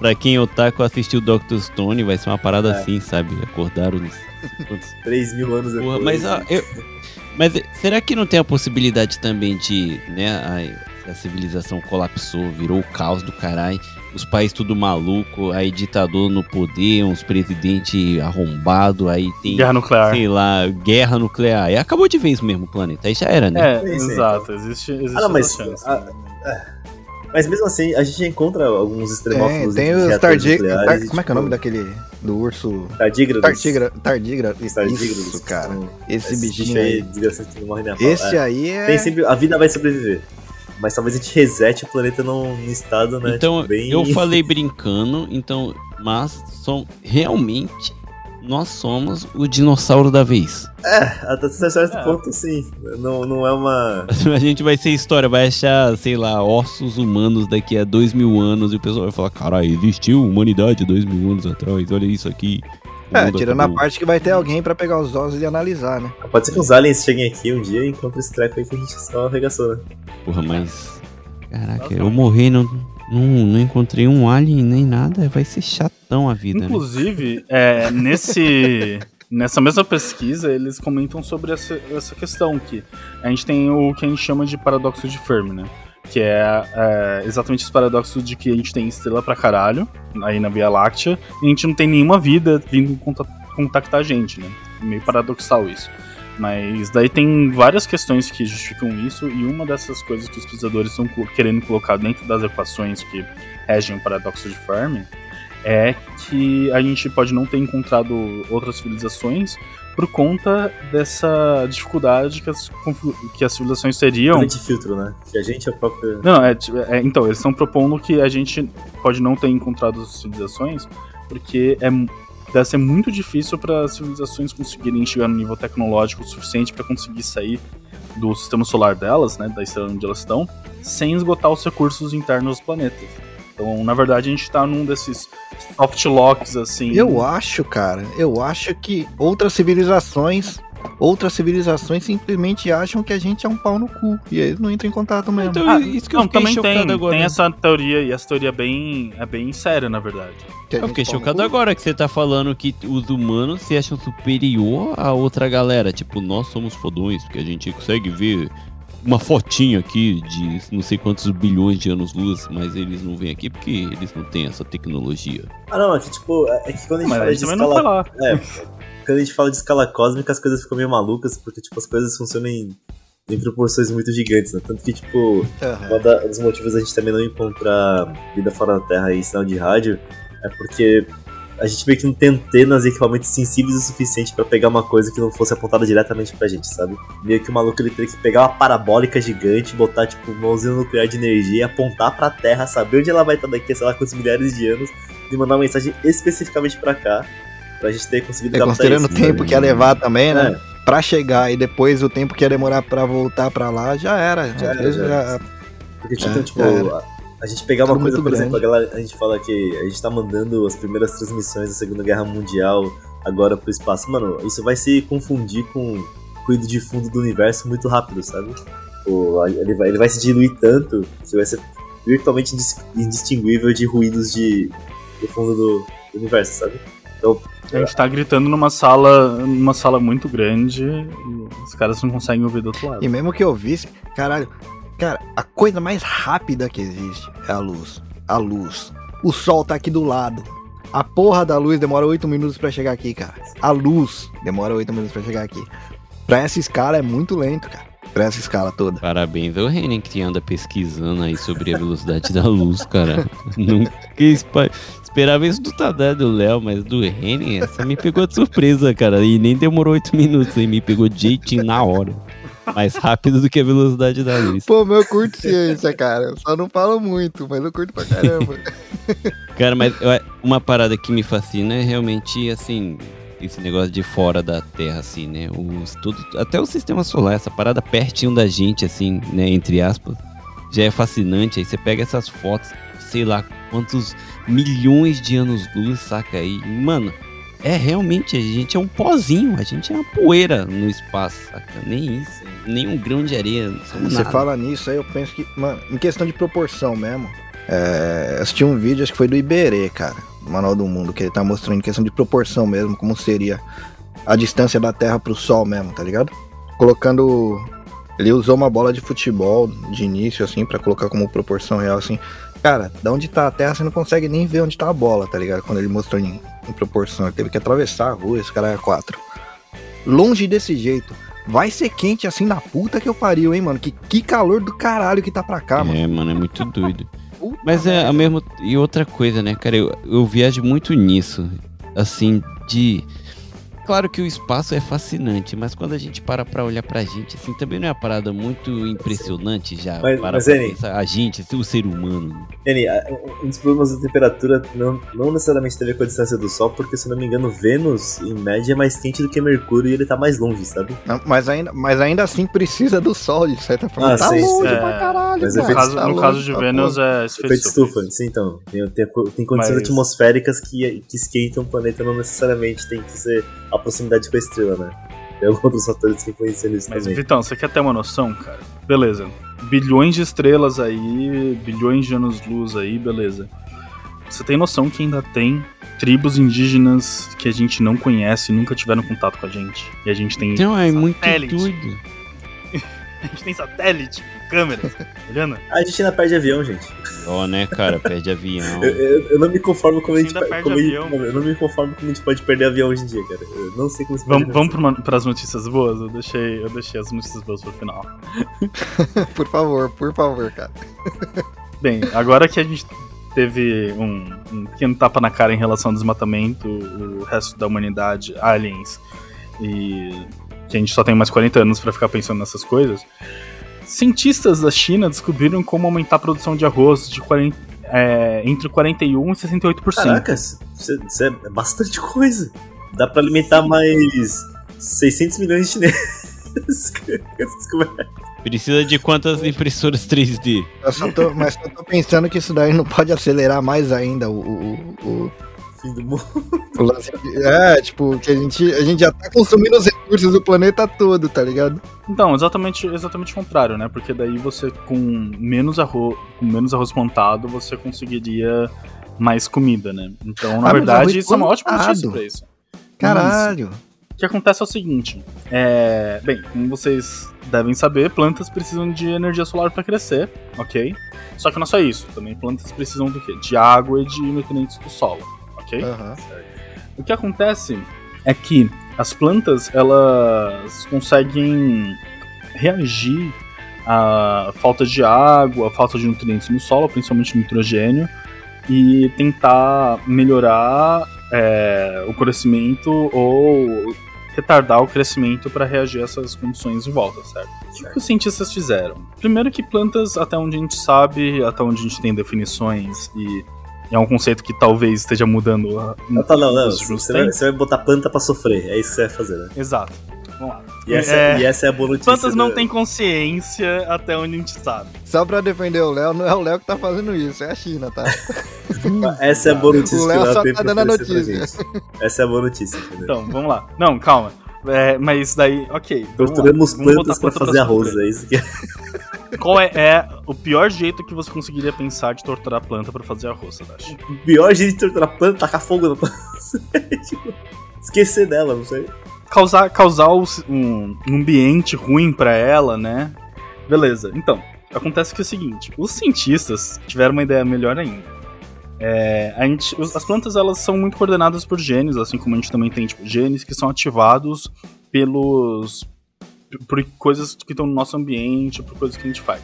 [SPEAKER 5] pra quem otaku assistiu Dr. Stone, vai ser uma parada
[SPEAKER 4] É.
[SPEAKER 5] assim, sabe? Acordaram nos...
[SPEAKER 4] 3 mil anos depois.
[SPEAKER 5] Porra, mas, ó, eu, mas será que não tem a possibilidade também de, né, a, a civilização colapsou, virou o caos do caralho, os países tudo maluco, aí ditador no poder, uns presidente arrombado, aí tem,
[SPEAKER 2] Guerra nuclear.
[SPEAKER 5] sei lá, guerra nuclear. E acabou de vez mesmo o planeta, aí já era, né?
[SPEAKER 2] É,
[SPEAKER 4] Sim, sim.
[SPEAKER 2] exato. Existe, existe
[SPEAKER 4] Ah, não, mas,
[SPEAKER 2] chance.
[SPEAKER 4] É. mas mesmo assim, a gente encontra alguns
[SPEAKER 3] Tem,
[SPEAKER 4] extremófilos
[SPEAKER 3] tem
[SPEAKER 4] em
[SPEAKER 3] os
[SPEAKER 4] e,
[SPEAKER 3] Como é que é o
[SPEAKER 4] tipo,
[SPEAKER 3] nome daquele. Do urso.
[SPEAKER 4] Tardígrados.
[SPEAKER 3] Tardigra, tardigra,
[SPEAKER 4] Tardígrados,
[SPEAKER 3] Isso, cara.
[SPEAKER 4] são
[SPEAKER 3] Esse
[SPEAKER 4] esses
[SPEAKER 3] bichinho
[SPEAKER 4] aí,
[SPEAKER 3] aí.
[SPEAKER 4] desgraçado que não morre nem a pau.
[SPEAKER 3] Esse
[SPEAKER 4] É.
[SPEAKER 3] aí é.
[SPEAKER 4] Tem sempre, a vida vai sobreviver. Mas talvez a gente resete o planeta num, num estado, né?
[SPEAKER 5] Então,
[SPEAKER 4] tipo, bem...
[SPEAKER 5] eu falei brincando, então, mas são, realmente nós somos o dinossauro da vez.
[SPEAKER 4] Até certo
[SPEAKER 2] É.
[SPEAKER 4] ponto, sim. Não, não é uma.
[SPEAKER 5] A gente vai ser história, vai achar, sei lá, ossos humanos daqui a dois mil anos e o pessoal vai falar: caralho, existiu humanidade dois mil anos atrás, olha isso aqui.
[SPEAKER 3] É, tirando a
[SPEAKER 5] acabou."
[SPEAKER 3] parte que vai ter alguém pra pegar os ossos e analisar, né?
[SPEAKER 4] Pode ser que os aliens cheguem aqui um dia e encontrem esse treco aí que a gente só arregaçou, né?
[SPEAKER 5] Porra, mas. Caraca, eu morri não, não, não encontrei um alien nem nada, vai ser chatão a vida, né?
[SPEAKER 2] Inclusive, é, nesse, nessa mesma pesquisa, eles comentam sobre essa, essa questão que a gente tem o que a gente chama de paradoxo de Fermi, né? Que é, é, exatamente esse paradoxo de que a gente tem estrela pra caralho aí na Via Láctea e a gente não tem nenhuma vida vindo conta- contactar a gente, né? Meio paradoxal isso. Mas daí tem várias questões que justificam isso, e uma dessas coisas que os pesquisadores estão querendo colocar dentro das equações que regem o paradoxo de Fermi é que a gente pode não ter encontrado outras civilizações por conta dessa dificuldade que as, que as civilizações teriam.
[SPEAKER 4] de filtro, né? Que a gente é o próprio.
[SPEAKER 2] Não, é, é, então, eles estão propondo que a gente pode não ter encontrado as civilizações porque é, deve ser muito difícil para as civilizações conseguirem chegar no nível tecnológico suficiente para conseguir sair do sistema solar delas, né, da estrela onde elas estão, sem esgotar os recursos internos dos planetas. Então, na verdade, a gente está num desses soft locks, assim.
[SPEAKER 3] Eu acho, cara, eu acho que outras civilizações. Outras civilizações simplesmente acham que a gente é um pau no cu. E eles não entram em contato mesmo.
[SPEAKER 5] Então,
[SPEAKER 2] Ah,
[SPEAKER 5] isso que eu
[SPEAKER 2] não,
[SPEAKER 5] fiquei
[SPEAKER 2] também
[SPEAKER 5] chocado
[SPEAKER 2] tem,
[SPEAKER 5] agora.
[SPEAKER 2] tem essa teoria, e essa teoria é bem, é bem séria, na verdade.
[SPEAKER 3] A
[SPEAKER 5] Eu fiquei chocado agora que você tá falando que os humanos se acham superior a outra galera. Tipo, nós somos fodões, porque a gente consegue ver uma fotinha aqui de não sei quantos bilhões de anos-luz, mas eles não vêm aqui porque eles não têm essa tecnologia.
[SPEAKER 4] Ah, não, é que tipo, é é que quando a gente
[SPEAKER 2] Mas a
[SPEAKER 4] fala
[SPEAKER 2] gente
[SPEAKER 4] de
[SPEAKER 2] também não
[SPEAKER 4] escala.
[SPEAKER 2] lá.
[SPEAKER 4] É, quando a gente fala de escala cósmica, as coisas ficam meio malucas, porque tipo, as coisas funcionam em, em proporções muito gigantes, né? Tanto que, tipo,
[SPEAKER 3] Aham.
[SPEAKER 4] um dos motivos a gente também não encontrar vida fora da Terra e sinal de rádio é porque a gente meio que não tem antenas e equipamentos sensíveis o suficiente pra pegar uma coisa que não fosse apontada diretamente pra gente, sabe? Meio que o maluco ele teria que pegar uma parabólica gigante, botar tipo uma usina nuclear de energia, apontar pra Terra, saber onde ela vai estar daqui a sei lá quantos milhares de anos e mandar uma mensagem especificamente pra cá pra gente ter conseguido
[SPEAKER 3] É, considerando o tempo que ia levar também, né?
[SPEAKER 4] É.
[SPEAKER 3] Pra chegar e depois o tempo que ia demorar pra voltar pra lá, já era.
[SPEAKER 4] Já era, já
[SPEAKER 3] já-
[SPEAKER 4] Porque, tipo,
[SPEAKER 3] É,
[SPEAKER 4] tipo, a, a gente pegar uma coisa, por exemplo, a, galera, a gente fala que a gente tá mandando as primeiras transmissões da Segunda Guerra Mundial agora pro espaço. Mano, isso vai se confundir com o ruído de fundo do universo muito rápido, sabe? Pô, ele, vai, ele vai se diluir tanto que vai ser virtualmente indis- indistinguível de ruídos de, do fundo do, do universo, sabe?
[SPEAKER 2] A gente tá gritando numa sala, numa sala muito grande e os caras não conseguem ouvir do outro lado.
[SPEAKER 3] E mesmo que eu visse, caralho, cara, a coisa mais rápida que existe é a luz. A luz. O sol tá aqui do lado. A porra da luz demora 8 minutos pra chegar aqui, cara. A luz demora 8 minutos pra chegar aqui. Pra essa escala é muito lento, cara. Pra essa escala toda.
[SPEAKER 5] Parabéns ao Renan que anda pesquisando aí sobre a velocidade da luz, cara. Nunca esperava isso do Tadá do Léo, mas do Renan, essa me pegou de surpresa, cara. E nem demorou oito minutos, aí me pegou jeitinho na hora. Mais rápido do que a velocidade da luz.
[SPEAKER 3] Pô, meu, eu curto ciência, cara. Eu só não falo muito, mas eu curto pra caramba.
[SPEAKER 5] Cara, mas uma parada que me fascina é realmente, assim, esse negócio de fora da Terra, assim, né? Os, tudo, até o sistema solar, essa parada pertinho da gente, assim, né? Entre aspas, já é fascinante. Aí você pega essas fotos, sei lá quantos milhões de anos-luz, saca? aí mano, é realmente, a gente é um pozinho, a gente é uma poeira no espaço, saca? Nem isso, nem um grão de areia.
[SPEAKER 3] Você
[SPEAKER 5] nada.
[SPEAKER 3] fala nisso aí, eu penso que, mano, em questão de proporção mesmo. É, assisti um vídeo, acho que foi do Iberê, cara, Manual do Mundo, que ele tá mostrando em questão de proporção mesmo, como seria a distância da Terra pro Sol mesmo, tá ligado? Colocando. Ele usou uma bola de futebol de início, assim, pra colocar como proporção real, assim. Cara, da onde tá a Terra, você não consegue nem ver onde tá a bola, tá ligado? Quando ele mostrou em, em proporção. Ele teve que atravessar a rua, esse cara é quatro. Longe desse jeito. Vai ser quente assim na puta que eu pariu, hein, mano? Que, que calor do caralho que tá pra cá, mano.
[SPEAKER 5] É, mano, é muito doido. Mas é a mesma. E outra coisa, né, cara? Eu, eu viajo muito nisso. Assim, de. Claro que o espaço é fascinante, mas quando a gente para pra olhar pra gente, assim, também não é uma parada muito impressionante já.
[SPEAKER 4] Mas-
[SPEAKER 5] para
[SPEAKER 4] mas, Eni-
[SPEAKER 5] pensar, a gente, assim, o ser humano.
[SPEAKER 4] N, a- um dos problemas da temperatura não, não necessariamente tem a ver com a distância do Sol, porque se eu não me engano, Vênus, em média, é mais quente do que Mercúrio e ele tá mais longe, sabe?
[SPEAKER 3] Não, mas, ainda, mas ainda assim precisa do sol, de certa forma.
[SPEAKER 4] Ah,
[SPEAKER 3] tá
[SPEAKER 4] sim,
[SPEAKER 3] longe
[SPEAKER 2] sim.
[SPEAKER 3] pra
[SPEAKER 2] É,
[SPEAKER 3] caralho,
[SPEAKER 4] mas
[SPEAKER 3] mano.
[SPEAKER 2] caso,
[SPEAKER 3] Tá
[SPEAKER 2] no
[SPEAKER 3] longe
[SPEAKER 2] caso de
[SPEAKER 3] pra
[SPEAKER 2] Vênus
[SPEAKER 3] porra.
[SPEAKER 2] é
[SPEAKER 4] Efeito
[SPEAKER 2] estufa.
[SPEAKER 4] estufa, sim, então. Tem, tem, tem condições
[SPEAKER 2] Mas-
[SPEAKER 4] atmosféricas que, que esquentam o planeta, não necessariamente tem que ser a proximidade com a estrela, né? Tem outros fatores que influenciam nisso
[SPEAKER 2] Mas,
[SPEAKER 4] também.
[SPEAKER 2] Vitão, você quer ter uma noção, cara? Beleza. Bilhões de estrelas aí, bilhões de anos-luz aí, beleza. Você tem noção que ainda tem tribos indígenas que a gente não conhece, nunca tiveram contato com a gente. E a gente tem.
[SPEAKER 5] Então é muito
[SPEAKER 2] satélite.
[SPEAKER 5] doido.
[SPEAKER 2] A gente tem satélite, câmeras, tá olhando?
[SPEAKER 4] A gente ainda perde avião, gente.
[SPEAKER 5] Ó, né, cara? Perde avião.
[SPEAKER 4] Eu, eu- eu não me conformo como a gente
[SPEAKER 2] perde
[SPEAKER 4] como gente-
[SPEAKER 2] avião.
[SPEAKER 4] Eu não me conformo como a gente pode perder avião hoje em dia, cara. Eu não sei como se
[SPEAKER 2] Vamos, vamos para as notícias boas? Eu deixei, eu deixei as notícias boas pro final.
[SPEAKER 3] Por favor, por favor, cara.
[SPEAKER 2] Bem, agora que a gente teve um, um pequeno tapa na cara em relação ao desmatamento, o resto da humanidade, aliens, e que a gente só tem mais 40 anos pra ficar pensando nessas coisas, cientistas da China descobriram como aumentar a produção de arroz de 40, é, entre 41% e 68%.
[SPEAKER 4] Caracas, isso, é- bastante coisa. Dá pra alimentar mais 600 milhões de chineses.
[SPEAKER 5] Precisa de quantas impressoras 3D?
[SPEAKER 3] Eu só tô, mas eu tô pensando que isso daí não pode acelerar mais ainda o, o, o,
[SPEAKER 4] Fim do mundo.
[SPEAKER 3] É, tipo, que a gente, a gente já tá consumindo os recursos do planeta todo, tá ligado?
[SPEAKER 2] Então, exatamente, exatamente o contrário, né? Porque daí você, com menos arroz, com menos arroz plantado, você conseguiria mais comida, né? Então, na
[SPEAKER 3] Ah, mas
[SPEAKER 2] verdade, isso é uma ótima
[SPEAKER 3] plantado.
[SPEAKER 2] notícia pra isso.
[SPEAKER 3] Caralho.
[SPEAKER 2] O que acontece é o seguinte: é, bem, como vocês devem saber, plantas precisam de energia solar para crescer, ok? Só que não é só isso, também plantas precisam do quê? De água e de nutrientes do solo, ok?
[SPEAKER 3] Aham.
[SPEAKER 2] O que acontece é que as plantas elas conseguem reagir à falta de água, à falta de nutrientes no solo, principalmente nitrogênio, e tentar melhorar é, o crescimento ou retardar o crescimento para reagir a essas condições de volta, certo? O que, que os cientistas fizeram? Primeiro que plantas, até onde a gente sabe, até onde a gente tem definições e é um conceito que talvez esteja mudando. a-
[SPEAKER 4] Não, tá, não, não. Você vai, você vai botar planta pra sofrer. É isso que você vai fazer, né?
[SPEAKER 2] Exato. Vamos lá.
[SPEAKER 4] E essa
[SPEAKER 2] É,
[SPEAKER 4] e essa é a boa notícia.
[SPEAKER 2] Plantas não têm consciência até onde a gente sabe.
[SPEAKER 3] Só pra defender o Léo, não é o Léo que tá fazendo isso, é a China, tá?
[SPEAKER 4] Essa é a boa notícia
[SPEAKER 3] O
[SPEAKER 4] que
[SPEAKER 3] Léo só tá
[SPEAKER 4] pra
[SPEAKER 3] dando a
[SPEAKER 4] pra
[SPEAKER 3] notícia.
[SPEAKER 4] Essa é a boa notícia, entendeu?
[SPEAKER 2] Então, vamos lá. Não, calma. É, mas daí, ok.
[SPEAKER 4] Torturamos plantas pra
[SPEAKER 2] planta
[SPEAKER 4] fazer arroz,
[SPEAKER 2] sofrer.
[SPEAKER 4] é isso que é.
[SPEAKER 2] Qual é, é o pior jeito que você conseguiria pensar de torturar a planta pra fazer arroz, Tadashi?
[SPEAKER 4] O pior jeito de torturar a planta é tacar fogo na planta. Tipo, Esquecer dela, não sei.
[SPEAKER 2] Causar, causar um, um ambiente ruim pra ela, né? Beleza. Então, acontece que é o seguinte: os cientistas tiveram uma ideia melhor ainda. É, a gente- as plantas elas são muito coordenadas por genes, assim como a gente também tem tipo, genes que são ativados pelos por coisas que estão no nosso ambiente, por coisas que a gente faz.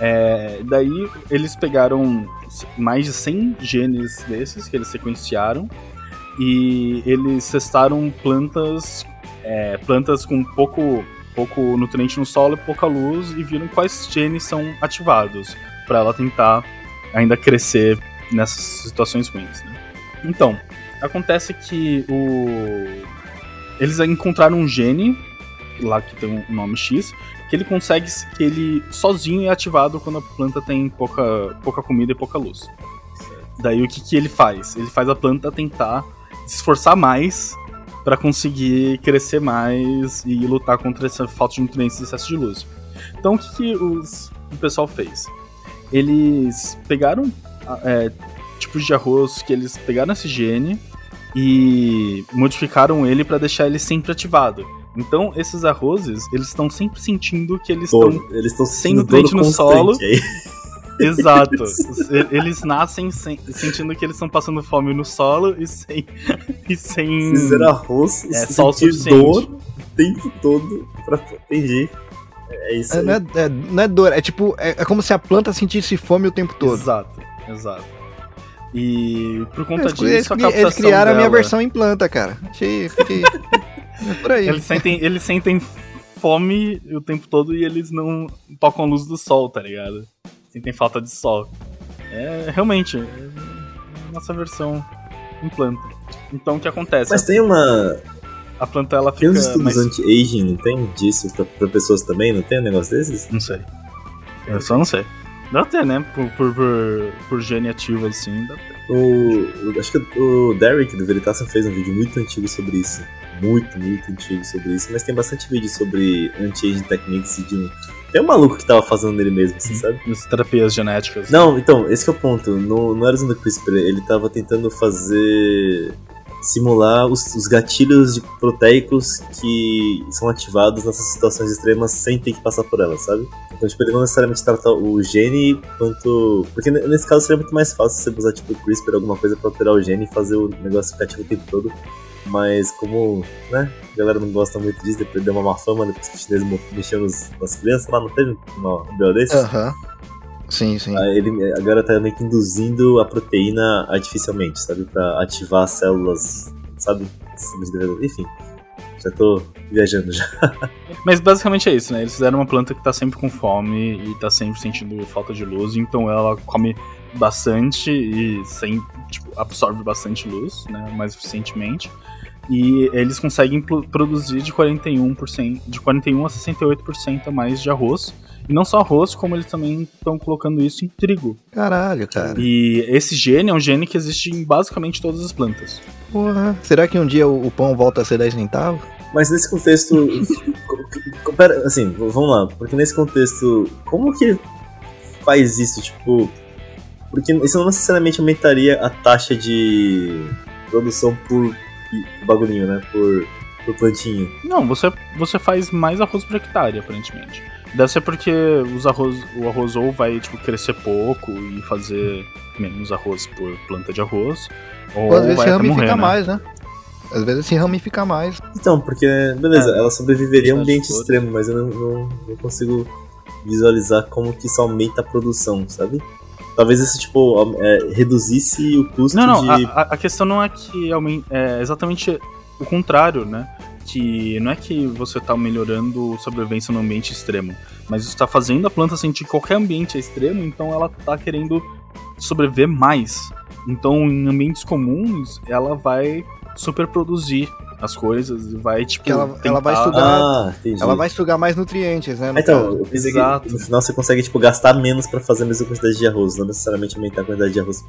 [SPEAKER 2] É, daí eles pegaram mais de 100 genes desses que eles sequenciaram e eles testaram plantas é, plantas com pouco pouco nutriente no solo e pouca luz e viram quais genes são ativados para ela tentar ainda crescer nessas situações ruins. né? Então acontece que o eles encontraram um gene lá que tem um nome X que ele consegue que ele sozinho é ativado quando a planta tem pouca pouca comida e pouca luz. Daí o que, que ele faz? Ele faz a planta tentar se esforçar mais para conseguir crescer mais e lutar contra essa falta de nutrientes e excesso de luz. Então o que, que os- o pessoal fez? Eles pegaram é, tipos de arroz que eles pegaram esse gene e modificaram ele para deixar ele sempre ativado. Então esses arrozes eles estão sempre sentindo que eles estão.
[SPEAKER 4] Eles estão
[SPEAKER 2] sem
[SPEAKER 4] sentindo
[SPEAKER 2] nutriente
[SPEAKER 4] dor
[SPEAKER 2] no solo.
[SPEAKER 4] aí.
[SPEAKER 2] Exato. Eles nascem sem- sentindo que eles estão passando fome no solo e sem. E sem.
[SPEAKER 4] Fizeram arroz e
[SPEAKER 2] É,
[SPEAKER 4] sentir
[SPEAKER 2] suficiente.
[SPEAKER 4] dor o tempo todo pra entendi. É isso
[SPEAKER 3] É,
[SPEAKER 4] aí.
[SPEAKER 3] não, é, é- não é dor, é tipo, é, é como se a planta sentisse fome o tempo todo.
[SPEAKER 2] Exato, exato. E por conta
[SPEAKER 3] Eles,
[SPEAKER 2] disso,
[SPEAKER 3] eles,
[SPEAKER 2] a captação
[SPEAKER 3] eles criaram a minha
[SPEAKER 2] dela-
[SPEAKER 3] versão em planta, cara. Achei. Fiquei. É por aí.
[SPEAKER 2] Eles sentem, eles sentem fome o tempo todo e eles não tocam a luz do sol, tá ligado? Sentem falta de sol. É, realmente, é nossa versão em planta. Então o que acontece?
[SPEAKER 4] Mas tem uma.
[SPEAKER 2] A planta ela
[SPEAKER 4] Tem
[SPEAKER 2] fica
[SPEAKER 4] uns estudos
[SPEAKER 2] mais...
[SPEAKER 4] anti-aging, não tem? Disso pra, pra pessoas também? Não tem um negócio desses?
[SPEAKER 2] Não sei. Eu só não sei. Deve ter, né? Por, por, por, por gene ativo assim, deve ter.
[SPEAKER 4] O, acho que o Derek do Veritasium fez um vídeo muito antigo sobre isso. Muito, muito antigo sobre isso. Mas tem bastante vídeo sobre anti-aging techniques de um. Tem um maluco que tava fazendo nele mesmo, assim, sabe?
[SPEAKER 2] As terapias genéticas.
[SPEAKER 4] Não, então, esse que é o ponto. No, não era usando o CRISPR, ele tava tentando fazer. simular os, os gatilhos de proteicos que são ativados nessas situações extremas sem ter que passar por elas, sabe? Então, tipo, ele não necessariamente trata o gene quanto. Porque ne- nesse caso seria muito mais fácil você usar, tipo, CRISPR, alguma coisa pra alterar o gene e fazer o negócio ficar ativo o tempo todo. Mas como, né, a galera não gosta muito disso, depois deu uma má fama, depois que os chineses nos- nas crianças lá, não teve uma, um BO desse?
[SPEAKER 3] Aham. Sim, sim.
[SPEAKER 4] Aí ele agora tá meio que induzindo a proteína artificialmente, sabe? Pra ativar as células, sabe? Enfim, já tô viajando já.
[SPEAKER 2] Mas basicamente é isso, né? Eles fizeram uma planta que tá sempre com fome e tá sempre sentindo falta de luz, então ela come bastante e sem, tipo, absorve bastante luz, né? Mais eficientemente. E eles conseguem pro- produzir de 41%, de 41 a 68% a mais de arroz. E não só arroz, como eles também estão colocando isso em trigo.
[SPEAKER 3] Caralho, cara.
[SPEAKER 2] E esse gene é um gene que existe em basicamente todas as plantas.
[SPEAKER 3] Porra. Será que um dia o, o pão volta a ser 10 centavos?
[SPEAKER 4] Mas nesse contexto. co- co- Pera, assim, vamos lá. Porque nesse contexto, como que faz isso? Tipo. Porque isso não necessariamente aumentaria a taxa de produção por bagulhinho, né? Por, por plantinha.
[SPEAKER 2] Não, você, você faz mais arroz por hectare, aparentemente. Deve ser porque os arroz, o arroz ou vai tipo, crescer pouco e fazer menos arroz por planta de arroz, ou
[SPEAKER 3] Ou às vezes
[SPEAKER 2] vai até
[SPEAKER 3] ramifica
[SPEAKER 2] morrer, né?
[SPEAKER 3] mais, né? Às vezes se ramifica mais.
[SPEAKER 4] Então, porque, beleza,
[SPEAKER 2] É,
[SPEAKER 4] ela sobreviveria a um ambiente extremo, mas eu não, não, não consigo visualizar como que isso aumenta a produção, sabe? Talvez isso, tipo, é, reduzisse o custo
[SPEAKER 2] Não, não,
[SPEAKER 4] de.
[SPEAKER 2] a, a- a questão não é que é exatamente o contrário, né? Que não é que você tá melhorando a sobrevivência no ambiente extremo, mas você tá fazendo a planta sentir que qualquer ambiente é extremo, então ela tá querendo sobreviver mais. Então, em ambientes comuns, ela vai superproduzir as coisas e vai, tipo,
[SPEAKER 3] Que ela- ela vai
[SPEAKER 2] tentar-
[SPEAKER 3] sugar-
[SPEAKER 4] Ah.
[SPEAKER 3] Ela vai sugar mais nutrientes, né? no
[SPEAKER 4] Ah, então,
[SPEAKER 3] caso.
[SPEAKER 4] eu pensei
[SPEAKER 2] Exato.
[SPEAKER 4] que no final você consegue, tipo, gastar menos pra fazer a mesma quantidade de arroz, não necessariamente aumentar a quantidade de arroz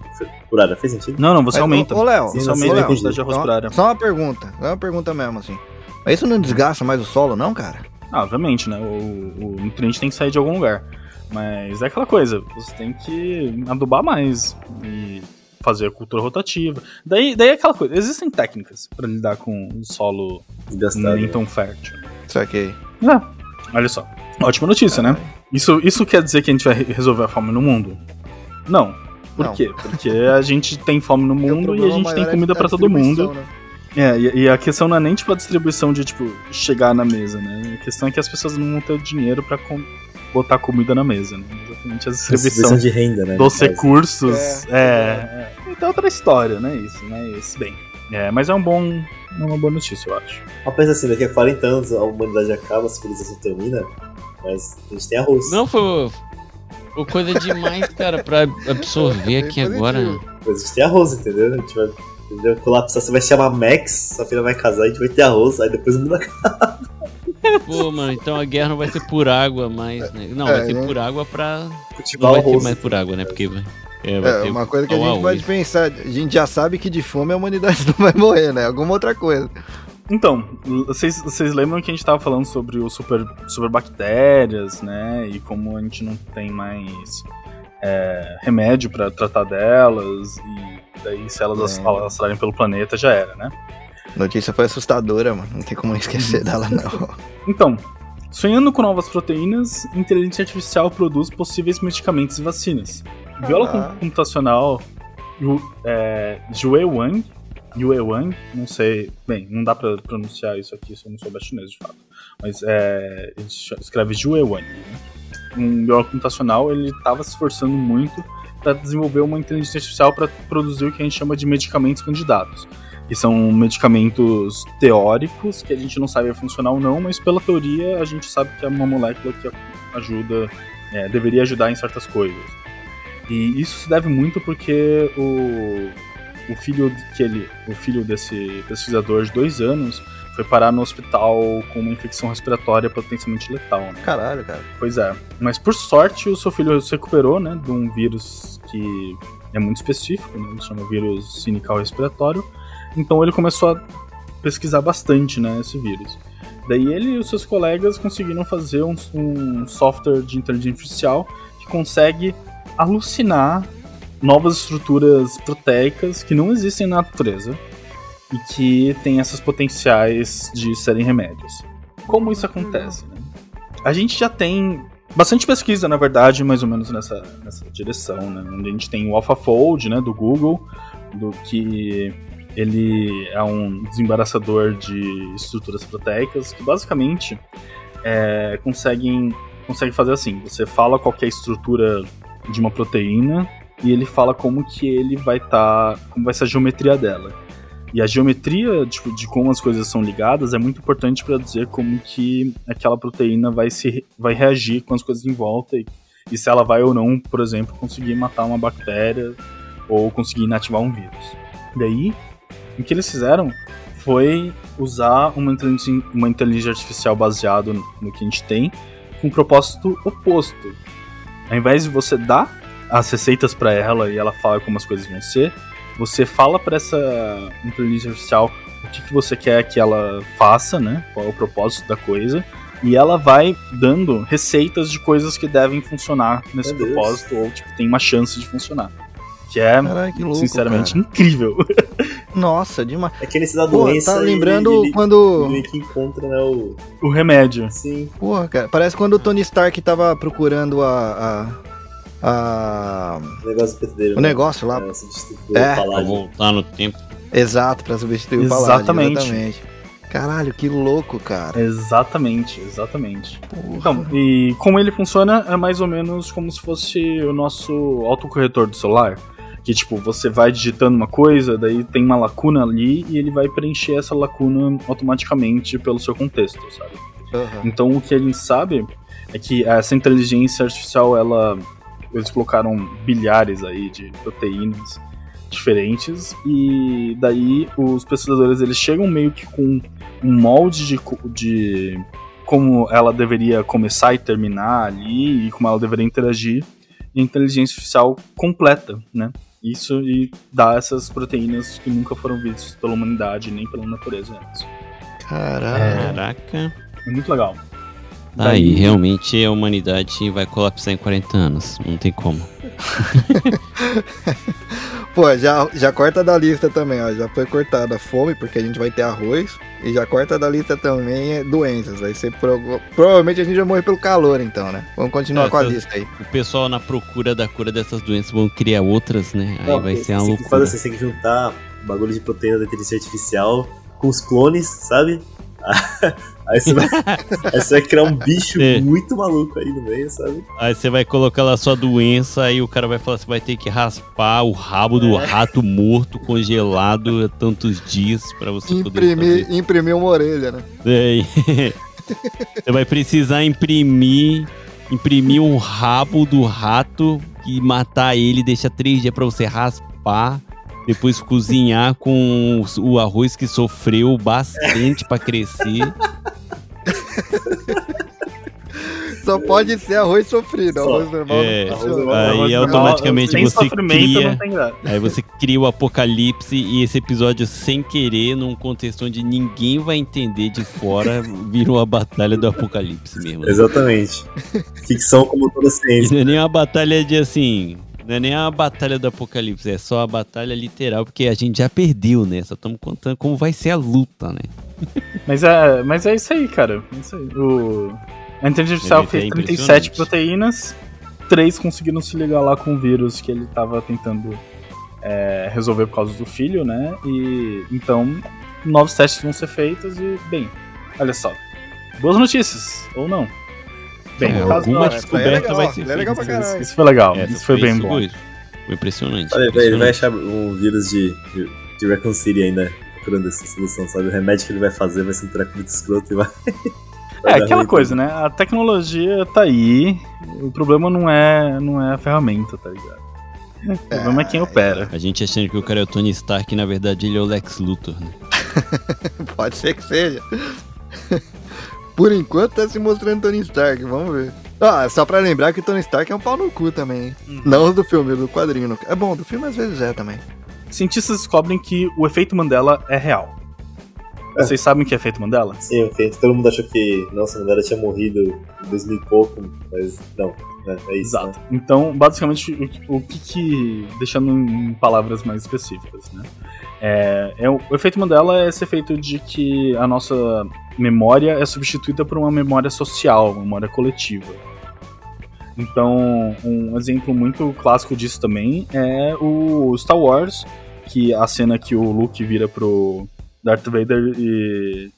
[SPEAKER 4] por área. Fez sentido?
[SPEAKER 2] Não, não, você
[SPEAKER 3] Mas,
[SPEAKER 2] aumenta.
[SPEAKER 3] Ô, Léo,
[SPEAKER 2] Você aumenta a quantidade de arroz
[SPEAKER 3] só,
[SPEAKER 2] por área.
[SPEAKER 3] só uma pergunta. É uma pergunta mesmo, assim. Mas isso não desgasta mais o solo, não, cara?
[SPEAKER 2] Ah, obviamente, né? O, o nutriente tem que sair de algum lugar. Mas é aquela coisa, você tem que adubar mais e fazer a cultura rotativa. Daí, daí é aquela coisa, existem técnicas pra lidar com o solo
[SPEAKER 4] Desgastado.
[SPEAKER 2] nem tão fértil.
[SPEAKER 3] Saquei.
[SPEAKER 2] É, olha só. Ótima notícia, né? Isso, isso quer dizer que a gente vai re- resolver a fome no mundo? Não. Por
[SPEAKER 3] Não.
[SPEAKER 2] quê? Porque a gente tem fome no mundo e a gente tem
[SPEAKER 3] é
[SPEAKER 2] comida
[SPEAKER 3] a
[SPEAKER 2] pra todo mundo.
[SPEAKER 3] né?
[SPEAKER 2] É, e, e a questão não é nem tipo a distribuição de tipo chegar na mesa, né? A questão é que as pessoas não vão ter o dinheiro pra com- botar comida na mesa, né? Exatamente a
[SPEAKER 4] Distribuição de renda, né?
[SPEAKER 2] dos recursos.
[SPEAKER 3] É,
[SPEAKER 2] É, é. Então é outra história, né? Isso, mas bem. É, mas é um bom, é uma boa notícia, eu acho.
[SPEAKER 4] Mas assim, daqui a 40 anos a humanidade acaba, a civilização termina, mas a gente tem arroz.
[SPEAKER 5] Não, foi, foi coisa demais, cara, pra absorver aqui
[SPEAKER 3] Positivo.
[SPEAKER 5] agora.
[SPEAKER 4] Mas a gente tem arroz, entendeu? A gente vai. Entendeu? Colapsar, você vai chamar Max, sua filha vai casar, a gente vai ter arroz, aí depois muda a
[SPEAKER 5] Pô, mano, então a guerra não vai ser por água mais, né? Não,
[SPEAKER 3] É,
[SPEAKER 5] vai ser
[SPEAKER 3] né?
[SPEAKER 5] por água pra. Não
[SPEAKER 4] cultivar
[SPEAKER 5] vai ser mais por água, né? Porque vai. É,
[SPEAKER 3] É,
[SPEAKER 5] ter
[SPEAKER 3] uma coisa que a gente pode pensar, a gente já sabe que de fome a humanidade não vai morrer, né? Alguma outra coisa.
[SPEAKER 2] Então, vocês, vocês lembram que a gente tava falando sobre o super, sobre bactérias, né? E como a gente não tem mais é, remédio pra tratar delas, e daí se elas
[SPEAKER 3] É.
[SPEAKER 2] alastrarem pelo planeta já era, né?
[SPEAKER 3] Notícia foi assustadora, mano. Não tem como esquecer dela, não.
[SPEAKER 2] Então, sonhando com novas proteínas, inteligência artificial produz possíveis medicamentos e vacinas. O biólogo
[SPEAKER 3] Ah.
[SPEAKER 2] computacional Yu, é, Wang, Yue Wang, não sei, bem, não dá pra pronunciar isso aqui se eu não souber chinês de fato, mas é, ele escreve Yue Wang. Né? Um biólogo computacional, ele estava se esforçando muito para desenvolver uma inteligência artificial para produzir o que a gente chama de medicamentos candidatos que são medicamentos teóricos que a gente não sabe se funcionar ou não, mas pela teoria a gente sabe que é uma molécula que ajuda, é, deveria ajudar em certas coisas. E isso se deve muito porque o, o filho que ele, o filho desse pesquisador de dois anos foi parar no hospital com uma infecção respiratória potencialmente letal. Né?
[SPEAKER 3] Caralho, cara.
[SPEAKER 2] Pois é. Mas por sorte o seu filho se recuperou, né? De um vírus que é muito específico, né? Ele chama vírus sinical respiratório. Então ele começou a pesquisar bastante, né? Esse vírus. Daí ele e os seus colegas conseguiram fazer um, um software de inteligência artificial que consegue alucinar novas estruturas proteicas que não existem na natureza e que têm essas potenciais de serem remédios. Como isso acontece? Né? A gente já tem bastante pesquisa, na verdade, mais ou menos nessa, nessa direção, né? Onde a gente tem o AlphaFold, né, do Google, do que ele é um desembaraçador de estruturas proteicas que basicamente é, conseguem consegue fazer assim: você fala qualquer estrutura de uma proteína e ele fala como que ele vai estar, como vai ser a geometria dela. E a geometria tipo, de como as coisas são ligadas é muito importante para dizer como que aquela proteína vai se vai reagir com as coisas em volta e, e se ela vai ou não, por exemplo, conseguir matar uma bactéria ou conseguir inativar um vírus. Daí, o que eles fizeram foi usar uma inteligência, uma inteligência artificial baseada no, que a gente tem, com um propósito oposto. Ao invés de você dar as receitas para ela e ela fala como as coisas vão ser, você fala para essa inteligência artificial o que, que você quer que ela faça, né? Qual é o propósito da coisa. E ela vai dando receitas de coisas que devem funcionar nesse
[SPEAKER 4] Meu Deus.
[SPEAKER 2] propósito, ou tipo, tem uma chance de funcionar. Que é,
[SPEAKER 3] Caralho, que louco.
[SPEAKER 2] sinceramente,
[SPEAKER 3] cara.
[SPEAKER 2] incrível.
[SPEAKER 3] Nossa, demais.
[SPEAKER 4] É que nesse da
[SPEAKER 3] Pô,
[SPEAKER 4] doença.
[SPEAKER 3] tá
[SPEAKER 4] ele-
[SPEAKER 3] lembrando
[SPEAKER 4] ele,
[SPEAKER 3] quando.
[SPEAKER 4] ele que encontra, né, o.
[SPEAKER 2] o remédio.
[SPEAKER 4] Sim.
[SPEAKER 3] Porra, cara. Parece quando o Tony Stark tava procurando a. a, a-
[SPEAKER 4] O negócio dele.
[SPEAKER 3] o negócio lá.
[SPEAKER 4] É,
[SPEAKER 3] É.
[SPEAKER 5] Pra voltar no tempo.
[SPEAKER 3] Exato, pra substituir o Paládio. Exatamente. Caralho, que louco, cara.
[SPEAKER 2] Exatamente, exatamente. Porra. Então, e como ele funciona é mais ou menos como se fosse o nosso autocorretor do celular. Que, tipo, você vai digitando uma coisa, daí tem uma lacuna ali e ele vai preencher essa lacuna automaticamente pelo seu contexto, sabe? Uhum. Então, o que a gente sabe é que essa inteligência artificial, ela. Eles colocaram bilhares aí de proteínas diferentes e daí os pesquisadores eles chegam meio que com um molde de, de como ela deveria começar e terminar ali e como ela deveria interagir e a inteligência artificial completa, né? Isso e dá essas proteínas que nunca foram vistas pela humanidade nem pela natureza antes.
[SPEAKER 5] Caraca.
[SPEAKER 2] É muito legal.
[SPEAKER 5] Tá aí, realmente a humanidade vai colapsar em 40 anos. Não tem como.
[SPEAKER 3] Pô, já, já corta da lista também, ó. Já foi cortada a fome, porque a gente vai ter arroz. E já corta da lista também doenças. Aí você pro... provavelmente a gente vai morrer pelo calor, então, né? Vamos continuar é, com a lista aí.
[SPEAKER 5] O pessoal na procura da cura dessas doenças vão criar outras, né? Aí Não, vai ser uma loucura.
[SPEAKER 4] Fazer, você tem que juntar bagulho de proteína da inteligência artificial com os clones, sabe? Aí você vai, aí você vai criar um bicho é. muito maluco aí no meio, sabe?
[SPEAKER 5] Aí você vai colocar lá sua doença, aí o cara vai falar: você vai ter que raspar o rabo do é. rato morto, congelado tantos dias para você
[SPEAKER 3] imprimir,
[SPEAKER 5] poder.
[SPEAKER 3] Fazer. Imprimir uma orelha, né?
[SPEAKER 5] É. você vai precisar imprimir. Imprimir um rabo do rato e matar ele, deixa três dias pra você raspar depois cozinhar com o arroz que sofreu bastante para crescer.
[SPEAKER 3] Só pode ser arroz sofrido, arroz normal. É,
[SPEAKER 5] arroz aí automaticamente normal, você cria. Aí você cria o apocalipse e esse episódio sem querer, num contexto onde ninguém vai entender de fora, virou a batalha do apocalipse mesmo.
[SPEAKER 4] Né? Exatamente. Ficção como toda ciência.
[SPEAKER 5] não é nem uma batalha de assim. Não é nem a batalha do apocalipse, é só a batalha literal, porque a gente já perdeu, né? Só estamos contando como vai ser a luta, né?
[SPEAKER 2] mas, é, mas é isso aí, cara. É isso aí. O... A inteligência artificial fez 37 proteínas, três conseguiram se ligar lá com o vírus que ele estava tentando é, resolver por causa do filho, né? E então novos testes vão ser feitos e, bem, olha só. Boas notícias, ou não.
[SPEAKER 5] Bem, é, alguma não, descoberta vai ser
[SPEAKER 2] é feita. Isso, isso, foi legal, é, isso foi bem bom.
[SPEAKER 5] Foi impressionante.
[SPEAKER 4] Olha, ele vai achar um vírus de, de, de Raccoon City ainda procurando essa solução, sabe? O remédio que ele vai fazer vai ser um treco muito escroto e vai.
[SPEAKER 2] É aquela coisa, né? A tecnologia tá aí, o problema não é, não é a ferramenta, tá ligado? O problema é, é quem opera.
[SPEAKER 5] A gente achando que o cara é o Tony Stark, na verdade ele é o Lex Luthor, né?
[SPEAKER 3] Pode ser que seja. Por enquanto tá se mostrando Tony Stark, vamos ver. Ah, só pra lembrar que Tony Stark é um pau no cu também. Uhum. Não do filme, do quadrinho. É bom, do filme às vezes é também.
[SPEAKER 2] Cientistas descobrem que o efeito Mandela é real. É. Vocês sabem o que é efeito Mandela?
[SPEAKER 4] Sim, efeito. Todo mundo achou que, nossa, Mandela tinha morrido em 2000 e pouco, mas não. É, é isso.
[SPEAKER 2] Exato. Né? Então, basicamente, o, o que, que. Deixando em palavras mais específicas, né? É, é, o efeito Mandela é esse efeito de que a nossa memória é substituída por uma memória social, uma memória coletiva. Então, um exemplo muito clássico disso também é o Star Wars, que a cena que o Luke vira pro Darth Vader e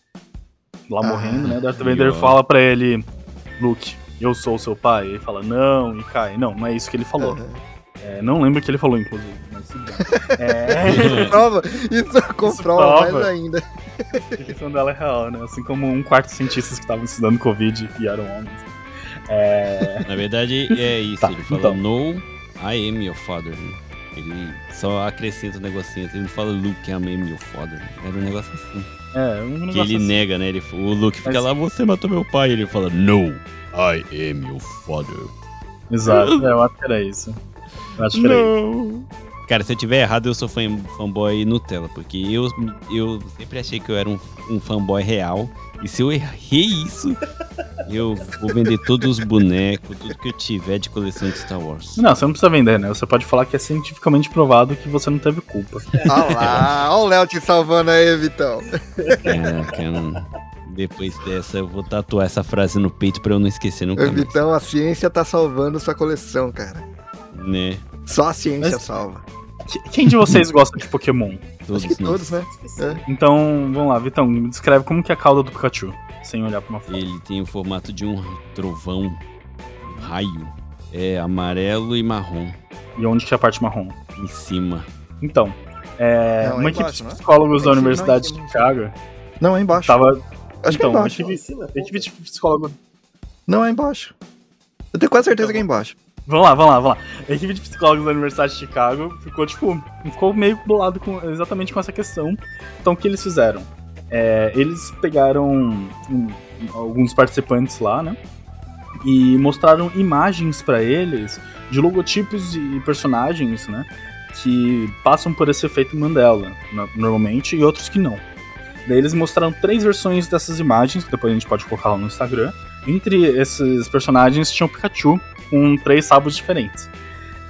[SPEAKER 2] lá ah, morrendo, né? Darth Vader fala para ele, Luke, eu sou seu pai. Ele fala, não, e cai. Não, não é isso que ele falou. Uhum. É, não lembro o que ele falou, inclusive. Mas
[SPEAKER 3] é... isso prova, isso comprova mais ainda.
[SPEAKER 2] A questão dela é real, né? Assim como um quarto de cientistas que estavam estudando Covid e eram homens.
[SPEAKER 5] É... Na verdade, é isso. Tá, ele fala, então. no, I am your father. Ele só acrescenta um negocinho. Ele fala, Luke, I am your father. Era um negócio assim.
[SPEAKER 2] É, um negócio
[SPEAKER 5] Que ele
[SPEAKER 2] assim.
[SPEAKER 5] nega, né? Ele, o Luke fica Mas... lá, você matou meu pai. Ele fala, no, I am your father.
[SPEAKER 2] Exato, é, eu acho que era isso. Eu acho que era isso.
[SPEAKER 5] Cara, se eu tiver errado, eu sou fã, fanboy Nutella, porque eu, eu sempre achei que eu era um, um fanboy real. E se eu errei isso, eu vou vender todos os bonecos, tudo que eu tiver de coleção de Star Wars.
[SPEAKER 2] Não, você não precisa vender, né? Você pode falar que é cientificamente provado que você não teve culpa.
[SPEAKER 3] Olha lá, olha o Léo te salvando aí, Vitão.
[SPEAKER 5] É, cara, depois dessa, eu vou tatuar essa frase no peito pra eu não esquecer nunca mais.
[SPEAKER 3] Vitão, a ciência tá salvando sua coleção, cara.
[SPEAKER 5] Né?
[SPEAKER 3] Só a ciência Mas... salva.
[SPEAKER 2] Que- quem de vocês gosta de Pokémon?
[SPEAKER 5] Todos
[SPEAKER 3] Acho que
[SPEAKER 5] nós.
[SPEAKER 3] todos, né? É.
[SPEAKER 2] Então, vamos lá, Vitão, me descreve como que é a cauda do Pikachu, sem olhar pra uma foto.
[SPEAKER 5] Ele tem o formato de um trovão, um raio. É amarelo e marrom
[SPEAKER 2] E onde que é a parte marrom?
[SPEAKER 5] em cima.
[SPEAKER 2] Então, é,
[SPEAKER 3] Não, é
[SPEAKER 2] uma equipe
[SPEAKER 3] embaixo,
[SPEAKER 2] de
[SPEAKER 3] não é?
[SPEAKER 2] psicólogos
[SPEAKER 3] É
[SPEAKER 2] da Universidade
[SPEAKER 3] não,
[SPEAKER 2] de
[SPEAKER 3] é
[SPEAKER 2] Chicago
[SPEAKER 3] Não, é embaixo.
[SPEAKER 2] tava.
[SPEAKER 3] Acho que é
[SPEAKER 2] Então, a
[SPEAKER 3] embaixo.
[SPEAKER 2] equipe, a equipe de psicólogos.
[SPEAKER 3] Não, é embaixo. Eu tenho quase certeza que é embaixo.
[SPEAKER 2] Vamos lá, vamos lá, vamos lá. A equipe de psicólogos da Universidade de Chicago ficou, tipo, ficou meio bolado com, exatamente com essa questão. Então, o que eles fizeram? É, eles pegaram um, alguns participantes lá, né? E mostraram imagens pra eles de logotipos e personagens, né? Que passam por esse efeito Mandela, no- normalmente, e outros que não. Daí eles mostraram três versões dessas imagens, que depois a gente pode colocar lá no Instagram. Entre esses personagens tinha o Pikachu, com três sabos diferentes.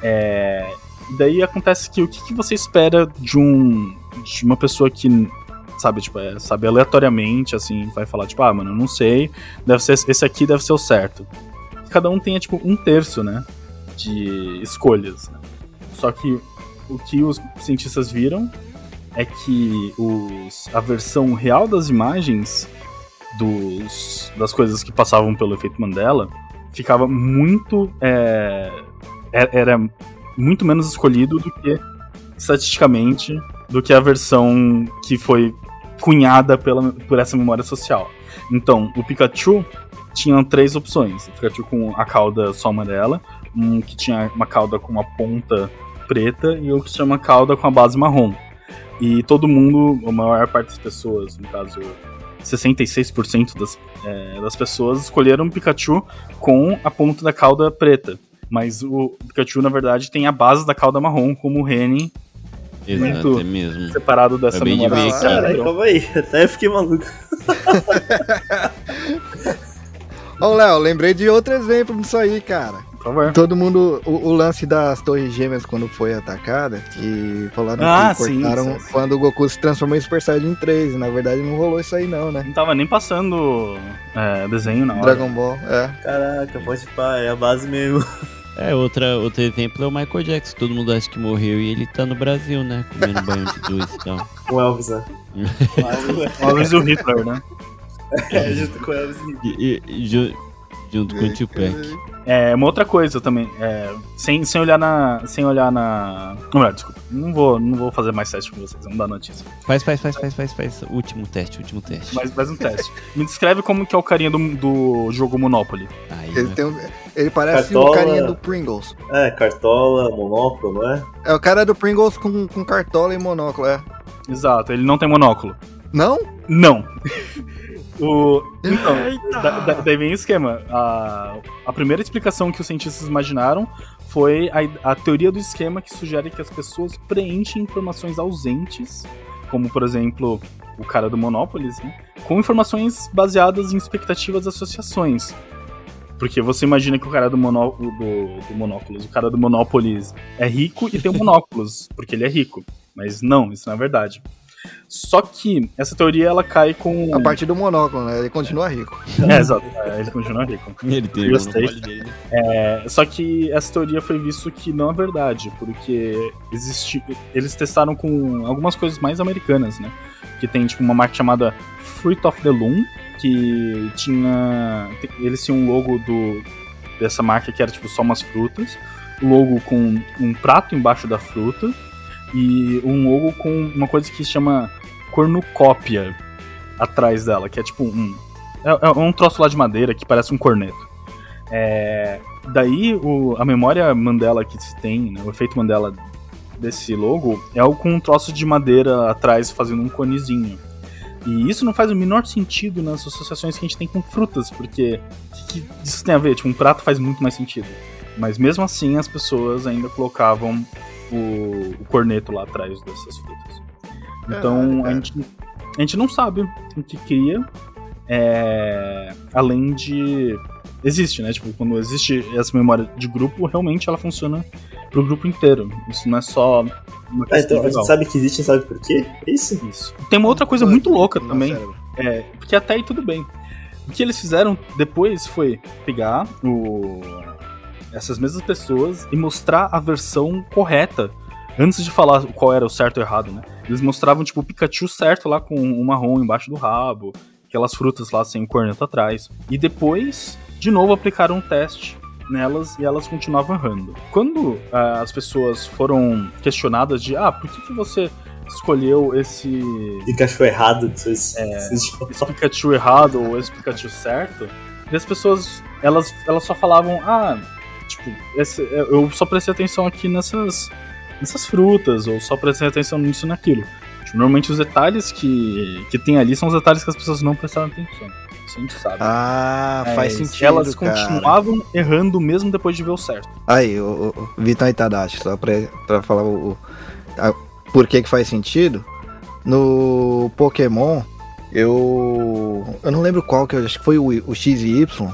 [SPEAKER 2] É, daí acontece que o que, que você espera de um de uma pessoa que sabe tipo é, sabe aleatoriamente assim vai falar tipo ah mano eu não sei deve ser esse aqui deve ser o certo cada um tenha tipo um terço né de escolhas né? só que o que os cientistas viram é que os, a versão real das imagens dos, das coisas que passavam pelo efeito Mandela ficava muito. é, é- era muito menos escolhido do que, estatisticamente, do que a versão que foi cunhada pela, por essa memória social. Então, o Pikachu tinha três opções: o Pikachu com a cauda só amarela, um que tinha uma cauda com uma ponta preta e outro que tinha uma cauda com a base marrom. E todo mundo, a maior parte das pessoas, no caso 66% das, é, das pessoas, escolheram o Pikachu com a ponta da cauda preta. Mas o Pikachu, na verdade, tem a base da cauda marrom, como o Reni,
[SPEAKER 5] Exato,
[SPEAKER 2] Muito.
[SPEAKER 5] é mesmo.
[SPEAKER 2] separado dessa
[SPEAKER 5] Acabei de
[SPEAKER 2] memória
[SPEAKER 5] aqui.
[SPEAKER 4] Caralho, calma aí. Até eu fiquei maluco.
[SPEAKER 3] Ô, Léo, lembrei de outro exemplo disso aí, cara. Todo mundo. O, o lance das Torres Gêmeas quando foi atacada, que falaram
[SPEAKER 2] Ah,
[SPEAKER 3] que
[SPEAKER 2] sim,
[SPEAKER 3] cortaram
[SPEAKER 2] sim, sim.
[SPEAKER 3] quando o Goku se transformou em Super Saiyajin 3. E na verdade não rolou isso aí, não, né?
[SPEAKER 2] Não tava nem passando é, desenho na hora.
[SPEAKER 3] Dragon Ball, é.
[SPEAKER 4] Caraca, pode pá, é a base mesmo.
[SPEAKER 5] É, outra, outro exemplo é o Michael Jackson. Todo mundo acha que morreu e ele tá no Brasil, né? Comendo banho de dois e tal.
[SPEAKER 4] Com o Elvis, né?
[SPEAKER 2] Uma vez o Hitler, né?
[SPEAKER 4] é, junto com o Elvis.
[SPEAKER 5] E, e- ju- junto com o Tupac.
[SPEAKER 2] É, uma outra coisa também, é, sem, sem olhar na. Sem olhar na. Não, melhor, desculpa. Não vou, não vou fazer mais teste com vocês, vamos dar notícia.
[SPEAKER 5] Faz, faz, faz, faz, faz, faz. Último teste, último teste.
[SPEAKER 2] Mais, mais um teste. Me descreve como que é o carinha do, do jogo Monopoly.
[SPEAKER 5] Aí,
[SPEAKER 3] Ele,
[SPEAKER 5] né?
[SPEAKER 3] tem um- ele parece
[SPEAKER 4] Cartola.
[SPEAKER 3] o carinha do Pringles.
[SPEAKER 4] É, cartola, monóculo, não é?
[SPEAKER 3] É o cara do Pringles com, com cartola e monóculo, é.
[SPEAKER 2] Exato, ele não tem monóculo.
[SPEAKER 3] Não?
[SPEAKER 2] Não. O, então, da- da- daí vem o esquema. A, a primeira explicação que os cientistas imaginaram foi a, a teoria do esquema que sugere que as pessoas preenchem informações ausentes, como por exemplo o cara do Monopoly, né, com informações baseadas em expectativas e associações. Porque você imagina que o cara do, monó do, do Monóculos, o cara do Monopoly é rico e tem um monóculos, porque ele é rico. Mas não, isso não é verdade. Só que essa teoria ela cai com.
[SPEAKER 3] A partir do monóculo, né? Ele continua rico.
[SPEAKER 2] É, exato. É, ele continua rico.
[SPEAKER 5] Ele tem o
[SPEAKER 2] Gostei.
[SPEAKER 5] dele?
[SPEAKER 2] É, só que essa teoria foi visto que não é verdade, porque existe, eles testaram com algumas coisas mais americanas, né? Que tem tipo uma marca chamada Fruit of the Loom, que tinha. Eles tinham um logo do, dessa marca que era tipo só umas frutas, logo com um prato embaixo da fruta e um logo com uma coisa que se chama cornucópia atrás dela, que é tipo um. É, é um troço lá de madeira que parece um corneto. É, daí o- a memória Mandela que se tem, né, o efeito Mandela desse logo é o com um troço de madeira atrás fazendo um conezinho. E isso não faz o menor sentido nas associações que a gente tem com frutas, porque o que, que isso tem a ver? Tipo, um prato faz muito mais sentido. Mas mesmo assim as pessoas ainda colocavam o, o corneto lá atrás dessas frutas. Então
[SPEAKER 3] Caralho,
[SPEAKER 2] a, gente, a gente não sabe o que cria, é, além de existe, né? Tipo, quando existe essa memória de grupo, realmente ela funciona pro grupo inteiro. Isso não é só uma
[SPEAKER 4] Ah,
[SPEAKER 2] questão
[SPEAKER 4] então a gente sabe que existe e sabe por quê? É isso?
[SPEAKER 2] Isso. Tem uma outra coisa muito louca também, é, porque até aí tudo bem. O que eles fizeram depois foi pegar o- essas mesmas pessoas e mostrar a versão correta antes de falar qual era o certo ou errado, né? Eles mostravam, tipo, o Pikachu certo lá com o marrom embaixo do rabo, aquelas frutas lá sem o corneto atrás. E depois, de novo, aplicaram um teste nelas e elas continuavam errando. Quando ah, as pessoas foram questionadas de, ah, por que, que você escolheu esse,
[SPEAKER 4] Pikachu errado. Vocês,
[SPEAKER 2] É.
[SPEAKER 4] vocês-
[SPEAKER 2] esse Pikachu errado ou esse Pikachu certo? E as pessoas, elas, elas só falavam, ah, esse- eu só prestei atenção aqui nessas, nessas frutas, ou só prestei atenção nisso e naquilo. Tipo, normalmente os detalhes que, que tem ali são os detalhes que as pessoas não prestaram atenção. Isso a gente sabe.
[SPEAKER 3] Ah,
[SPEAKER 2] Mas
[SPEAKER 3] faz sentido.
[SPEAKER 2] Elas
[SPEAKER 3] cara.
[SPEAKER 2] continuavam errando mesmo depois de ver o certo.
[SPEAKER 3] Aí, o, o, Vitão Itadashi, só pra, pra falar o, o- a- por que que faz sentido. No Pokémon, eu. Eu não lembro qual que eu acho que foi o, o X e Y.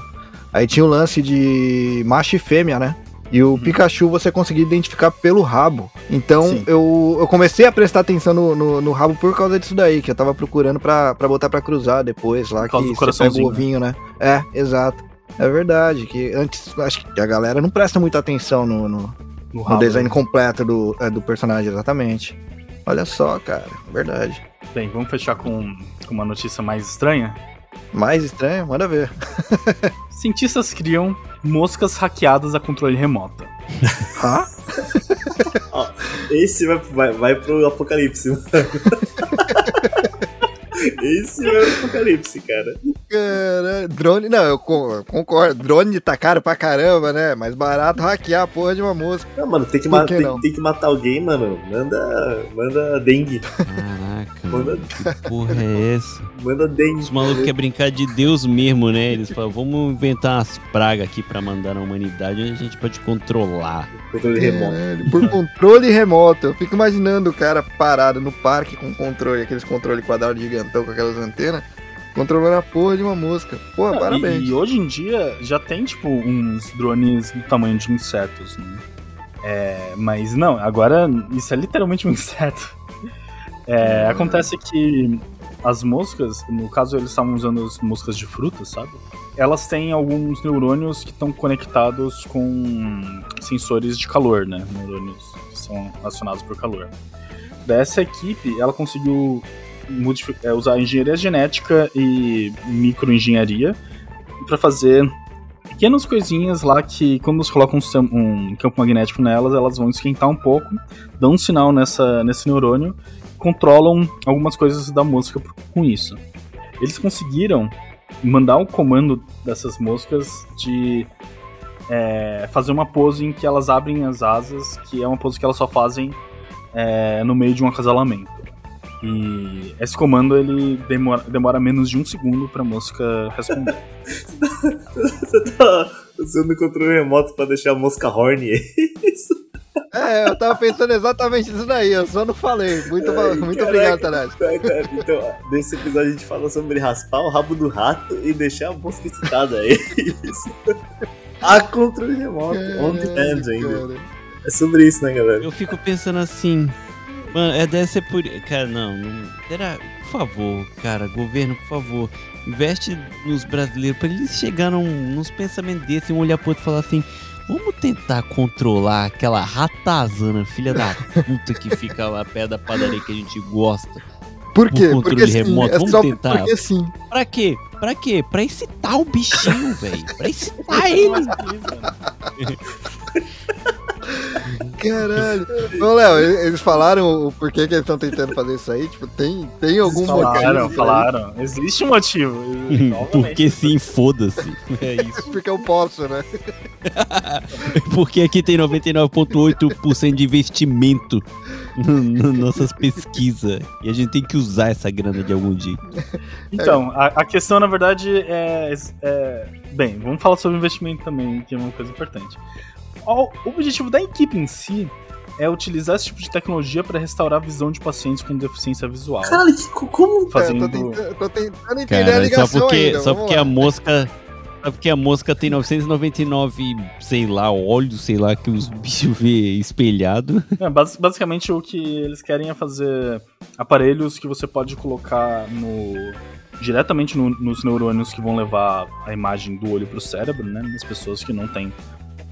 [SPEAKER 3] Aí tinha o lance de macho e fêmea, né? E o Pikachu você conseguia identificar pelo rabo. Então
[SPEAKER 2] Sim.
[SPEAKER 3] eu, eu comecei a prestar atenção no, no, no rabo por causa disso daí, que eu tava procurando pra, pra botar pra cruzar depois lá, que você pega o ovinho, né? É, exato. É verdade, que antes acho que a galera não presta muita atenção no, no,
[SPEAKER 2] No
[SPEAKER 3] no
[SPEAKER 2] rabo.
[SPEAKER 3] design completo do, é, do personagem, exatamente. Olha só, cara, verdade.
[SPEAKER 2] Bem, vamos fechar com, com uma notícia mais estranha.
[SPEAKER 3] Mais estranho, manda ver.
[SPEAKER 2] Cientistas criam moscas hackeadas a controle remoto.
[SPEAKER 3] Hã?
[SPEAKER 4] Esse vai, vai, vai pro apocalipse, mano. Esse vai pro apocalipse, cara.
[SPEAKER 3] Caralho, drone, não, eu con- eu concordo. Drone tá caro pra caramba, né? Mais barato hackear a porra de uma mosca.
[SPEAKER 4] Não, mano, tem que, ma-
[SPEAKER 3] que
[SPEAKER 4] tem, tem que matar alguém, mano. Manda. Manda dengue.
[SPEAKER 5] Caraca,
[SPEAKER 4] Manda,
[SPEAKER 5] que porra é essa?
[SPEAKER 4] manda dengue.
[SPEAKER 5] Os malucos querem brincar de Deus mesmo, né? Eles falam, vamos inventar umas pragas aqui pra mandar na humanidade onde a gente pode controlar.
[SPEAKER 4] Controle remoto.
[SPEAKER 3] Caralho, por controle remoto. Eu fico imaginando o cara parado no parque com controle, aqueles controle quadrado gigantão com aquelas antenas, controlando a porra de uma mosca. Pô,
[SPEAKER 2] Não,
[SPEAKER 3] parabéns.
[SPEAKER 2] E, e hoje em dia já tem, tipo, uns drones do tamanho de insetos, né? É, mas não, agora isso é literalmente um inseto. É, acontece que as moscas, no caso eles estavam usando as moscas de frutas, sabe? Elas têm alguns neurônios que estão conectados com sensores de calor, né? Neurônios que são acionados por calor. Dessa equipe, ela conseguiu é, usar engenharia genética e microengenharia para fazer pequenas coisinhas lá que, quando você coloca um, um campo magnético nelas, elas vão esquentar um pouco, dão um sinal nessa, nesse neurônio, controlam algumas coisas da mosca com isso. Eles conseguiram mandar um comando dessas moscas de é, fazer uma pose em que elas abrem as asas, que é uma pose que elas só fazem é, no meio de um acasalamento. E esse comando ele demora, demora menos de um segundo pra mosca responder.
[SPEAKER 4] Você tá usando o controle remoto pra deixar a mosca horny. Isso.
[SPEAKER 3] É, eu tava pensando exatamente nisso daí, eu só não falei. Muito,
[SPEAKER 4] Ai,
[SPEAKER 3] muito obrigado, Tanashi.
[SPEAKER 4] Tá, cara, Então, nesse episódio a gente fala sobre raspar o rabo do rato e deixar a mosca excitada. É isso. A controle remoto, on demand ainda. É sobre isso, né, galera?
[SPEAKER 5] Eu fico pensando assim, mano, é, deve ser por. Cara, não, não. Será? Por favor, cara, governo, por favor, investe nos brasileiros pra eles chegarem num, nos pensamentos desses, um olhar pro outro e falar assim. Vamos tentar controlar aquela ratazana, filha da puta que fica lá perto da padaria que a gente gosta.
[SPEAKER 3] Por quê?
[SPEAKER 5] controle
[SPEAKER 3] Porque sim,
[SPEAKER 5] remoto,
[SPEAKER 3] é
[SPEAKER 5] vamos
[SPEAKER 3] só
[SPEAKER 5] tentar.
[SPEAKER 3] porque sim.
[SPEAKER 5] Pra quê? Pra quê? Pra excitar o bichinho, velho. Pra excitar ele.
[SPEAKER 3] Caralho. Ô, Léo, eles falaram o porquê que eles estão tentando fazer isso aí? Tipo, tem, tem algum
[SPEAKER 2] falaram,
[SPEAKER 3] mecanismo aí?
[SPEAKER 2] falaram. Existe um motivo.
[SPEAKER 5] Porque sim, foda-se. É isso.
[SPEAKER 3] Porque eu posso, né?
[SPEAKER 5] Porque aqui tem 99,8% de investimento nas nossas pesquisas. E a gente tem que usar essa grana de algum jeito.
[SPEAKER 2] Então, a, a questão, na verdade, é, é- Bem, vamos falar sobre investimento também, que é uma coisa importante. O o objetivo da equipe em si é utilizar esse tipo de tecnologia para restaurar a visão de pacientes com deficiência visual.
[SPEAKER 4] Caralho, como.
[SPEAKER 3] É, eu
[SPEAKER 2] Fazendo.
[SPEAKER 3] tô tentando, tô tentando entender a
[SPEAKER 5] Cara,
[SPEAKER 3] ligação
[SPEAKER 5] só porque,
[SPEAKER 3] ainda.
[SPEAKER 5] só porque
[SPEAKER 3] lá.
[SPEAKER 5] a mosca. Só porque a mosca tem 999, sei lá, olhos, sei lá, que os bichos vê espelhado.
[SPEAKER 2] É, bas- basicamente, o que eles querem é fazer aparelhos que você pode colocar no diretamente no- nos neurônios que vão levar a imagem do olho pro cérebro, né? Das pessoas que não têm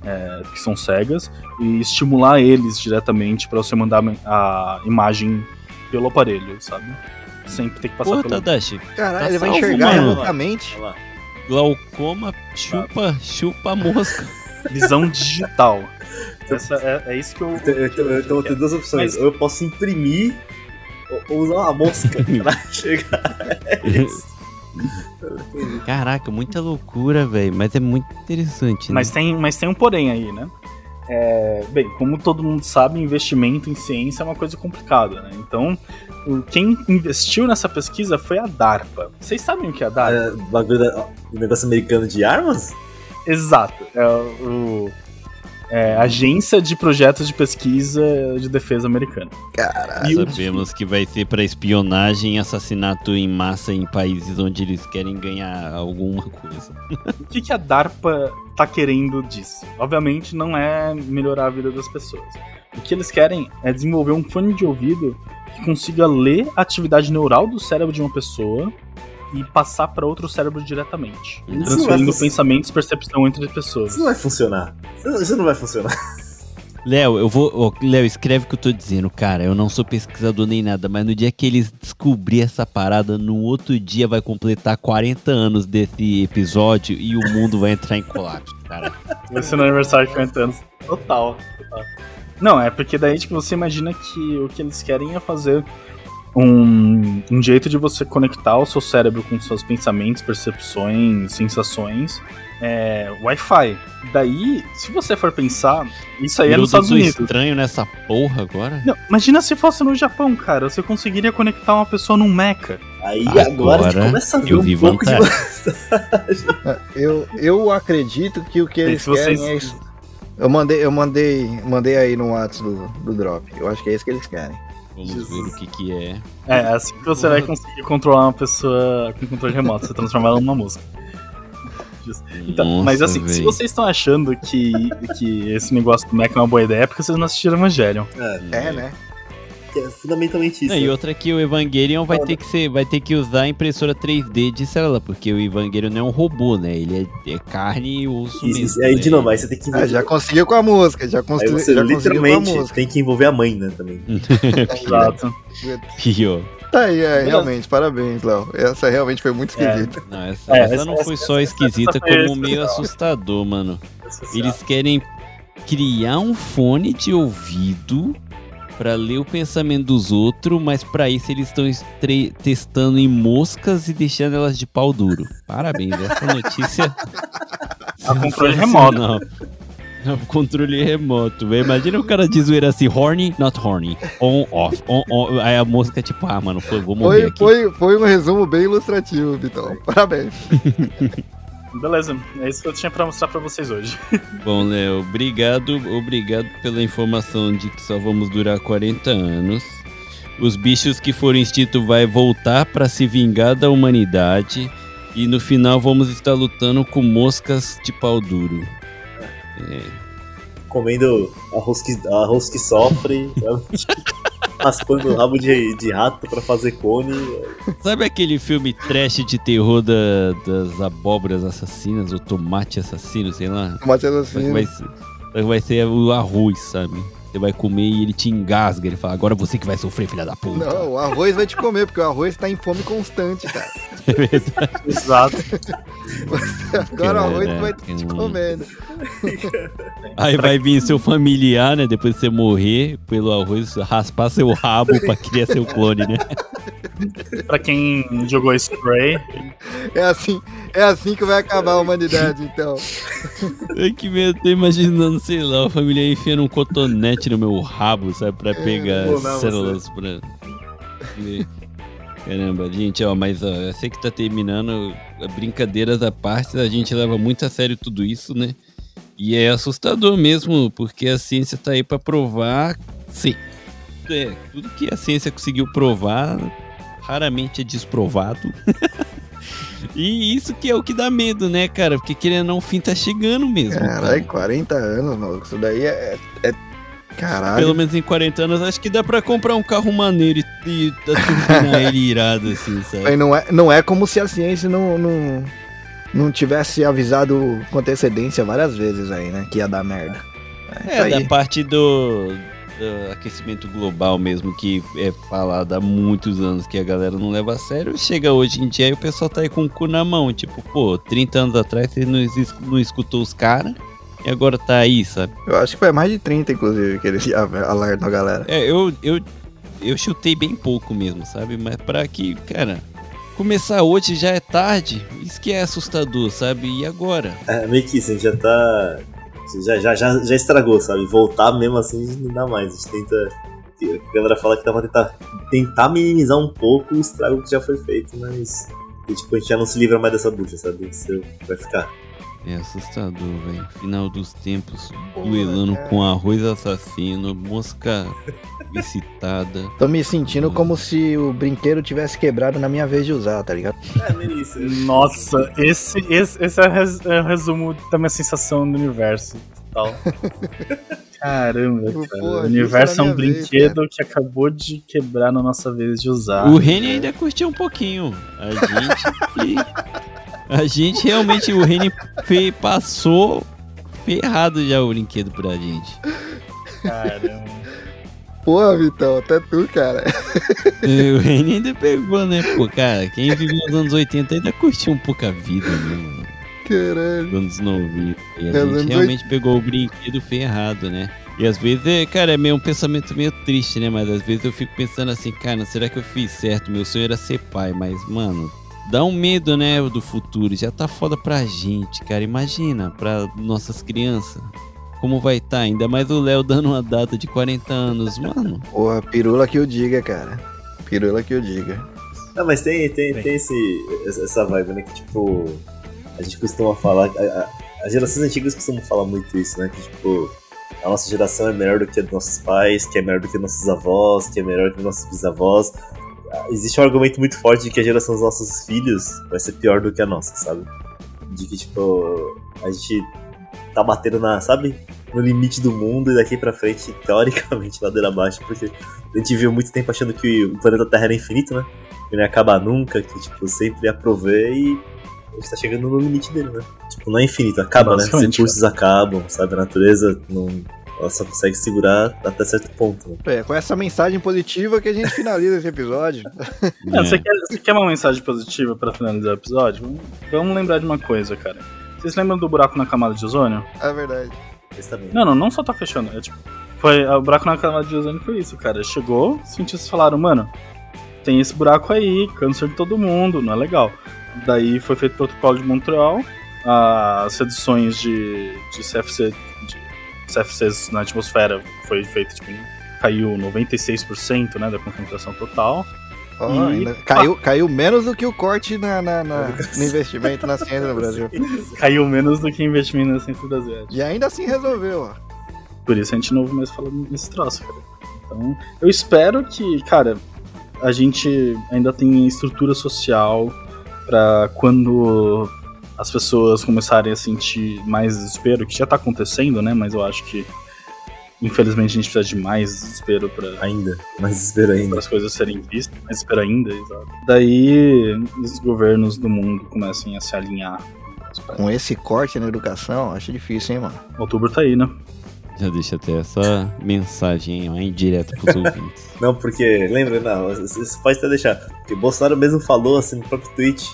[SPEAKER 2] é, que são cegas e estimular eles diretamente para você mandar a imagem pelo aparelho, sabe? Sempre tem que passar
[SPEAKER 5] Porra,
[SPEAKER 2] pelo.
[SPEAKER 5] Tadashi,
[SPEAKER 3] Caralho,
[SPEAKER 5] Tá
[SPEAKER 3] ele vai
[SPEAKER 5] salvo,
[SPEAKER 3] enxergar remotamente.
[SPEAKER 5] Glaucoma chupa, chupa mosca.
[SPEAKER 2] Visão digital. Essa é, é isso que eu.
[SPEAKER 4] Então, eu ter duas opções.
[SPEAKER 2] Mas-
[SPEAKER 4] Ou eu posso imprimir ou- ou usar uma mosca pra chegar. É isso.
[SPEAKER 5] Caraca, muita loucura, velho. Mas é muito interessante, né?
[SPEAKER 2] Mas tem, mas tem um porém aí, né? É, bem, como todo mundo sabe, investimento em ciência é uma coisa complicada, né? Então, quem investiu nessa pesquisa foi a DARPA. Vocês sabem o que é a DARPA?
[SPEAKER 4] É, o bagulho da, o negócio americano de armas?
[SPEAKER 2] Exato. É o é, Agência de Projetos de Pesquisa de Defesa Americana.
[SPEAKER 3] Caralho.
[SPEAKER 5] Sabemos que vai ser pra espionagem e assassinato em massa em países onde eles querem ganhar alguma coisa.
[SPEAKER 2] O que, que a DARPA tá querendo disso? Obviamente não é melhorar a vida das pessoas. O que eles querem é desenvolver um fone de ouvido que consiga ler a atividade neural do cérebro de uma pessoa e passar para outro cérebro diretamente,
[SPEAKER 4] Isso
[SPEAKER 2] transferindo pensamentos e percepção entre pessoas.
[SPEAKER 4] Isso não vai funcionar. Isso não- vai funcionar.
[SPEAKER 5] Léo, eu vou. ó, Léo, escreve o que eu tô dizendo, cara. Eu não sou pesquisador nem nada, mas no dia que eles descobrir essa parada, no outro dia vai completar 40 anos desse episódio e o mundo vai entrar em colapso, cara.
[SPEAKER 2] Vai ser no aniversário de 40 anos. Total, total. Não, é porque daí, tipo, você imagina que o que eles querem é fazer um, um jeito de você conectar o seu cérebro com seus pensamentos, percepções, sensações, é, Wi-Fi. Daí, se você for pensar, isso aí é
[SPEAKER 5] Meu
[SPEAKER 2] nos Estados Unidos.
[SPEAKER 5] estranho nessa porra agora.
[SPEAKER 2] Não, imagina se fosse no Japão, cara. Você conseguiria conectar uma pessoa num mecha.
[SPEAKER 4] Aí
[SPEAKER 5] Agora
[SPEAKER 4] agora, começa a ver
[SPEAKER 5] eu
[SPEAKER 4] um pouco de
[SPEAKER 5] vantagem.
[SPEAKER 3] Eu, eu acredito que o que eles
[SPEAKER 2] se vocês-
[SPEAKER 3] querem é isso. Eu mandei, eu mandei, mandei aí no WhatsApp do, do Drop. Eu acho que é isso que eles querem.
[SPEAKER 5] Vamos
[SPEAKER 2] Jesus.
[SPEAKER 5] ver o que que é.
[SPEAKER 2] É, é assim que você vai conseguir controlar uma pessoa com controle remoto. Você transformar ela numa música. Então,
[SPEAKER 5] Nossa,
[SPEAKER 2] mas assim, se
[SPEAKER 5] véi.
[SPEAKER 2] vocês estão achando que, que esse negócio do Mac é uma boa ideia, é porque vocês não assistiram Evangelion.
[SPEAKER 3] É, né?
[SPEAKER 4] É fundamentalmente isso.
[SPEAKER 5] Não, e outra que o Evangelion vai ter que ser, vai ter que usar a impressora 3D de célula, porque o Evangelion não é um robô, né? Ele é, é carne e osso
[SPEAKER 4] E-
[SPEAKER 5] mesmo.
[SPEAKER 4] aí,
[SPEAKER 5] né?
[SPEAKER 4] de novo, aí você tem que
[SPEAKER 3] Ah,
[SPEAKER 4] envolver.
[SPEAKER 3] já conseguiu com a música, já,
[SPEAKER 4] aí
[SPEAKER 3] construiu,
[SPEAKER 4] você
[SPEAKER 3] já conseguiu com a
[SPEAKER 4] literalmente
[SPEAKER 3] música.
[SPEAKER 4] tem que envolver a mãe, né, também.
[SPEAKER 2] Exato.
[SPEAKER 5] Pior.
[SPEAKER 3] Tá aí, é, realmente, parabéns, Léo. Essa realmente foi muito
[SPEAKER 2] É.
[SPEAKER 3] esquisita.
[SPEAKER 5] Não, essa,
[SPEAKER 2] É,
[SPEAKER 5] essa
[SPEAKER 2] essa-
[SPEAKER 5] não foi
[SPEAKER 2] essa-
[SPEAKER 5] só
[SPEAKER 2] essa-
[SPEAKER 5] esquisita, como meio
[SPEAKER 2] especial.
[SPEAKER 5] assustador, mano. Eles querem criar um fone de ouvido pra ler o pensamento dos outros, mas pra isso eles estão testando em moscas e deixando elas de pau duro. Parabéns, essa notícia.
[SPEAKER 2] A controle
[SPEAKER 5] sensacional. É um controle remoto, velho. Imagina o cara de zoeira assim, horny, not horny. On, off, on, on. Aí a mosca, tipo, ah, mano, foi, vou morrer
[SPEAKER 3] Foi,
[SPEAKER 5] aqui.
[SPEAKER 3] foi, foi um resumo bem ilustrativo, Vitão. Parabéns.
[SPEAKER 2] Beleza, é isso que eu tinha pra mostrar pra vocês hoje.
[SPEAKER 5] Bom, Léo, obrigado, obrigado pela informação de que só vamos durar 40 anos. Os bichos que foram extintos vai voltar pra se vingar da humanidade e no final vamos estar lutando com moscas de pau duro. É,
[SPEAKER 4] Comendo arroz que, arroz que sofre, raspando o rabo de, de rato pra fazer cone.
[SPEAKER 5] Sabe aquele filme trash de terror da- das abóboras assassinas, ou tomate assassino, sei lá? Que
[SPEAKER 3] assim,
[SPEAKER 5] vai ser, só que vai ser o arroz, sabe? Você vai comer e ele te engasga. Ele fala, agora você que vai sofrer, filha da puta.
[SPEAKER 3] não, o arroz vai te comer, porque o arroz tá em fome constante, cara.
[SPEAKER 5] É verdade.
[SPEAKER 2] Exato.
[SPEAKER 3] Agora o arroz
[SPEAKER 5] Caraca,
[SPEAKER 3] vai te comendo.
[SPEAKER 5] Aí vai vir seu familiar, né? Depois de você morrer pelo arroz, raspar seu rabo pra criar seu clone, né?
[SPEAKER 2] Pra quem jogou Spray,
[SPEAKER 3] É assim, é assim que vai acabar a humanidade, então.
[SPEAKER 5] Ai, que medo, tô imaginando, sei lá, a família enfiando um cotonete no meu rabo, sabe? Pra pegar
[SPEAKER 4] Pô, não,
[SPEAKER 5] células pra. Caramba, gente, ó, mas ó, eu sei que tá terminando, brincadeiras à parte, a gente leva muito a sério tudo isso, né? E é assustador mesmo, porque a ciência tá aí pra provar. Sim. É, tudo que a ciência conseguiu provar, raramente é desprovado. e isso que é o que dá medo, né, cara? Porque querendo ou não, o fim tá chegando mesmo. cara.
[SPEAKER 3] Caralho, 40 anos, maluco. Isso daí é. é... Caralho.
[SPEAKER 5] Pelo menos em 40 anos, acho que dá pra comprar um carro maneiro e, e turbinar ele irado, assim, sabe?
[SPEAKER 3] não, é, não é como se a ciência não, não, não tivesse avisado com antecedência várias vezes aí, né? Que ia dar merda.
[SPEAKER 5] É,
[SPEAKER 3] isso
[SPEAKER 5] da parte do, do aquecimento global mesmo, que é falado há muitos anos que a galera não leva a sério, chega hoje em dia e o pessoal tá aí com o cu na mão. Tipo, pô, 30 anos atrás você não, não escutou os caras e agora tá aí, sabe?
[SPEAKER 3] Eu acho que foi mais de 30, inclusive, que eles alertam a galera.
[SPEAKER 5] É, eu, eu, eu chutei bem pouco mesmo, sabe? Mas pra que, cara, começar hoje já é tarde, isso que é assustador, sabe? E agora?
[SPEAKER 4] É meio que isso, a gente já tá. Já, já, já, já estragou, sabe? Voltar mesmo assim não dá mais. A gente tenta. A galera fala que dá pra tentar, tentar minimizar um pouco o estrago que já foi feito, mas. e, tipo, a gente já não se livra mais dessa bucha, sabe? Isso vai ficar.
[SPEAKER 5] É assustador, velho. Final dos tempos,
[SPEAKER 3] Pô,
[SPEAKER 5] duelando com arroz assassino, mosca excitada.
[SPEAKER 3] Tô me sentindo como se o brinquedo tivesse quebrado na minha vez de usar, tá ligado?
[SPEAKER 4] É, meio isso.
[SPEAKER 2] Nossa, esse, esse, esse é, o res- é o resumo da minha sensação do universo. Tal. Caramba,
[SPEAKER 3] Pô,
[SPEAKER 2] cara.
[SPEAKER 3] justo
[SPEAKER 2] o universo é um
[SPEAKER 3] minha vez,
[SPEAKER 2] brinquedo que acabou de quebrar na nossa vez de usar.
[SPEAKER 5] O Reni ainda curtiu um pouquinho. A gente. a gente realmente, o Reni passou ferrado já o brinquedo pra gente.
[SPEAKER 2] Caramba.
[SPEAKER 3] Porra, Vitão, até tu, cara.
[SPEAKER 5] E o Reni ainda pegou, né? Pô, cara, quem viveu nos anos 80 ainda curtiu um pouco a vida, né?
[SPEAKER 3] Caralho.
[SPEAKER 5] Nos anos 90. E a
[SPEAKER 3] É,
[SPEAKER 5] gente realmente pegou o brinquedo ferrado, né? E às vezes, é, cara, é meio um pensamento meio triste, né? Mas às vezes eu fico pensando assim, cara, será que eu fiz certo? Meu sonho era ser pai, mas, mano, dá um medo, né, do futuro. Já tá foda pra gente, cara. Imagina, pra nossas crianças. Como vai estar? Ainda mais o Léo dando uma data de 40 anos, mano.
[SPEAKER 3] Porra, pirula que eu diga, cara. Pirula que eu diga.
[SPEAKER 4] Não, mas tem, tem,
[SPEAKER 2] Tem.
[SPEAKER 4] tem esse, essa vibe, né? Que tipo. A gente costuma falar. a- a- As gerações antigas costumam falar muito isso, né? Que tipo. A nossa geração é melhor do que a dos nossos pais, que é melhor do que nossos avós, que é melhor do que nossos bisavós. Existe um argumento muito forte de que a geração dos nossos filhos vai ser pior do que a nossa, sabe? De que, tipo, a gente tá batendo na, sabe? No limite do mundo e daqui pra frente, teoricamente, ladeira abaixo, porque a gente viu muito tempo achando que o planeta Terra era infinito, né? Que não ia acabar nunca, que, tipo, sempre ia prover e a gente tá chegando no limite dele, né? Tipo, não é infinito, acaba, né? Os recursos acabam, sabe? A natureza não. Ela só consegue segurar até certo ponto, né?
[SPEAKER 3] É, com essa mensagem positiva que a gente finaliza esse episódio.
[SPEAKER 2] Não,
[SPEAKER 5] É.
[SPEAKER 2] você, quer, você quer uma mensagem positiva pra finalizar o episódio? Vamos, lembrar de uma coisa, cara. Vocês lembram do buraco na camada de ozônio?
[SPEAKER 3] É verdade.
[SPEAKER 2] Não, não, não só tá fechando. É tipo. Foi, o buraco na camada de ozônio foi isso, cara. Chegou, os cientistas falaram, mano, tem esse buraco aí, câncer de todo mundo, não é legal. Daí foi feito o protocolo de Montreal, as reduções de, de CFC, CFCs na atmosfera foi feito, tipo, caiu 96% né, da concentração total.
[SPEAKER 3] Ó,
[SPEAKER 2] E-
[SPEAKER 3] caiu, caiu menos do que o corte na, na- na- no investimento na ciência no Brasil.
[SPEAKER 2] Caiu menos do que investimento na ciência brasileira.
[SPEAKER 3] E ainda assim resolveu, ó.
[SPEAKER 2] Por isso a gente não ouve mais falando nesse troço, cara. Então, eu espero que, cara, a gente ainda tenha estrutura social pra quando as pessoas começarem a sentir mais desespero, que já tá acontecendo, né? Mas eu acho que, infelizmente, a gente precisa de mais desespero pra,
[SPEAKER 4] Ainda. Mais desespero ainda.
[SPEAKER 2] para as coisas serem vistas, mais desespero ainda, exato. Daí, os governos do mundo comecem a se alinhar.
[SPEAKER 3] Com esse corte na educação, acho difícil, hein, mano.
[SPEAKER 2] Outubro tá aí, né?
[SPEAKER 5] Já deixa até essa mensagem ó, indireta pros ouvintes.
[SPEAKER 4] Não, porque, lembra, não, você pode até deixar. Porque Bolsonaro mesmo falou assim no próprio tweet: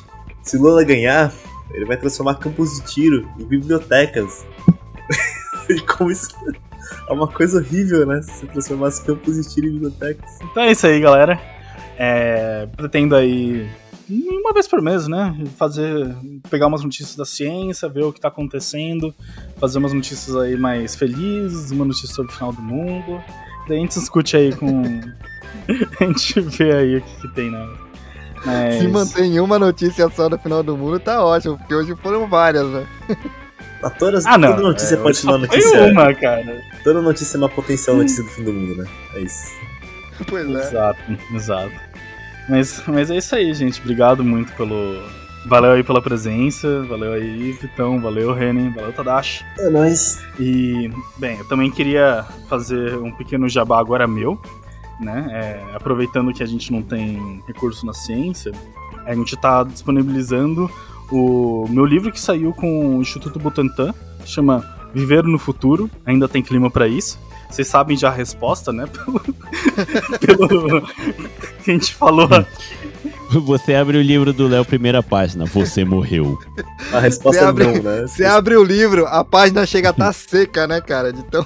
[SPEAKER 4] se Lula ganhar, ele vai transformar campos de tiro em bibliotecas. e como isso é uma coisa horrível, né? Se você transformasse campos de tiro em bibliotecas.
[SPEAKER 2] Então é isso aí, galera. É, pretendo aí uma vez por mês, né? Fazer, pegar umas notícias da ciência, ver o que tá acontecendo, fazer umas notícias aí mais felizes, uma notícia sobre o final do mundo. Daí a gente discute aí com. a gente vê aí o que, que tem, né? Mas...
[SPEAKER 3] Se mantém uma notícia só no final do mundo, tá ótimo, porque hoje foram várias, né?
[SPEAKER 4] Ah, todas,
[SPEAKER 2] Ah, não.
[SPEAKER 4] Toda notícia
[SPEAKER 2] é,
[SPEAKER 4] pode ser uma notícia.
[SPEAKER 2] uma, cara.
[SPEAKER 4] Toda notícia é uma potencial notícia do fim do mundo, né? É isso.
[SPEAKER 3] Pois é.
[SPEAKER 2] Exato, exato. Mas, mas é isso aí, gente. Obrigado muito pelo. Valeu aí pela presença. Valeu aí, Vitão. Valeu, Renan. Valeu, Tadashi.
[SPEAKER 4] É nóis.
[SPEAKER 2] E, bem, eu também queria fazer um pequeno jabá agora meu, né? É, aproveitando que a gente não tem recurso na ciência, a gente está disponibilizando o meu livro que saiu com o Instituto Butantan, chama Viver no Futuro, ainda tem clima pra isso. Vocês sabem já a resposta, né? Pelo, pelo que a gente falou.
[SPEAKER 5] Você abre o livro do Léo, primeira página. Você morreu.
[SPEAKER 4] A resposta
[SPEAKER 3] Você abre-
[SPEAKER 4] é não, né?
[SPEAKER 3] Você abre o livro, a página chega a estar seca, né, cara? De tão.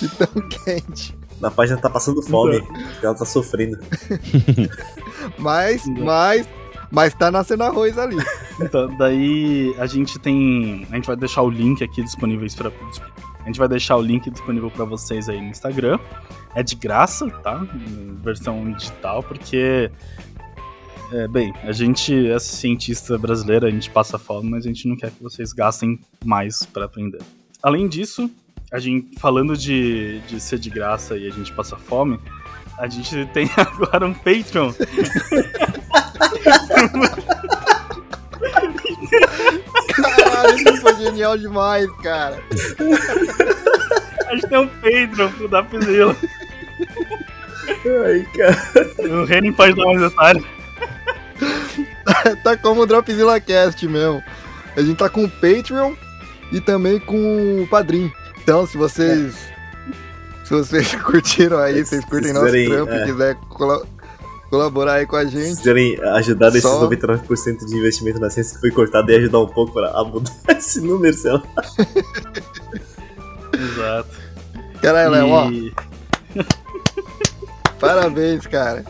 [SPEAKER 3] de tão quente.
[SPEAKER 4] Na página tá passando fome. Ela tá sofrendo.
[SPEAKER 3] Mas, mas. Mas tá nascendo arroz ali.
[SPEAKER 2] Então, daí a gente tem. A gente vai deixar o link aqui disponíveis para. A gente vai deixar o link disponível para vocês aí no Instagram. É de graça, tá? Versão digital, porque. É, bem, a gente é cientista brasileira, a gente passa fome, mas a gente não quer que vocês gastem mais para aprender. Além disso, a gente falando de, de ser de graça e a gente passa fome, a gente tem agora um Patreon.
[SPEAKER 3] Caralho, isso foi genial demais, cara.
[SPEAKER 2] A gente tem um Patreon pro Dapzilla.
[SPEAKER 4] Ai, cara.
[SPEAKER 2] O Renan pode dar mais detalhes.
[SPEAKER 3] tá como o Dropzilla Cast mesmo. A gente tá com o Patreon e também com o Padrim. Então, se vocês. Se vocês curtiram aí, vocês curtem
[SPEAKER 4] Se
[SPEAKER 3] nosso
[SPEAKER 4] quiserem,
[SPEAKER 3] trampo
[SPEAKER 4] é.
[SPEAKER 3] e quiser cola- colaborar aí com a
[SPEAKER 4] Se
[SPEAKER 3] gente.
[SPEAKER 4] quiserem ajudar nesses
[SPEAKER 3] Só-
[SPEAKER 4] 99% de investimento na ciência que foi cortado e ajudar um pouco pra a mudar esse número, sei lá.
[SPEAKER 2] Exato.
[SPEAKER 3] Caralho, Léo, ó, parabéns, cara.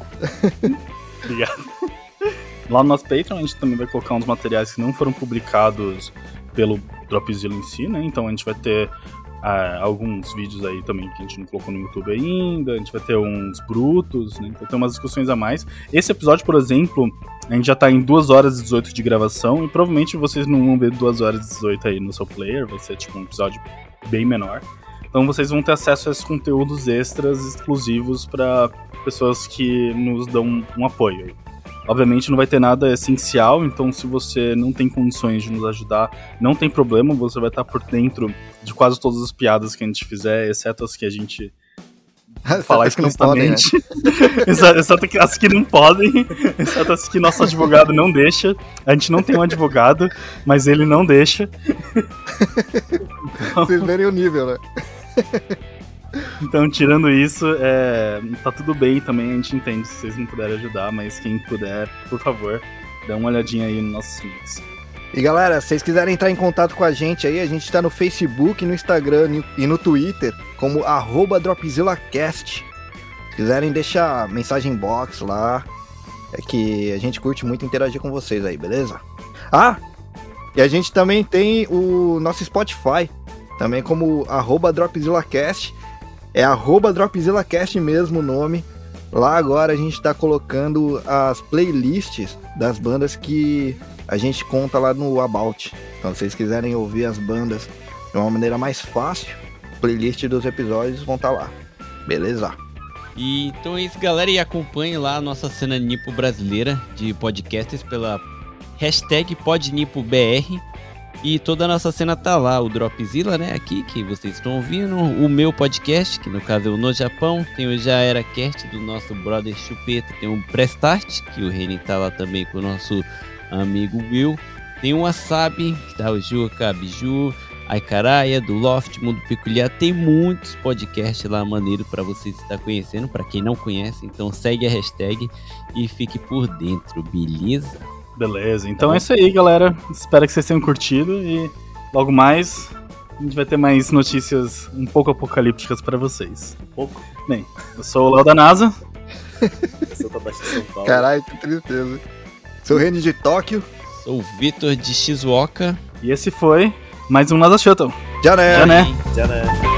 [SPEAKER 2] Obrigado. Lá no nosso Patreon a gente também vai colocar uns materiais que não foram publicados pelo Dropzilla em si, né? Então a gente vai ter alguns vídeos aí também que a gente não colocou no YouTube ainda, a gente vai ter uns brutos, né? Então tem umas discussões a mais. Esse episódio, por exemplo, a gente já tá em 2 horas e 18 de gravação e provavelmente vocês não vão ver 2 horas e 18 aí no seu player, vai ser tipo um episódio bem menor. Então vocês vão ter acesso a esses conteúdos extras exclusivos para pessoas que nos dão um apoio. Obviamente não vai ter nada essencial, então se você não tem condições de nos ajudar, não tem problema, você vai estar por dentro de quase todas as piadas que a gente fizer, exceto as que a gente falar
[SPEAKER 3] As que não podem, né?
[SPEAKER 2] exceto que- as que não podem, exceto as que nosso advogado não deixa. A gente não tem um advogado, mas ele não deixa.
[SPEAKER 3] Vocês verem o nível, né?
[SPEAKER 2] Então, tirando isso, é, tá tudo bem também, a gente entende se vocês não puderem ajudar, mas quem puder, por favor, dá uma olhadinha aí nos nossos links.
[SPEAKER 3] E galera, se vocês quiserem entrar em contato com a gente aí, a gente tá no Facebook, no Instagram e no Twitter como DropzillaCast. Se quiserem deixar mensagem box lá, é que a gente curte muito interagir com vocês aí, beleza? Ah, e a gente também tem o nosso Spotify, também como DropzillaCast. É arroba DropzillaCast mesmo o nome. Lá agora a gente tá colocando as playlists das bandas que a gente conta lá no About. Então, se vocês quiserem ouvir as bandas de uma maneira mais fácil, playlist dos episódios vão estar lá. Beleza?
[SPEAKER 5] E então é isso, galera. E acompanhe lá a nossa cena Nipo brasileira de podcasts pela hashtag PodNipoBR. E toda a nossa cena tá lá, o Dropzilla, né? Aqui, que vocês estão ouvindo. O meu podcast, que no caso é o No Japão. Tem o Já Era Cast do nosso brother Chupeta. Tem o Prestart, que o Reni tá lá também com o nosso amigo Will. Tem o Wasabi, que tá o Juca, Biju, Aikaraia, do Loft, Mundo Peculiar. Tem muitos podcasts lá maneiro para vocês estar conhecendo, para quem não conhece. Então segue a hashtag e fique por dentro, beleza?
[SPEAKER 2] Beleza, então é isso aí, galera. Espero que vocês tenham curtido e logo mais a gente vai ter mais notícias um pouco apocalípticas pra vocês.
[SPEAKER 4] Pouco.
[SPEAKER 2] Bem, eu sou o Léo da NASA.
[SPEAKER 4] Sou Tadashi São Paulo.
[SPEAKER 3] Caralho, que tristeza. Sou Reni de Tóquio.
[SPEAKER 5] Sou o Vitor de Shizuoka.
[SPEAKER 2] E esse foi mais um NASA Shuttle.
[SPEAKER 3] Já né?
[SPEAKER 2] Já né?
[SPEAKER 4] Já né?